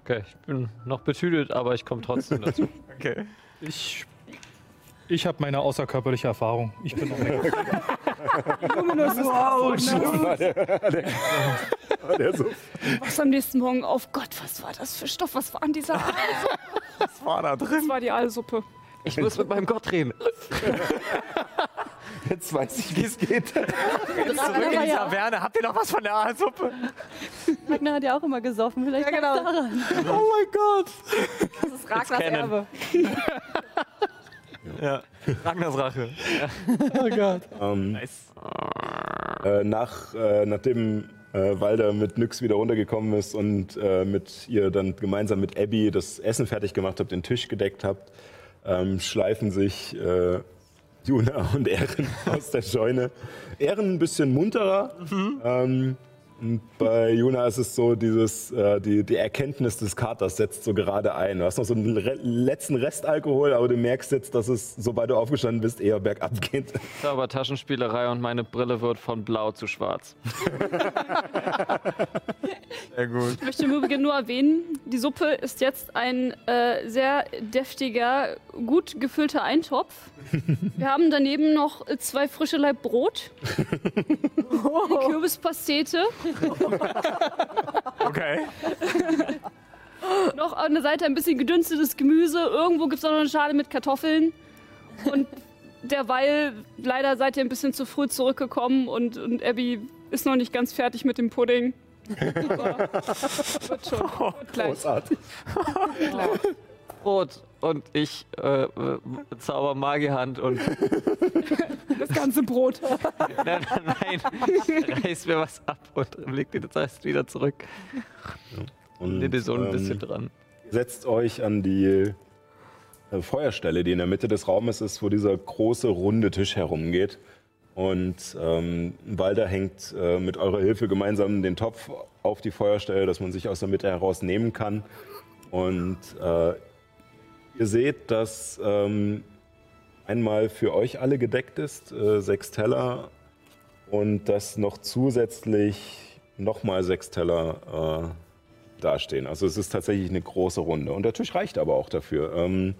Okay, ich bin noch betüdelt, aber ich komme trotzdem dazu. Okay. Ich, ich habe meine außerkörperliche Erfahrung. Ich bin noch nicht. Luminous Wow. Was am nächsten Morgen? Oh Gott, was war das für Stoff? Was war an dieser Aalsuppe? Was war da drin? Das war die Aalsuppe. Ich muss mit meinem Gott reden. Jetzt weiß ich, wie es geht. Zurück in die Taverne. Habt ihr noch was von der Aalsuppe? Ragnar hat ja auch immer gesoffen. Vielleicht Ja, genau. daran. Oh mein Gott. Das ist Ragnars. Erbe. Ja. Ragnars Rache. Oh Gott. Ähm, Nice. äh, nach, äh, nachdem äh, Walder mit Nyx wieder runtergekommen ist und äh, mit ihr dann gemeinsam mit Abby das Essen fertig gemacht habt, den Tisch gedeckt habt, ähm, schleifen sich äh, Juna und Ehren aus der Scheune. Ehren ein bisschen munterer. Ähm, und bei Juna ist es so, dieses, äh, die, die Erkenntnis des Katers setzt so gerade ein. Du hast noch so einen re letzten Restalkohol, aber du merkst jetzt, dass es, sobald du aufgestanden bist, eher bergab geht. Aber Taschenspielerei und meine Brille wird von blau zu schwarz. Sehr gut. Ich möchte im Übrigen nur erwähnen, die Suppe ist jetzt ein äh, sehr deftiger, gut gefüllter Eintopf. Wir haben daneben noch zwei frische Laib Brot, die Kürbispastete, Okay. noch an der Seite ein bisschen gedünstetes Gemüse. Irgendwo gibt es auch noch eine Schale mit Kartoffeln. Und derweil leider seid ihr ein bisschen zu früh zurückgekommen und, und Abby ist noch nicht ganz fertig mit dem Pudding. Aber wird schon. Wird gleich. Großartig. Brot und ich äh, äh, zauber Magierhand und Das ganze Brot. nein, nein, reiß mir was ab und leg dir das Rest wieder zurück. Und, Nimm so ein ähm, bisschen dran. setzt euch an die äh, Feuerstelle, die in der Mitte des Raumes ist, wo dieser große runde Tisch herumgeht. Und ähm, Walder hängt äh, mit eurer Hilfe gemeinsam den Topf auf die Feuerstelle, dass man sich aus der Mitte heraus nehmen kann. Und äh, ihr seht, dass ähm, einmal für euch alle gedeckt ist, äh, sechs Teller, und dass noch zusätzlich nochmal sechs Teller äh, dastehen. Also es ist tatsächlich eine große Runde. Und der Tisch reicht aber auch dafür. Ähm,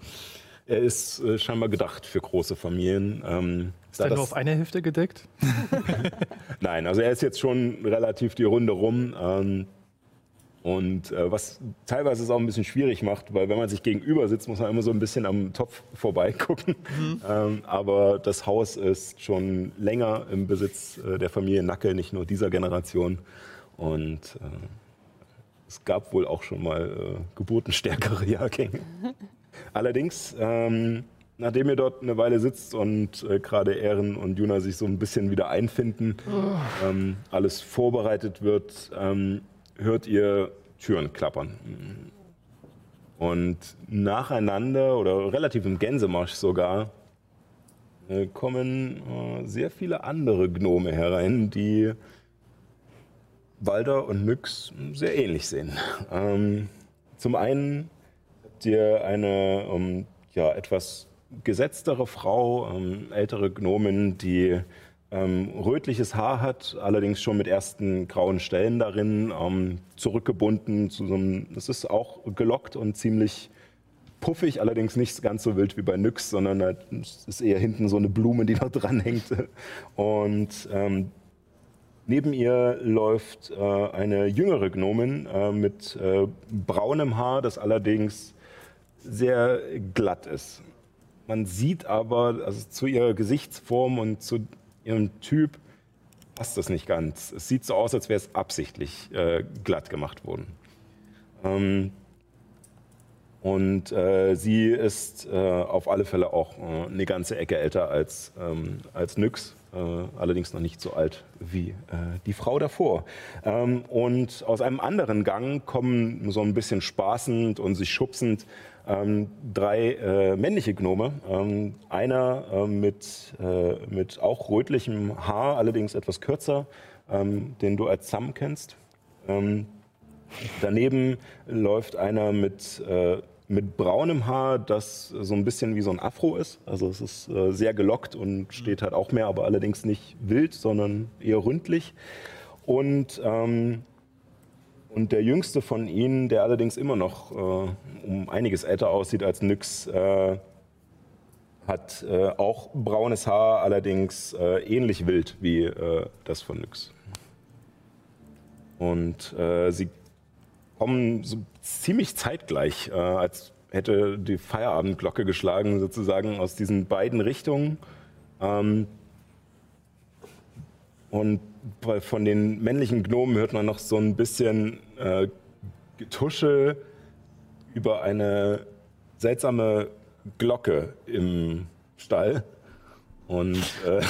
er ist äh, scheinbar gedacht für große Familien. Ähm, Ist da der nur auf eine Hälfte gedeckt? Nein, also er ist jetzt schon relativ die Runde rum. Ähm, und äh, was teilweise es auch ein bisschen schwierig macht, weil wenn man sich gegenüber sitzt, muss man immer so ein bisschen am Topf vorbeigucken. Ähm, aber das Haus ist schon länger im Besitz äh, der Familie Nackel, nicht nur dieser Generation. Und äh, es gab wohl auch schon mal äh, geburtenstärkere Jahrgänge. Allerdings, ähm, nachdem ihr dort eine Weile sitzt und äh, gerade Ehren und Juna sich so ein bisschen wieder einfinden, ähm, alles vorbereitet wird, ähm, hört ihr Türen klappern. Und nacheinander oder relativ im Gänsemarsch sogar äh, kommen äh, sehr viele andere Gnome herein, die Walder und Nyx sehr ähnlich sehen. Ähm, zum einen habt ihr eine ähm, ja, etwas gesetztere Frau, ähm, ältere Gnomin, die ähm, rötliches Haar hat, allerdings schon mit ersten grauen Stellen darin, ähm, zurückgebunden zu so einem, es ist auch gelockt und ziemlich puffig, allerdings nicht ganz so wild wie bei Nyx, sondern halt, es ist eher hinten so eine Blume, die noch dranhängt. Und ähm, Neben ihr läuft äh, eine jüngere Gnomin äh, mit äh, braunem Haar, das allerdings sehr glatt ist. Man sieht aber, also zu ihrer Gesichtsform und zu ihrem Typ passt das nicht ganz. Es sieht so aus, als wäre es absichtlich äh, glatt gemacht worden. Ähm, und äh, sie ist äh, auf alle Fälle auch äh, eine ganze Ecke älter als, ähm, als Nyx, allerdings noch nicht so alt wie äh, die Frau davor. Ähm, und aus einem anderen Gang kommen so ein bisschen spaßend und sich schubsend ähm, drei äh, männliche Gnome. Ähm, einer äh, mit, äh, mit auch rötlichem Haar, allerdings etwas kürzer, ähm, den du als Sam kennst. Ähm, Daneben läuft einer mit, äh, mit braunem Haar, das so ein bisschen wie so ein Afro ist. Also es ist äh, sehr gelockt und steht halt auch mehr, aber allerdings nicht wild, sondern eher ründlich. Und, ähm, und der jüngste von ihnen, der allerdings immer noch äh, um einiges älter aussieht als Nyx, äh, hat äh, auch braunes Haar, allerdings äh, ähnlich wild wie äh, das von Nyx. Und sie kommen so ziemlich zeitgleich, äh, als hätte die Feierabendglocke geschlagen, sozusagen aus diesen beiden Richtungen. Ähm, und von den männlichen Gnomen hört man noch so ein bisschen äh, Getusche über eine seltsame Glocke im Stall. Und, äh,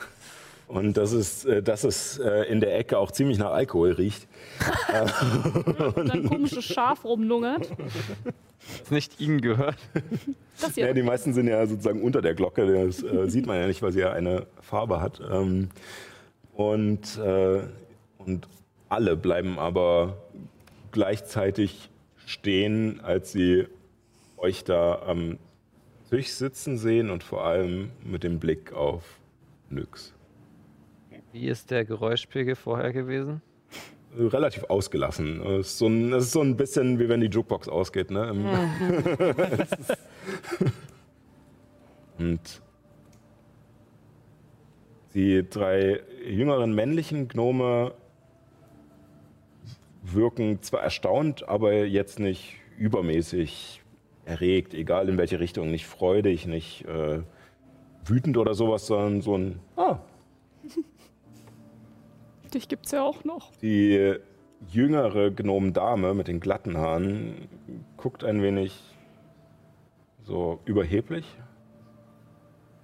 und dass es, äh, dass es äh, in der Ecke auch ziemlich nach Alkohol riecht. Und dann komisches Schaf rumlungert. Das nicht ihnen gehört. Das Ja, die meisten sind ja sozusagen unter der Glocke. Das äh, sieht man ja nicht, weil sie ja eine Farbe hat. Ähm, und, äh, und alle bleiben aber gleichzeitig stehen, als sie euch da am Tisch sitzen sehen und vor allem mit dem Blick auf Nyx. Wie ist der Geräuschpegel vorher gewesen? Relativ ausgelassen. Es ist, so ein, es ist so ein bisschen wie wenn die Jukebox ausgeht. Ne? Und die drei jüngeren männlichen Gnome wirken zwar erstaunt, aber jetzt nicht übermäßig erregt, egal in welche Richtung, nicht freudig, nicht äh, wütend oder sowas, sondern so ein, ah, Dich gibt's ja auch noch. Die jüngere Gnomendame mit den glatten Haaren guckt ein wenig so überheblich.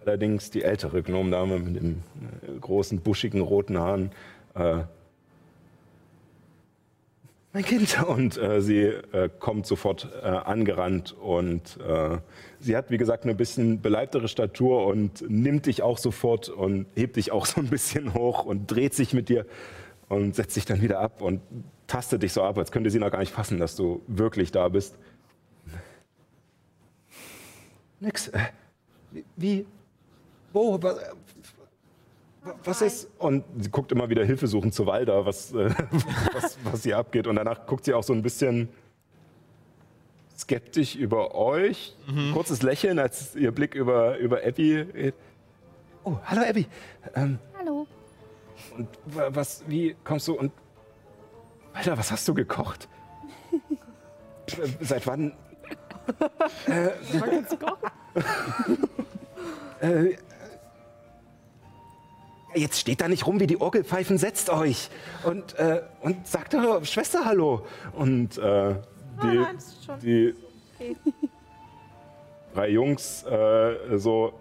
Allerdings die ältere Gnomendame mit den äh, großen, buschigen, roten Haaren. Äh, mein Kind! Und äh, sie äh, kommt sofort äh, angerannt und äh, sie hat, wie gesagt, eine bisschen beleibtere Statur und nimmt dich auch sofort und hebt dich auch so ein bisschen hoch und dreht sich mit dir und setzt sich dann wieder ab und tastet dich so ab, als könnte sie noch gar nicht fassen, dass du wirklich da bist. Nix. Äh, wie-? Wo? Was, ist? Und sie guckt immer wieder hilfesuchend zu Walda, was, äh, was, was hier abgeht. Und danach guckt sie auch so ein bisschen skeptisch über euch. Kurzes Lächeln, als ihr Blick über, über Abby geht. Oh, hallo Abby. Ähm, Hallo. und wa- was, wie kommst du und. Alter, was hast du gekocht? Seit wann? äh, äh, jetzt steht da nicht rum wie die Orgelpfeifen, setzt euch und, äh, und sagt eure Schwester Hallo. Und äh, die, nein, die okay. drei Jungs äh, so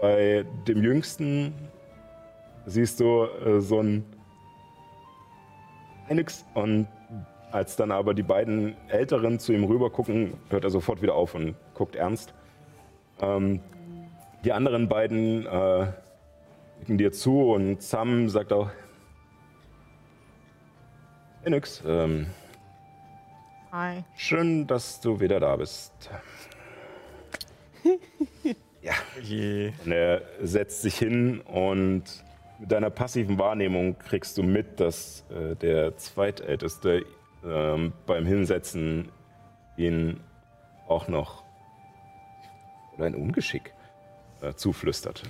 bei dem Jüngsten siehst du äh, so ein Nix und als dann aber die beiden Älteren zu ihm rüber gucken, hört er sofort wieder auf und guckt ernst. Ähm, die anderen beiden äh, nicken dir zu und Sam sagt auch, hey, nix, ähm, Hi. schön, dass du wieder da bist. ja. Und er setzt sich hin und mit deiner passiven Wahrnehmung kriegst du mit, dass äh, der Zweitälteste ähm, beim Hinsetzen ihn auch noch oder ein Ungeschick äh, zuflüstert.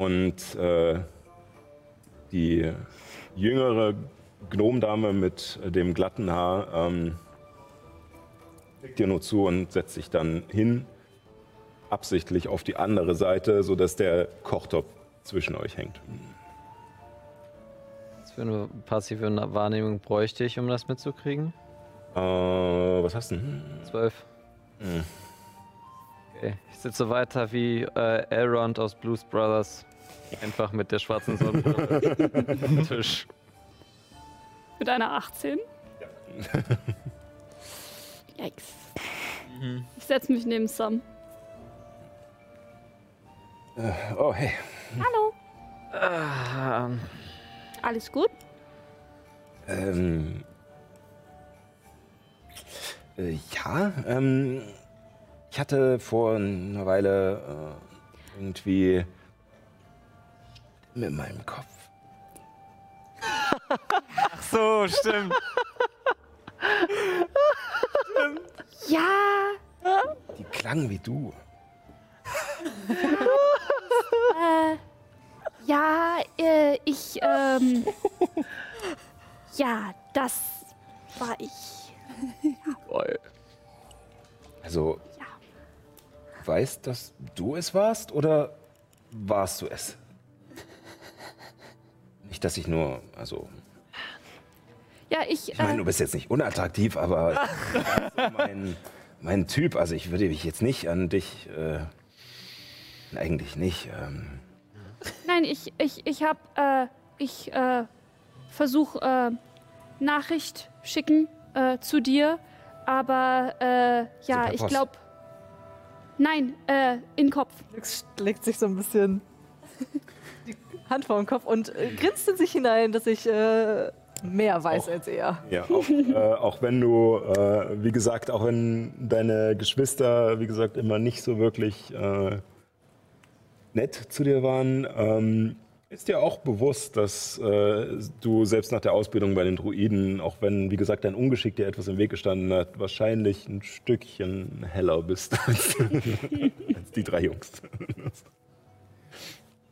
Und äh, die jüngere Gnomdame mit dem glatten Haar ähm, nickt dir nur zu und setzt sich dann hin, absichtlich auf die andere Seite, sodass der Kochtopf zwischen euch hängt. Was für eine passive Wahrnehmung bräuchte ich, um das mitzukriegen? Äh, was hast du denn? Zwölf. Hm. Okay. Ich sitze weiter wie äh, Elrond aus Blues Brothers. Einfach mit der schwarzen Sonne am Tisch. Mit einer 18? Yikes. Ich setze mich neben Sam. Äh, oh, hey. Hallo. Ähm, Alles gut? Ähm, äh, ja, ähm, ich hatte vor einer Weile äh, irgendwie mit meinem Kopf. Ach so, stimmt. Ja. Die klang wie du. Äh, ja, äh, ich, ähm, ja, das war ich. Also, weißt, dass du es warst oder warst du es? Nicht, dass ich nur, also, Ja, ich, ich meine, äh, du bist jetzt nicht unattraktiv, aber so mein, mein Typ, also ich würde mich jetzt nicht an dich, äh, eigentlich nicht, ähm, nein, ich, ich, ich hab, äh, ich, äh, versuch, äh, Nachricht schicken, äh, zu dir, aber, äh, ja, ich Post. Nein, äh, in Kopf. Nix legt sich so ein bisschen die Hand vor den Kopf und äh, grinst in sich hinein, dass ich äh, mehr weiß als er. Ja, auch, äh, auch wenn du, äh, wie gesagt, auch wenn deine Geschwister, wie gesagt, immer nicht so wirklich äh, nett zu dir waren, ähm, ist dir auch bewusst, dass äh, du selbst nach der Ausbildung bei den Druiden, auch wenn, wie gesagt, dein Ungeschick dir etwas im Weg gestanden hat, wahrscheinlich ein Stückchen heller bist als, als die drei Jungs.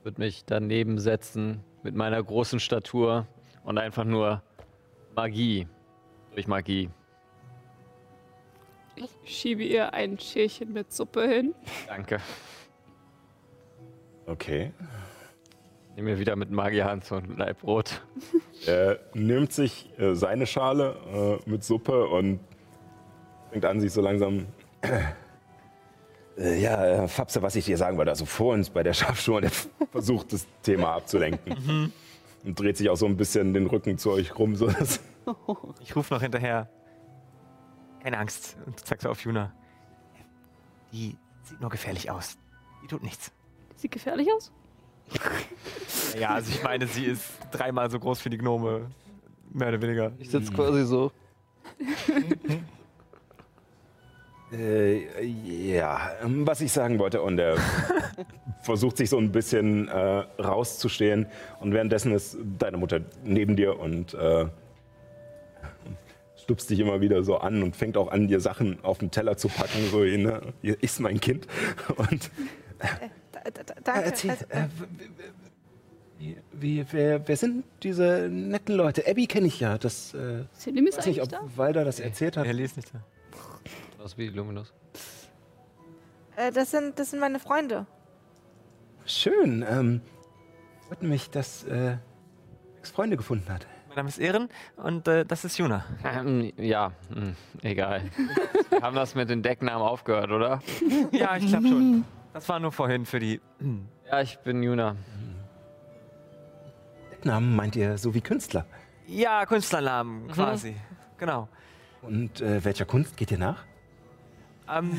Würde mich daneben setzen mit meiner großen Statur und einfach nur Magie. Durch Magie. Ich schiebe ihr ein Schälchen mit Suppe hin. Danke. Okay. Nimm mir wieder mit Magierhand so ein Leibbrot. Er nimmt sich äh, seine Schale äh, mit Suppe und fängt an, sich so langsam. Äh, ja, äh, Fapse, was ich dir sagen wollte, also vor uns bei der Schafschuhe, der versucht das Thema abzulenken. Und dreht sich auch so ein bisschen den Rücken zu euch rum. So dass Ich rufe noch hinterher. Keine Angst. Und zeig so auf Juna. Die sieht nur gefährlich aus. Die tut nichts. Sieht gefährlich aus? Ja, also ich meine, sie ist dreimal so groß wie die Gnome. Mehr oder weniger. Ich sitze quasi so. Äh, ja, was ich sagen wollte, und er versucht sich so ein bisschen äh, rauszustehen. Und währenddessen ist deine Mutter neben dir und äh, stupst dich immer wieder so an und fängt auch an, dir Sachen auf den Teller zu packen. So, ne? Hier ist mein Kind. Und Danke. erzähl, Also, äh, wie, wie, wer, wer sind diese netten Leute? Abby kenne ich ja. Das, äh, Selim ist weiß nicht, ob Walder das erzählt hat. Er liest nicht da. Was wie Luminous? äh, das, sind, das sind meine Freunde. Schön. Ähm, freut mich, dass äh, X Freunde gefunden hat. Mein Name ist Ehren und äh, das ist Juna. Ähm, ja, hm, egal. Wir haben das mit den Decknamen aufgehört, oder? Ja, ich glaube schon. Das war nur vorhin für die. Ja, ich bin Juna. Decknamen meint ihr so wie Künstler? Ja, Künstlernamen quasi. Genau. Und äh, welcher Kunst geht ihr nach? Ähm,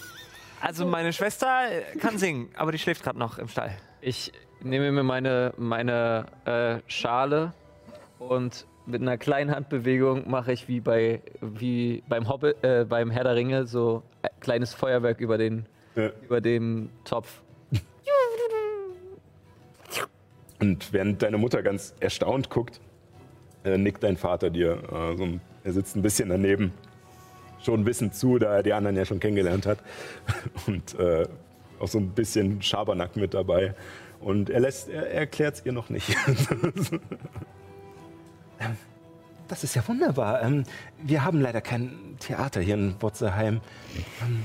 also meine Schwester äh, kann singen, aber die schläft gerade noch im Stall. Ich nehme mir meine, meine äh, Schale und mit einer kleinen Handbewegung mache ich wie bei wie beim Hobbit, äh, beim Herr der Ringe so ein kleines Feuerwerk über den über dem Topf. Und während deine Mutter ganz erstaunt guckt, äh, nickt dein Vater dir. Äh, so, ein- er sitzt ein bisschen daneben, schon wissend zu, da er die anderen ja schon kennengelernt hat. Und äh, auch so ein bisschen Schabernack mit dabei. Und er lässt, er erklärt es ihr noch nicht. Das ist ja wunderbar. Ähm, wir haben leider kein Theater hier in Wotzeheim. Ähm,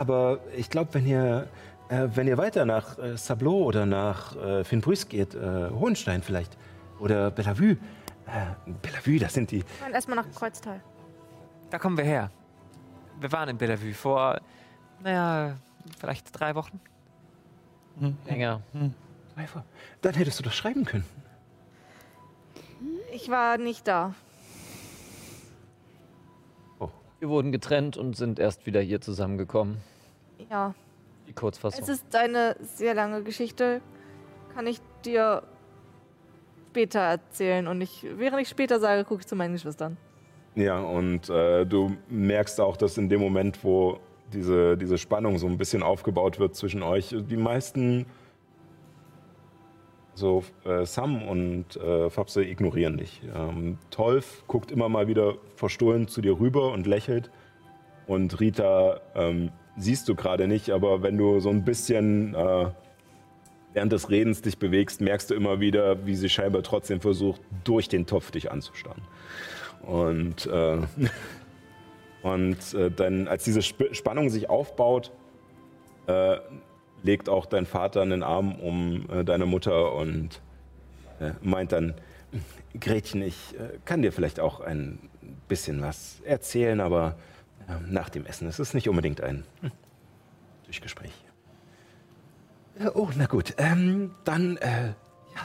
aber ich glaube, wenn ihr, äh, wenn ihr weiter nach äh, Sablot oder nach äh, Finbrüß geht, äh, Hohenstein vielleicht, oder Bellevue, äh, Bellevue, das sind die. Wir fahren erstmal nach Kreuztal. Da kommen wir her. Wir waren in Bellevue vor, naja, vielleicht drei Wochen. Länger. Dann hättest du doch schreiben können. Ich war nicht da. Wir wurden getrennt und sind erst wieder hier zusammengekommen. Ja. Die Kurzfassung. Es ist eine sehr lange Geschichte. Kann ich dir später erzählen. Und ich, während ich später sage, gucke ich zu meinen Geschwistern. Ja, und äh, du merkst auch, dass in dem Moment, wo diese, diese Spannung so ein bisschen aufgebaut wird zwischen euch, die meisten, so äh, Sam und äh, Fabse ignorieren dich. Ähm, Tolf guckt immer mal wieder verstohlen zu dir rüber und lächelt. Und Rita ähm, siehst du gerade nicht, aber wenn du so ein bisschen äh, während des Redens dich bewegst, merkst du immer wieder, wie sie scheinbar trotzdem versucht, durch den Topf dich anzustarren. Und, äh, und äh, dann, als diese Sp Spannung sich aufbaut, äh, legt auch dein Vater einen Arm um äh, deine Mutter und äh, meint dann, Gretchen, ich kann dir vielleicht auch ein bisschen was erzählen, aber nach dem Essen. Es ist nicht unbedingt ein Durchgespräch. Äh, oh, na gut. Ähm, dann äh,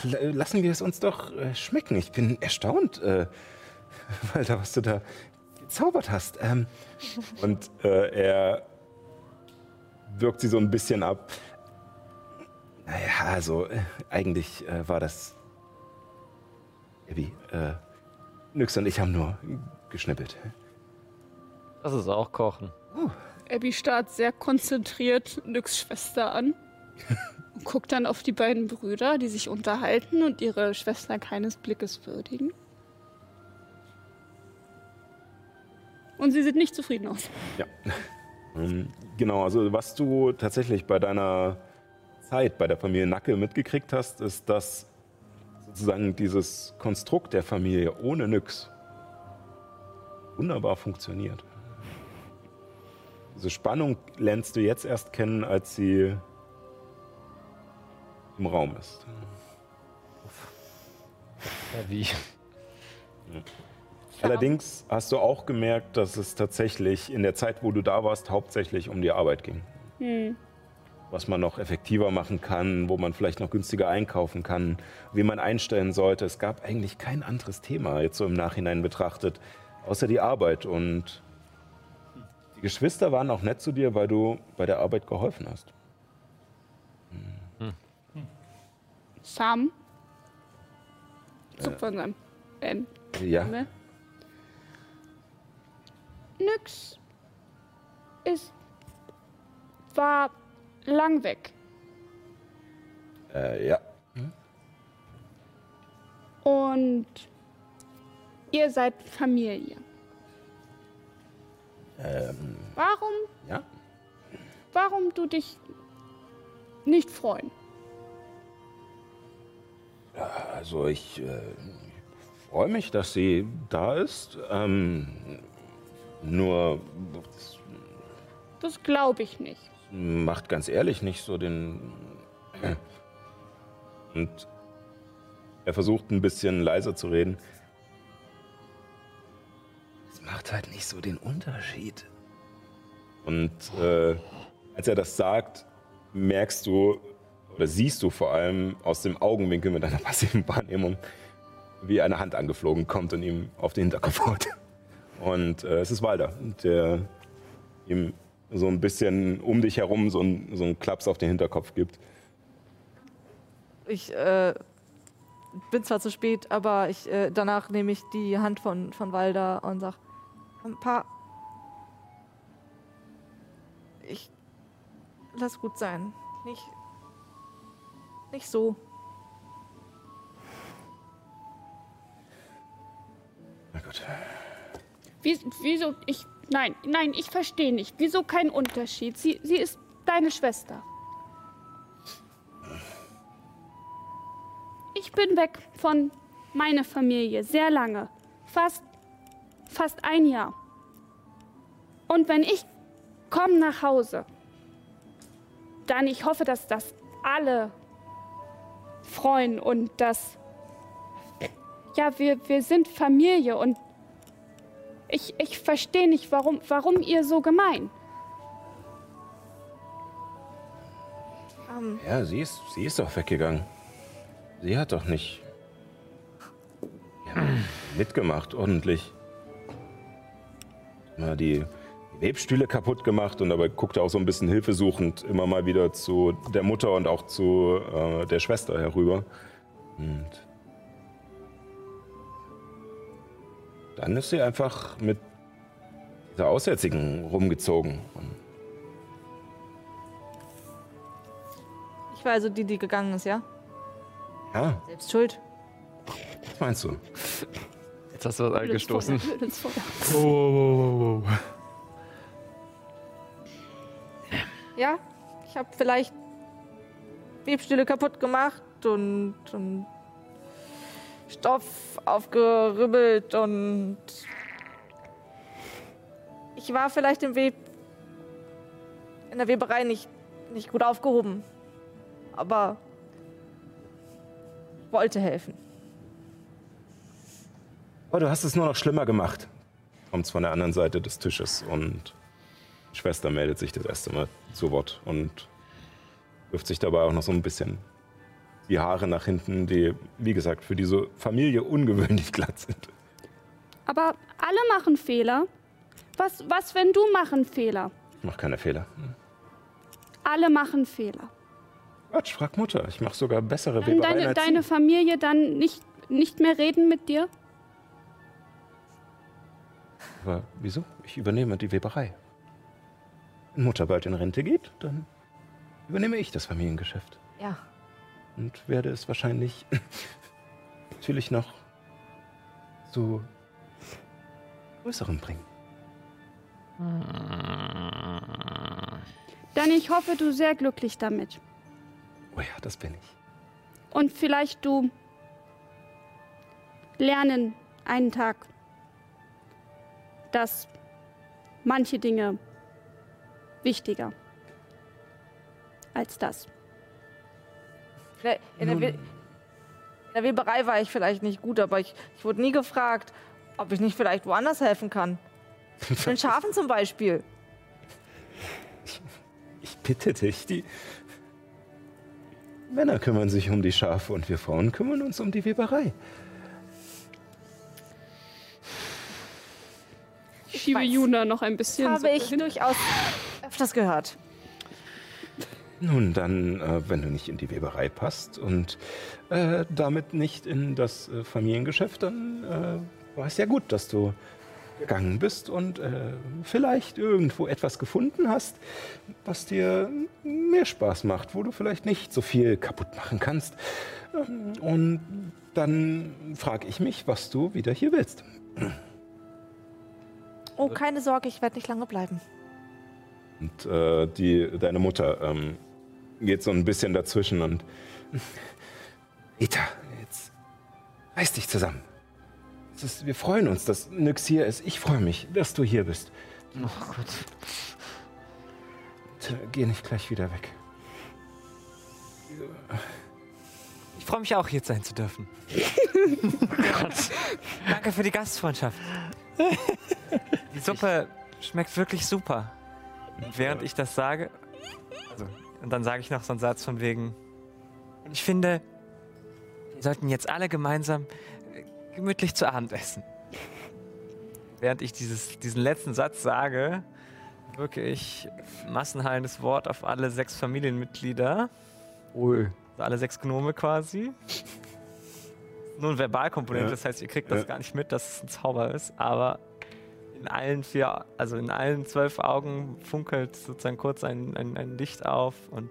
ja, lassen wir es uns doch äh, schmecken. Ich bin erstaunt, äh, Walter, was du da gezaubert hast. Ähm, und äh, er wirkt sie so ein bisschen ab. Naja, also äh, eigentlich war das. Abby, Nyx und ich haben nur geschnippelt. Das ist auch Kochen. Abby starrt sehr konzentriert Nyx Schwester an und guckt dann auf die beiden Brüder, die sich unterhalten und ihre Schwester keines Blickes würdigen. Und sie sieht nicht zufrieden aus. Ja. Ähm, Genau, also was du tatsächlich bei deiner Zeit bei der Familie Nacke mitgekriegt hast, ist, dass sozusagen dieses Konstrukt der Familie ohne Nyx wunderbar funktioniert. Diese Spannung lernst du jetzt erst kennen, als sie im Raum ist. Ja, wie? Allerdings hast du auch gemerkt, dass es tatsächlich in der Zeit, wo du da warst, hauptsächlich um die Arbeit ging. Hm. was man noch effektiver machen kann, wo man vielleicht noch günstiger einkaufen kann, wie man einstellen sollte. Es gab eigentlich kein anderes Thema, jetzt so im Nachhinein betrachtet, außer die Arbeit. Und Geschwister waren auch nett zu dir, weil du bei der Arbeit geholfen hast. Sam zuckt von seinem Ben. Ja. Ne? Nix ist war lang weg Äh, ja. und ihr seid Familie. Ähm, Warum, ja. warum du dich nicht freuen? Also ich äh, freue mich, dass sie da ist. Ähm, nur das Das glaube ich nicht. macht ganz ehrlich nicht so den. Und er versucht ein bisschen leiser zu reden. Es macht halt nicht so den Unterschied. Und äh, als er das sagt, merkst du oder siehst du vor allem aus dem Augenwinkel mit einer passiven Wahrnehmung, wie eine Hand angeflogen kommt und ihm auf den Hinterkopf haut. Und äh, es ist Walder, der ihm so ein bisschen um dich herum so ein, so einen Klaps auf den Hinterkopf gibt. Ich äh, bin zwar zu spät, aber ich, äh, danach nehme ich die Hand von, von Walda und sag, ein paar. Lass gut sein. Nicht. Nicht so. Na gut. Wie, wieso? Ich. Nein, nein, ich verstehe nicht. Wieso kein Unterschied? Sie, sie ist deine Schwester. Ich bin weg von meiner Familie sehr lange. Fast, fast ein Jahr. Und wenn ich komme nach Hause, dann ich hoffe, dass das alle freuen und dass ja, wir, wir sind Familie und ich, ich verstehe nicht, warum, warum ihr so gemein. Ähm, Ja, sie ist, sie ist doch weggegangen. Sie hat doch nicht ja, mitgemacht, ordentlich. Mal die Webstühle kaputt gemacht und dabei guckt er auch so ein bisschen hilfesuchend immer mal wieder zu der Mutter und auch zu äh, der Schwester herüber. Und dann ist sie einfach mit dieser Aussätzigen rumgezogen. Und ich war also die, die gegangen ist, ja? ja, Selbst schuld. was meinst du? Jetzt hast du was angestoßen. Oh, oh, oh, oh, oh. Ja, ich habe vielleicht Webstühle kaputt gemacht und, und Stoff aufgeribbelt und ich war vielleicht im Web in der Weberei nicht, nicht gut aufgehoben. Aber wollte helfen. Aber du hast es nur noch schlimmer gemacht. Kommt's von der anderen Seite des Tisches und Schwester meldet sich das erste Mal zu Wort und wirft sich dabei auch noch so ein bisschen die Haare nach hinten, die, wie gesagt, für diese Familie ungewöhnlich glatt sind. Aber alle machen Fehler. Was, was, wenn du machen Fehler? Ich mache keine Fehler. Alle machen Fehler. Quatsch, frag Mutter. Ich mache sogar bessere Kann Webereien deine, als deine sie. Familie dann nicht, nicht mehr reden mit dir? Aber wieso? Ich übernehme die Weberei. Mutter bald in Rente geht, dann übernehme ich das Familiengeschäft. Ja. Und werde es wahrscheinlich natürlich noch zu größeren bringen. Dann ich hoffe, du sehr glücklich damit. Oh ja, das bin ich. Und vielleicht du lernen einen Tag, dass manche Dinge wichtiger als das. In der, in der Weberei war ich vielleicht nicht gut, aber ich, ich wurde nie gefragt, ob ich nicht vielleicht woanders helfen kann. Den Schafen zum Beispiel. Ich bitte dich, die Männer kümmern sich um die Schafe und wir Frauen kümmern uns um die Weberei. Ich schiebe Juna noch ein bisschen. Das habe so ich durchaus öfters gehört. Nun, dann, äh, wenn du nicht in die Weberei passt und äh, damit nicht in das äh, Familiengeschäft, dann äh, war es ja gut, dass du gegangen bist und äh, vielleicht irgendwo etwas gefunden hast, was dir mehr Spaß macht, wo du vielleicht nicht so viel kaputt machen kannst. Ähm, Und dann frage ich mich, was du wieder hier willst. Oh, keine Sorge, ich werde nicht lange bleiben. Und äh, die, deine Mutter ähm, geht so ein bisschen dazwischen und. Rita, jetzt reiß dich zusammen. Es ist, wir freuen uns, dass Nyx hier ist. Ich freue mich, dass du hier bist. Oh Gott. Und, äh, geh nicht gleich wieder weg. Ich freue mich auch, hier sein zu dürfen. Danke für die Gastfreundschaft. Die Suppe schmeckt wirklich super. Während ich das sage, also, und dann sage ich noch so einen Satz von wegen, ich finde, wir sollten jetzt alle gemeinsam äh, gemütlich zu Abend essen. Während ich dieses, diesen letzten Satz sage, wirke ich massenhallendes Wort auf alle sechs Familienmitglieder. Ui. Also alle sechs Gnome quasi. Nur ein Verbalkomponente, Ja. das heißt, ihr kriegt das Ja. gar nicht mit, dass es ein Zauber ist, aber in allen vier, also in allen zwölf Augen funkelt sozusagen kurz ein, ein, ein Licht auf und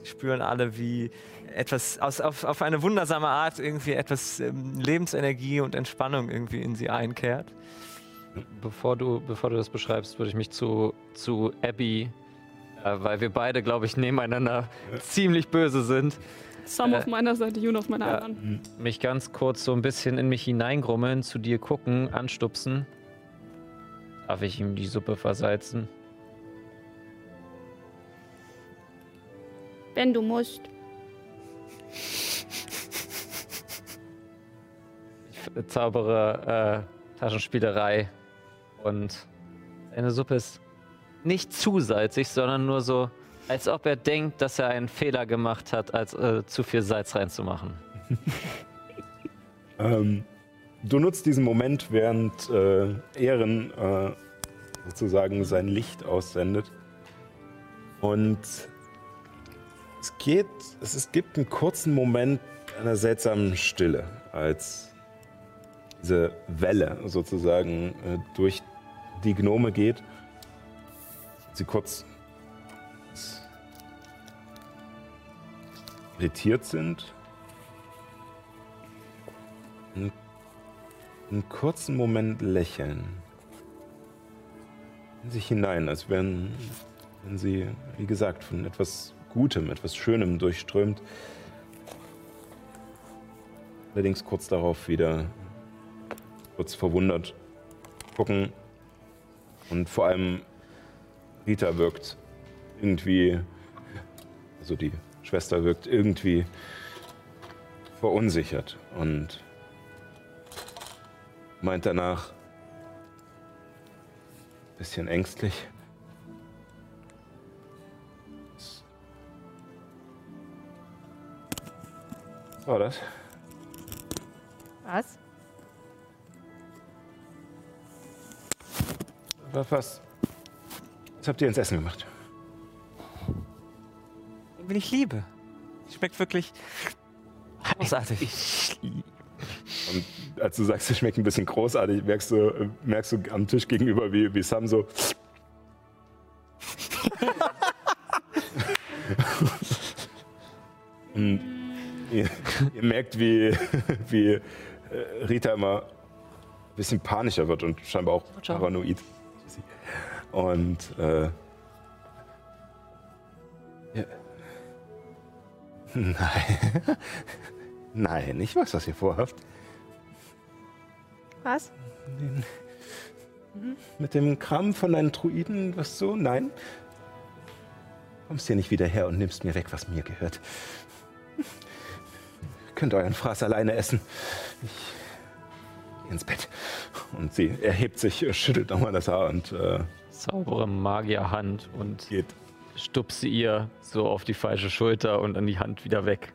sie spüren alle, wie etwas aus, auf, auf eine wundersame Art irgendwie etwas ähm, Lebensenergie und Entspannung irgendwie in sie einkehrt. Bevor du, bevor du das beschreibst, würde ich mich zu, zu Abby, äh, weil wir beide, glaube ich, nebeneinander ziemlich böse sind, Sam Äh, auf meiner Seite, Juna auf meiner ja. anderen. mich ganz kurz so ein bisschen in mich hineingrummeln, zu dir gucken, anstupsen. Darf ich ihm die Suppe versalzen? Wenn du musst. Ich zaubere äh, Taschenspielerei und seine Suppe ist nicht zu salzig, sondern nur so, als ob er denkt, dass er einen Fehler gemacht hat, als äh, zu viel Salz reinzumachen. Ähm, du nutzt diesen Moment, während äh, Ehren äh, sozusagen sein Licht aussendet. Und es geht, es, es gibt einen kurzen Moment einer seltsamen Stille, als diese Welle sozusagen äh, durch die Gnome geht. Sie kurz irritiert sind. Einen kurzen Moment lächeln. In sich hinein, als wären wenn sie, wie gesagt, von etwas Gutem, etwas Schönem durchströmt. Allerdings kurz darauf wieder kurz verwundert gucken. Und vor allem Rita wirkt irgendwie, also die Schwester wirkt irgendwie verunsichert und meint danach, bisschen ängstlich. Was war das? Was? Was, was? Was habt ihr ins Essen gemacht? Wenn ich liebe. Schmeckt wirklich großartig. Und als du sagst, es schmeckt ein bisschen großartig, merkst du, merkst du am Tisch gegenüber, wie, wie Sam so. Und ihr, ihr merkt, wie, wie äh, Rita immer ein bisschen panischer wird und scheinbar auch paranoid. Und äh, ja. Nein. Nein, ich weiß, was ihr vorhabt. Was? Den- Mit dem Kram von deinen Druiden, was so? Nein. Kommst hier nicht wieder her und nimmst mir weg, was mir gehört. Könnt euren Fraß alleine essen. Ich geh ins Bett. Und sie erhebt sich, schüttelt nochmal das Haar und äh, Saubere Magierhand und geht. stupse ihr so auf die falsche Schulter und dann die Hand wieder weg.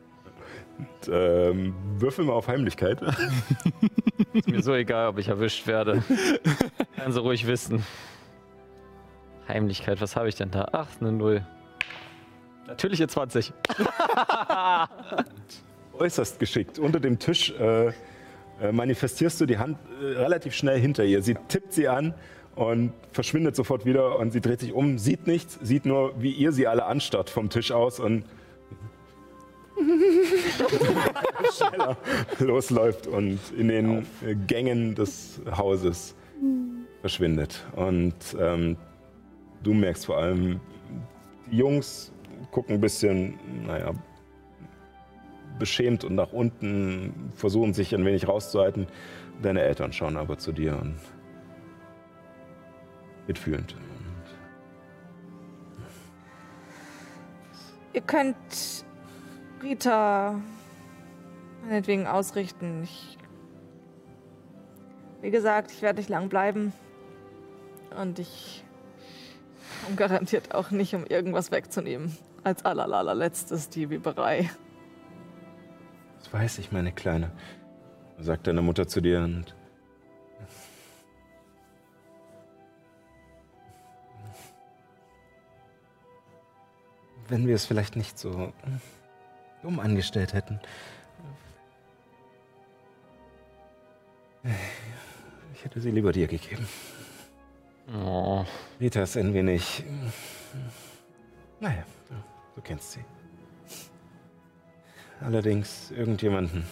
Und, ähm, würfel mal auf Heimlichkeit. Ist mir so egal, ob ich erwischt werde. Kann sie ruhig wissen. Heimlichkeit, was habe ich denn da? Ach, eine Null. Natürliche 20. äußerst geschickt. Unter dem Tisch äh, äh, manifestierst du die Hand äh, relativ schnell hinter ihr. Sie tippt sie an und verschwindet sofort wieder und sie dreht sich um, sieht nichts, sieht nur, wie ihr sie alle anstarrt vom Tisch aus und schneller losläuft und in den Gängen des Hauses verschwindet. Und ähm, du merkst vor allem, die Jungs gucken ein bisschen, naja, beschämt und nach unten, versuchen sich ein wenig rauszuhalten. Deine Eltern schauen aber zu dir und mitfühlend. Ihr könnt Rita meinetwegen ausrichten. Ich, wie gesagt, ich werde nicht lang bleiben. Und ich komme garantiert auch nicht, um irgendwas wegzunehmen. Als allerletztes die Weberei. Das weiß ich, meine Kleine, sagt deine Mutter zu dir und wenn wir es vielleicht nicht so dumm angestellt hätten. Ich hätte sie lieber dir gegeben. Oh. Rita ist ein wenig. Naja, du, du kennst sie. Allerdings, irgendjemanden.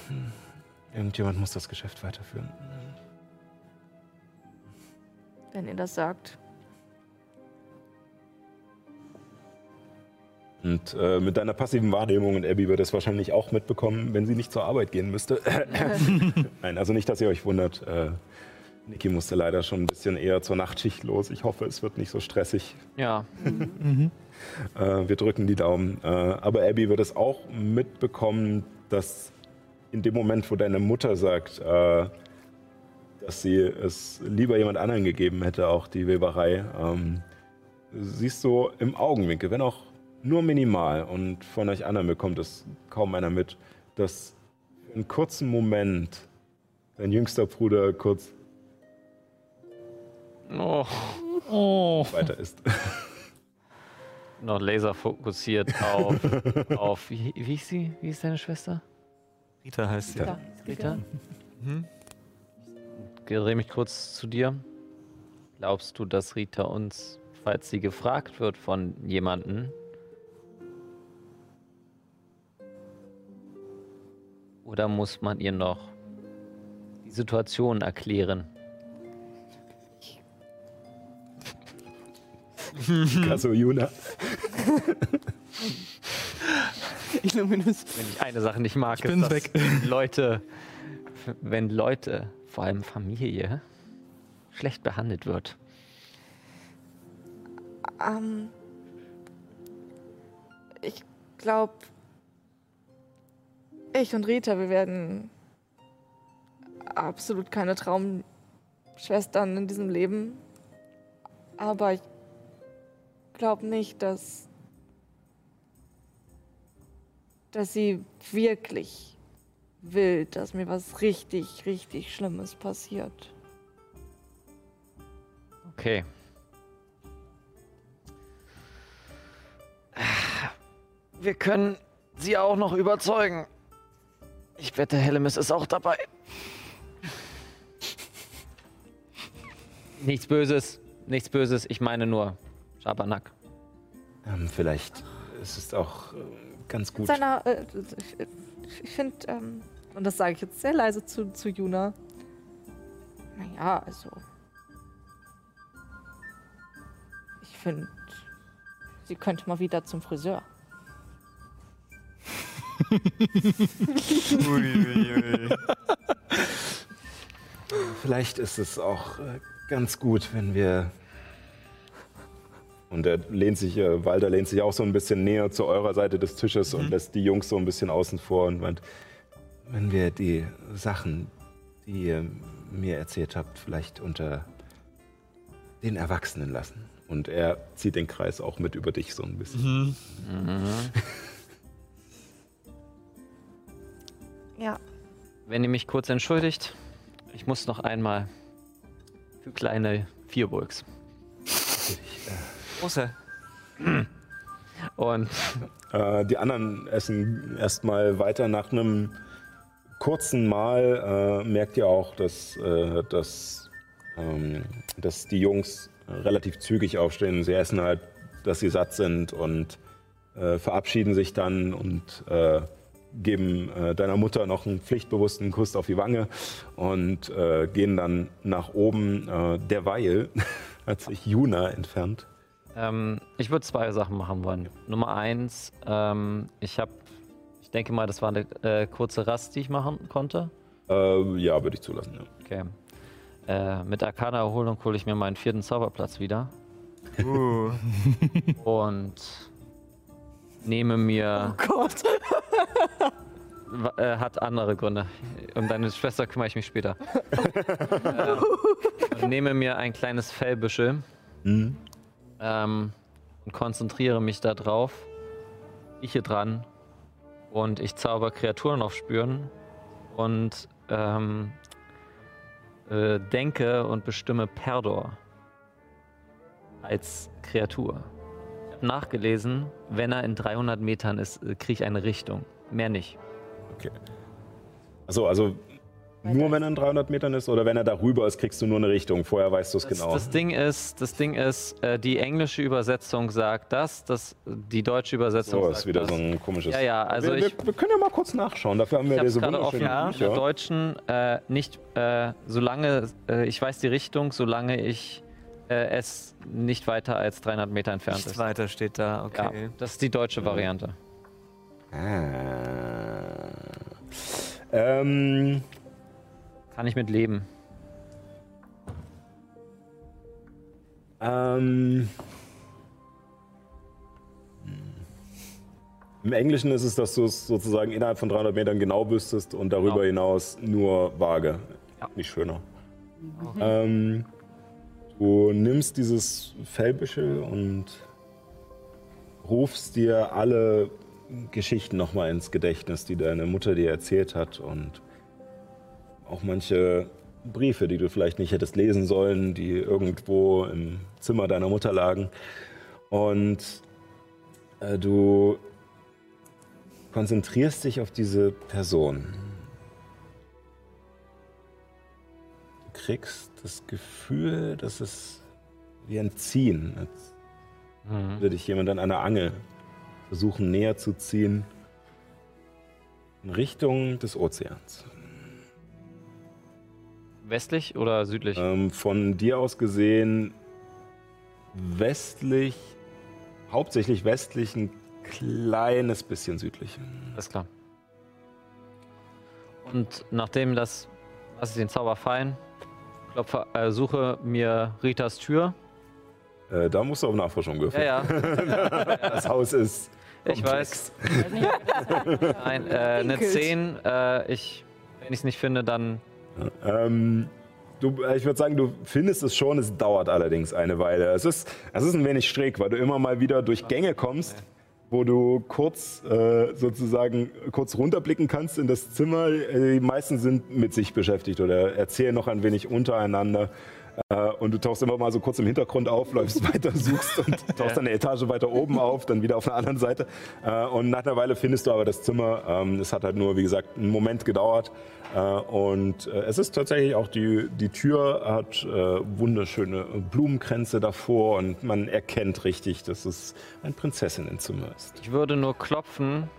Irgendjemand muss das Geschäft weiterführen. Wenn ihr das sagt. Und äh, mit deiner passiven Wahrnehmung, und Abby wird das wahrscheinlich auch mitbekommen, wenn sie nicht zur Arbeit gehen müsste. Nein, also nicht, dass ihr euch wundert. Äh, Niki musste leider schon ein bisschen eher zur Nachtschicht los. Ich hoffe, es wird nicht so stressig. Ja. Äh, wir drücken die Daumen. Äh, aber Abby wird es auch mitbekommen, dass in dem Moment, wo deine Mutter sagt, äh, dass sie es lieber jemand anderen gegeben hätte, auch die Weberei, ähm, siehst du im Augenwinkel, wenn auch nur minimal, und von euch anderen bekommt es kaum einer mit, dass für einen kurzen Moment dein jüngster Bruder kurz Oh. weiter ist. Noch laser fokussiert auf, auf wie, wie ist sie? Wie ist deine Schwester? Rita heißt sie. Rita. Rita? Mhm. Dreh mich kurz zu dir. Glaubst du, dass Rita uns, falls sie gefragt wird von jemandem, oder muss man ihr noch die Situation erklären? Picasso Juna. Illuminus. Wenn ich eine Sache nicht mag, Ich bin ist, dass weg. Leute, wenn Leute, vor allem Familie, schlecht behandelt wird. Ähm, ich glaube, ich und Rita, wir werden absolut keine Traumschwestern in diesem Leben. Aber ich glaube nicht, dass, dass sie wirklich will, dass mir was richtig, richtig Schlimmes passiert. Okay. Wir können sie auch noch überzeugen. Ich wette, Hellemis ist auch dabei. Nichts Böses, nichts Böses. Ich meine nur Schabernack. Ähm, vielleicht ist es auch äh, ganz gut. Seiner, äh, ich, ich finde, ähm, und das sage ich jetzt sehr leise zu, zu Juna. Naja, also. Ich finde, sie könnte mal wieder zum Friseur. Vielleicht ist es auch äh, ganz gut, wenn wir. Und er lehnt sich, äh, Walter lehnt sich auch so ein bisschen näher zu eurer Seite des Tisches und lässt die Jungs so ein bisschen außen vor und meint, wenn wir die Sachen, die ihr mir erzählt habt, vielleicht unter den Erwachsenen lassen. Und er zieht den Kreis auch mit über dich so ein bisschen. Ja. Wenn ihr mich kurz entschuldigt, ich muss noch einmal für kleine Vierburgs. Große. Und Äh, die anderen essen erstmal weiter. Nach einem kurzen Mal äh, merkt ihr auch, dass, äh, dass, ähm, dass die Jungs relativ zügig aufstehen. Sie essen halt, dass sie satt sind und äh, verabschieden sich dann und äh, geben äh, deiner Mutter noch einen pflichtbewussten Kuss auf die Wange und äh, gehen dann nach oben. Äh, derweil hat sich Juna entfernt. Ähm, ich würde zwei Sachen machen wollen. Nummer eins, ähm, ich habe, ich denke mal, das war eine äh, kurze Rast, die ich machen konnte. Äh, ja, würde ich zulassen. Ja. Okay. Äh, mit Arcana-Erholung hole ich mir meinen vierten Zauberplatz wieder. Uh. Und nehme mir. Oh Gott. Äh, hat andere Gründe. Um deine Schwester kümmere ich mich später. und nehme mir ein kleines Fellbüschel Mhm. ähm, und konzentriere mich da drauf. Ich hier dran und ich zauber Kreaturen aufspüren und ähm, äh, denke und bestimme Perdor als Kreatur. Habe nachgelesen, wenn er in 300 Metern ist, äh, kriege ich eine Richtung. Mehr nicht. Okay. Achso, also nur wenn er in 300 Metern ist oder wenn er darüber ist, kriegst du nur eine Richtung. Vorher weißt du es Das, genau. das Ding ist, das Ding ist, äh, die englische Übersetzung sagt das, das die deutsche Übersetzung so, sagt ist wieder das. so ein komisches. Ja, ja, also wir, ich, wir, wir können ja mal kurz nachschauen. Dafür haben wir es diese offen. wunderschönen der Bücher. deutschen äh, nicht, äh, solange äh, ich weiß die Richtung, solange ich es nicht weiter als 300 Meter entfernt Nichts ist. weiter steht da, okay. Ja, das ist die deutsche Variante. Ah. Ähm, Kann ich mit leben. ähm, Im Englischen ist es, dass du es sozusagen innerhalb von 300 Metern genau wüsstest und darüber Genau. hinaus nur vage. Ja. Nicht schöner. Ähm, du nimmst dieses Fellbüschel und rufst dir alle Geschichten nochmal ins Gedächtnis, die deine Mutter dir erzählt hat und auch manche Briefe, die du vielleicht nicht hättest lesen sollen, die irgendwo im Zimmer deiner Mutter lagen. Und äh, du konzentrierst dich auf diese Person. Kriegst das Gefühl, dass es wie ein Ziehen, als Mhm. würde dich jemand an einer Angel versuchen näher zu ziehen in Richtung des Ozeans. Westlich oder südlich? Ähm, von dir aus gesehen westlich, hauptsächlich westlich, ein kleines bisschen südlich. Alles klar. Und nachdem das, was ist den Zauber fein, klopfe, äh, suche mir Ritas Tür. Äh, da musst du auf Nachforschung würfeln. Ja, ja. das Haus ist. Ich weiß. Nein, äh, eine 10. Äh, ich, wenn ich es nicht finde, dann. Ähm, du, ich würde sagen, du findest es schon, es dauert allerdings eine Weile. Es ist, es ist ein wenig schräg, weil du immer mal wieder durch Gänge kommst, wo du kurz äh, sozusagen kurz runterblicken kannst in das Zimmer. Äh, Die meisten sind mit sich beschäftigt oder erzählen noch ein wenig untereinander. Äh, und du tauchst immer mal so kurz im Hintergrund auf, läufst weiter, suchst und tauchst dann eine Etage weiter oben auf, dann wieder auf der anderen Seite. Äh, und nach einer Weile findest du aber das Zimmer. Ähm, Es hat halt nur, wie gesagt, einen Moment gedauert. Äh, Und es ist tatsächlich auch, die, die Tür hat wunderschöne Blumenkränze davor und man erkennt richtig, dass es ein Prinzessinnenzimmer ist. Ich würde nur klopfen,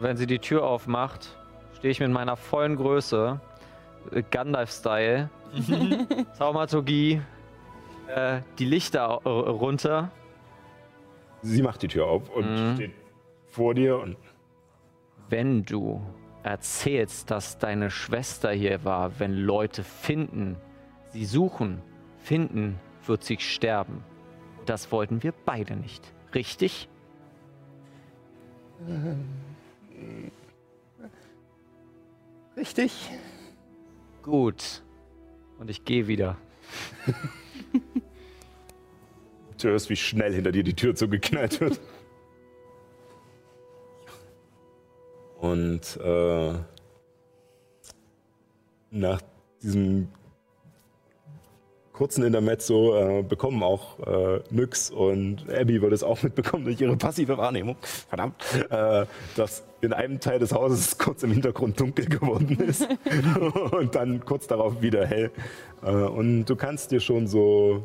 wenn sie die Tür aufmacht, stehe ich mit meiner vollen Größe, äh, Zaumaturgie, äh, die Lichter äh, runter. Sie macht die Tür auf und Mhm. steht vor dir und Wenn du erzählst, dass deine Schwester hier war, wenn Leute finden, sie suchen, finden, wird sie sterben. Das wollten wir beide nicht. Richtig? Richtig. Gut. Und ich gehe wieder. du hörst, wie schnell hinter dir die Tür zugeknallt wird. Und äh, nach diesem kurzen Intermezzo äh, bekommen auch äh, Nyx und Abby wird es auch mitbekommen durch ihre passive Wahrnehmung, verdammt, äh, dass in einem Teil des Hauses kurz im Hintergrund dunkel geworden ist und dann kurz darauf wieder hell. Äh, und du kannst dir schon so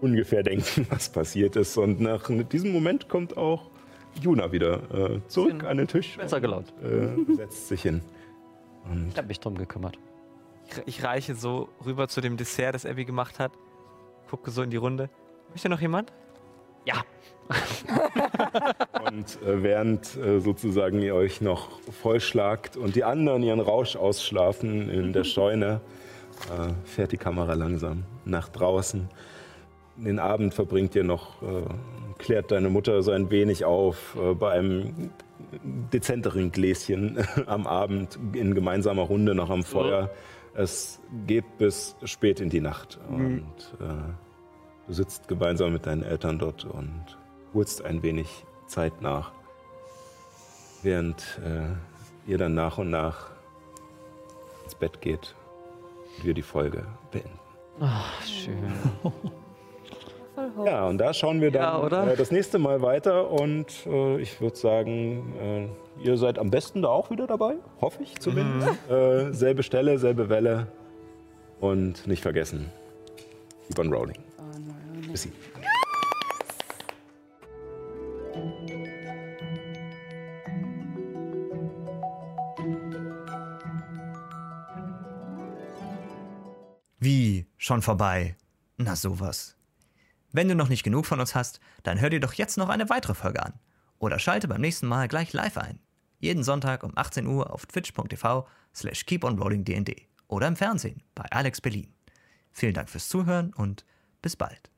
ungefähr denken, was passiert ist. Und nach diesem Moment kommt auch Juna wieder äh, zurück an den Tisch. Besser gelaunt. Äh, setzt sich hin. Ich habe mich drum gekümmert. Ich, ich reiche so rüber zu dem Dessert, das Abby gemacht hat. Gucke so in die Runde. Möchte noch jemand? Ja. Und äh, während äh, sozusagen ihr euch noch vollschlagt und die anderen ihren Rausch ausschlafen in der Scheune, äh, fährt die Kamera langsam nach draußen. Den Abend verbringt ihr noch, äh, klärt deine Mutter so ein wenig auf äh, bei einem dezenteren Gläschen am Abend in gemeinsamer Runde noch am Feuer. Es geht bis spät in die Nacht und äh, du sitzt gemeinsam mit deinen Eltern dort und holst ein wenig Zeit nach, während äh, ihr dann nach und nach ins Bett geht und wir die Folge beenden. Ach, schön. Ja, und da schauen wir dann Ja, oder? Äh, das nächste Mal weiter und äh, ich würde sagen, äh, ihr seid am besten da auch wieder dabei, hoffe ich zumindest. Äh, selbe Stelle, selbe Welle und nicht vergessen, keep on rolling. Bis sie. Wie? Schon vorbei? Na sowas. Wenn du noch nicht genug von uns hast, dann hör dir doch jetzt noch eine weitere Folge an. Oder schalte beim nächsten Mal gleich live ein. Jeden Sonntag um 18 Uhr auf twitch.tv slash keeponrollingdnd oder im Fernsehen bei Alex Berlin. Vielen Dank fürs Zuhören und bis bald.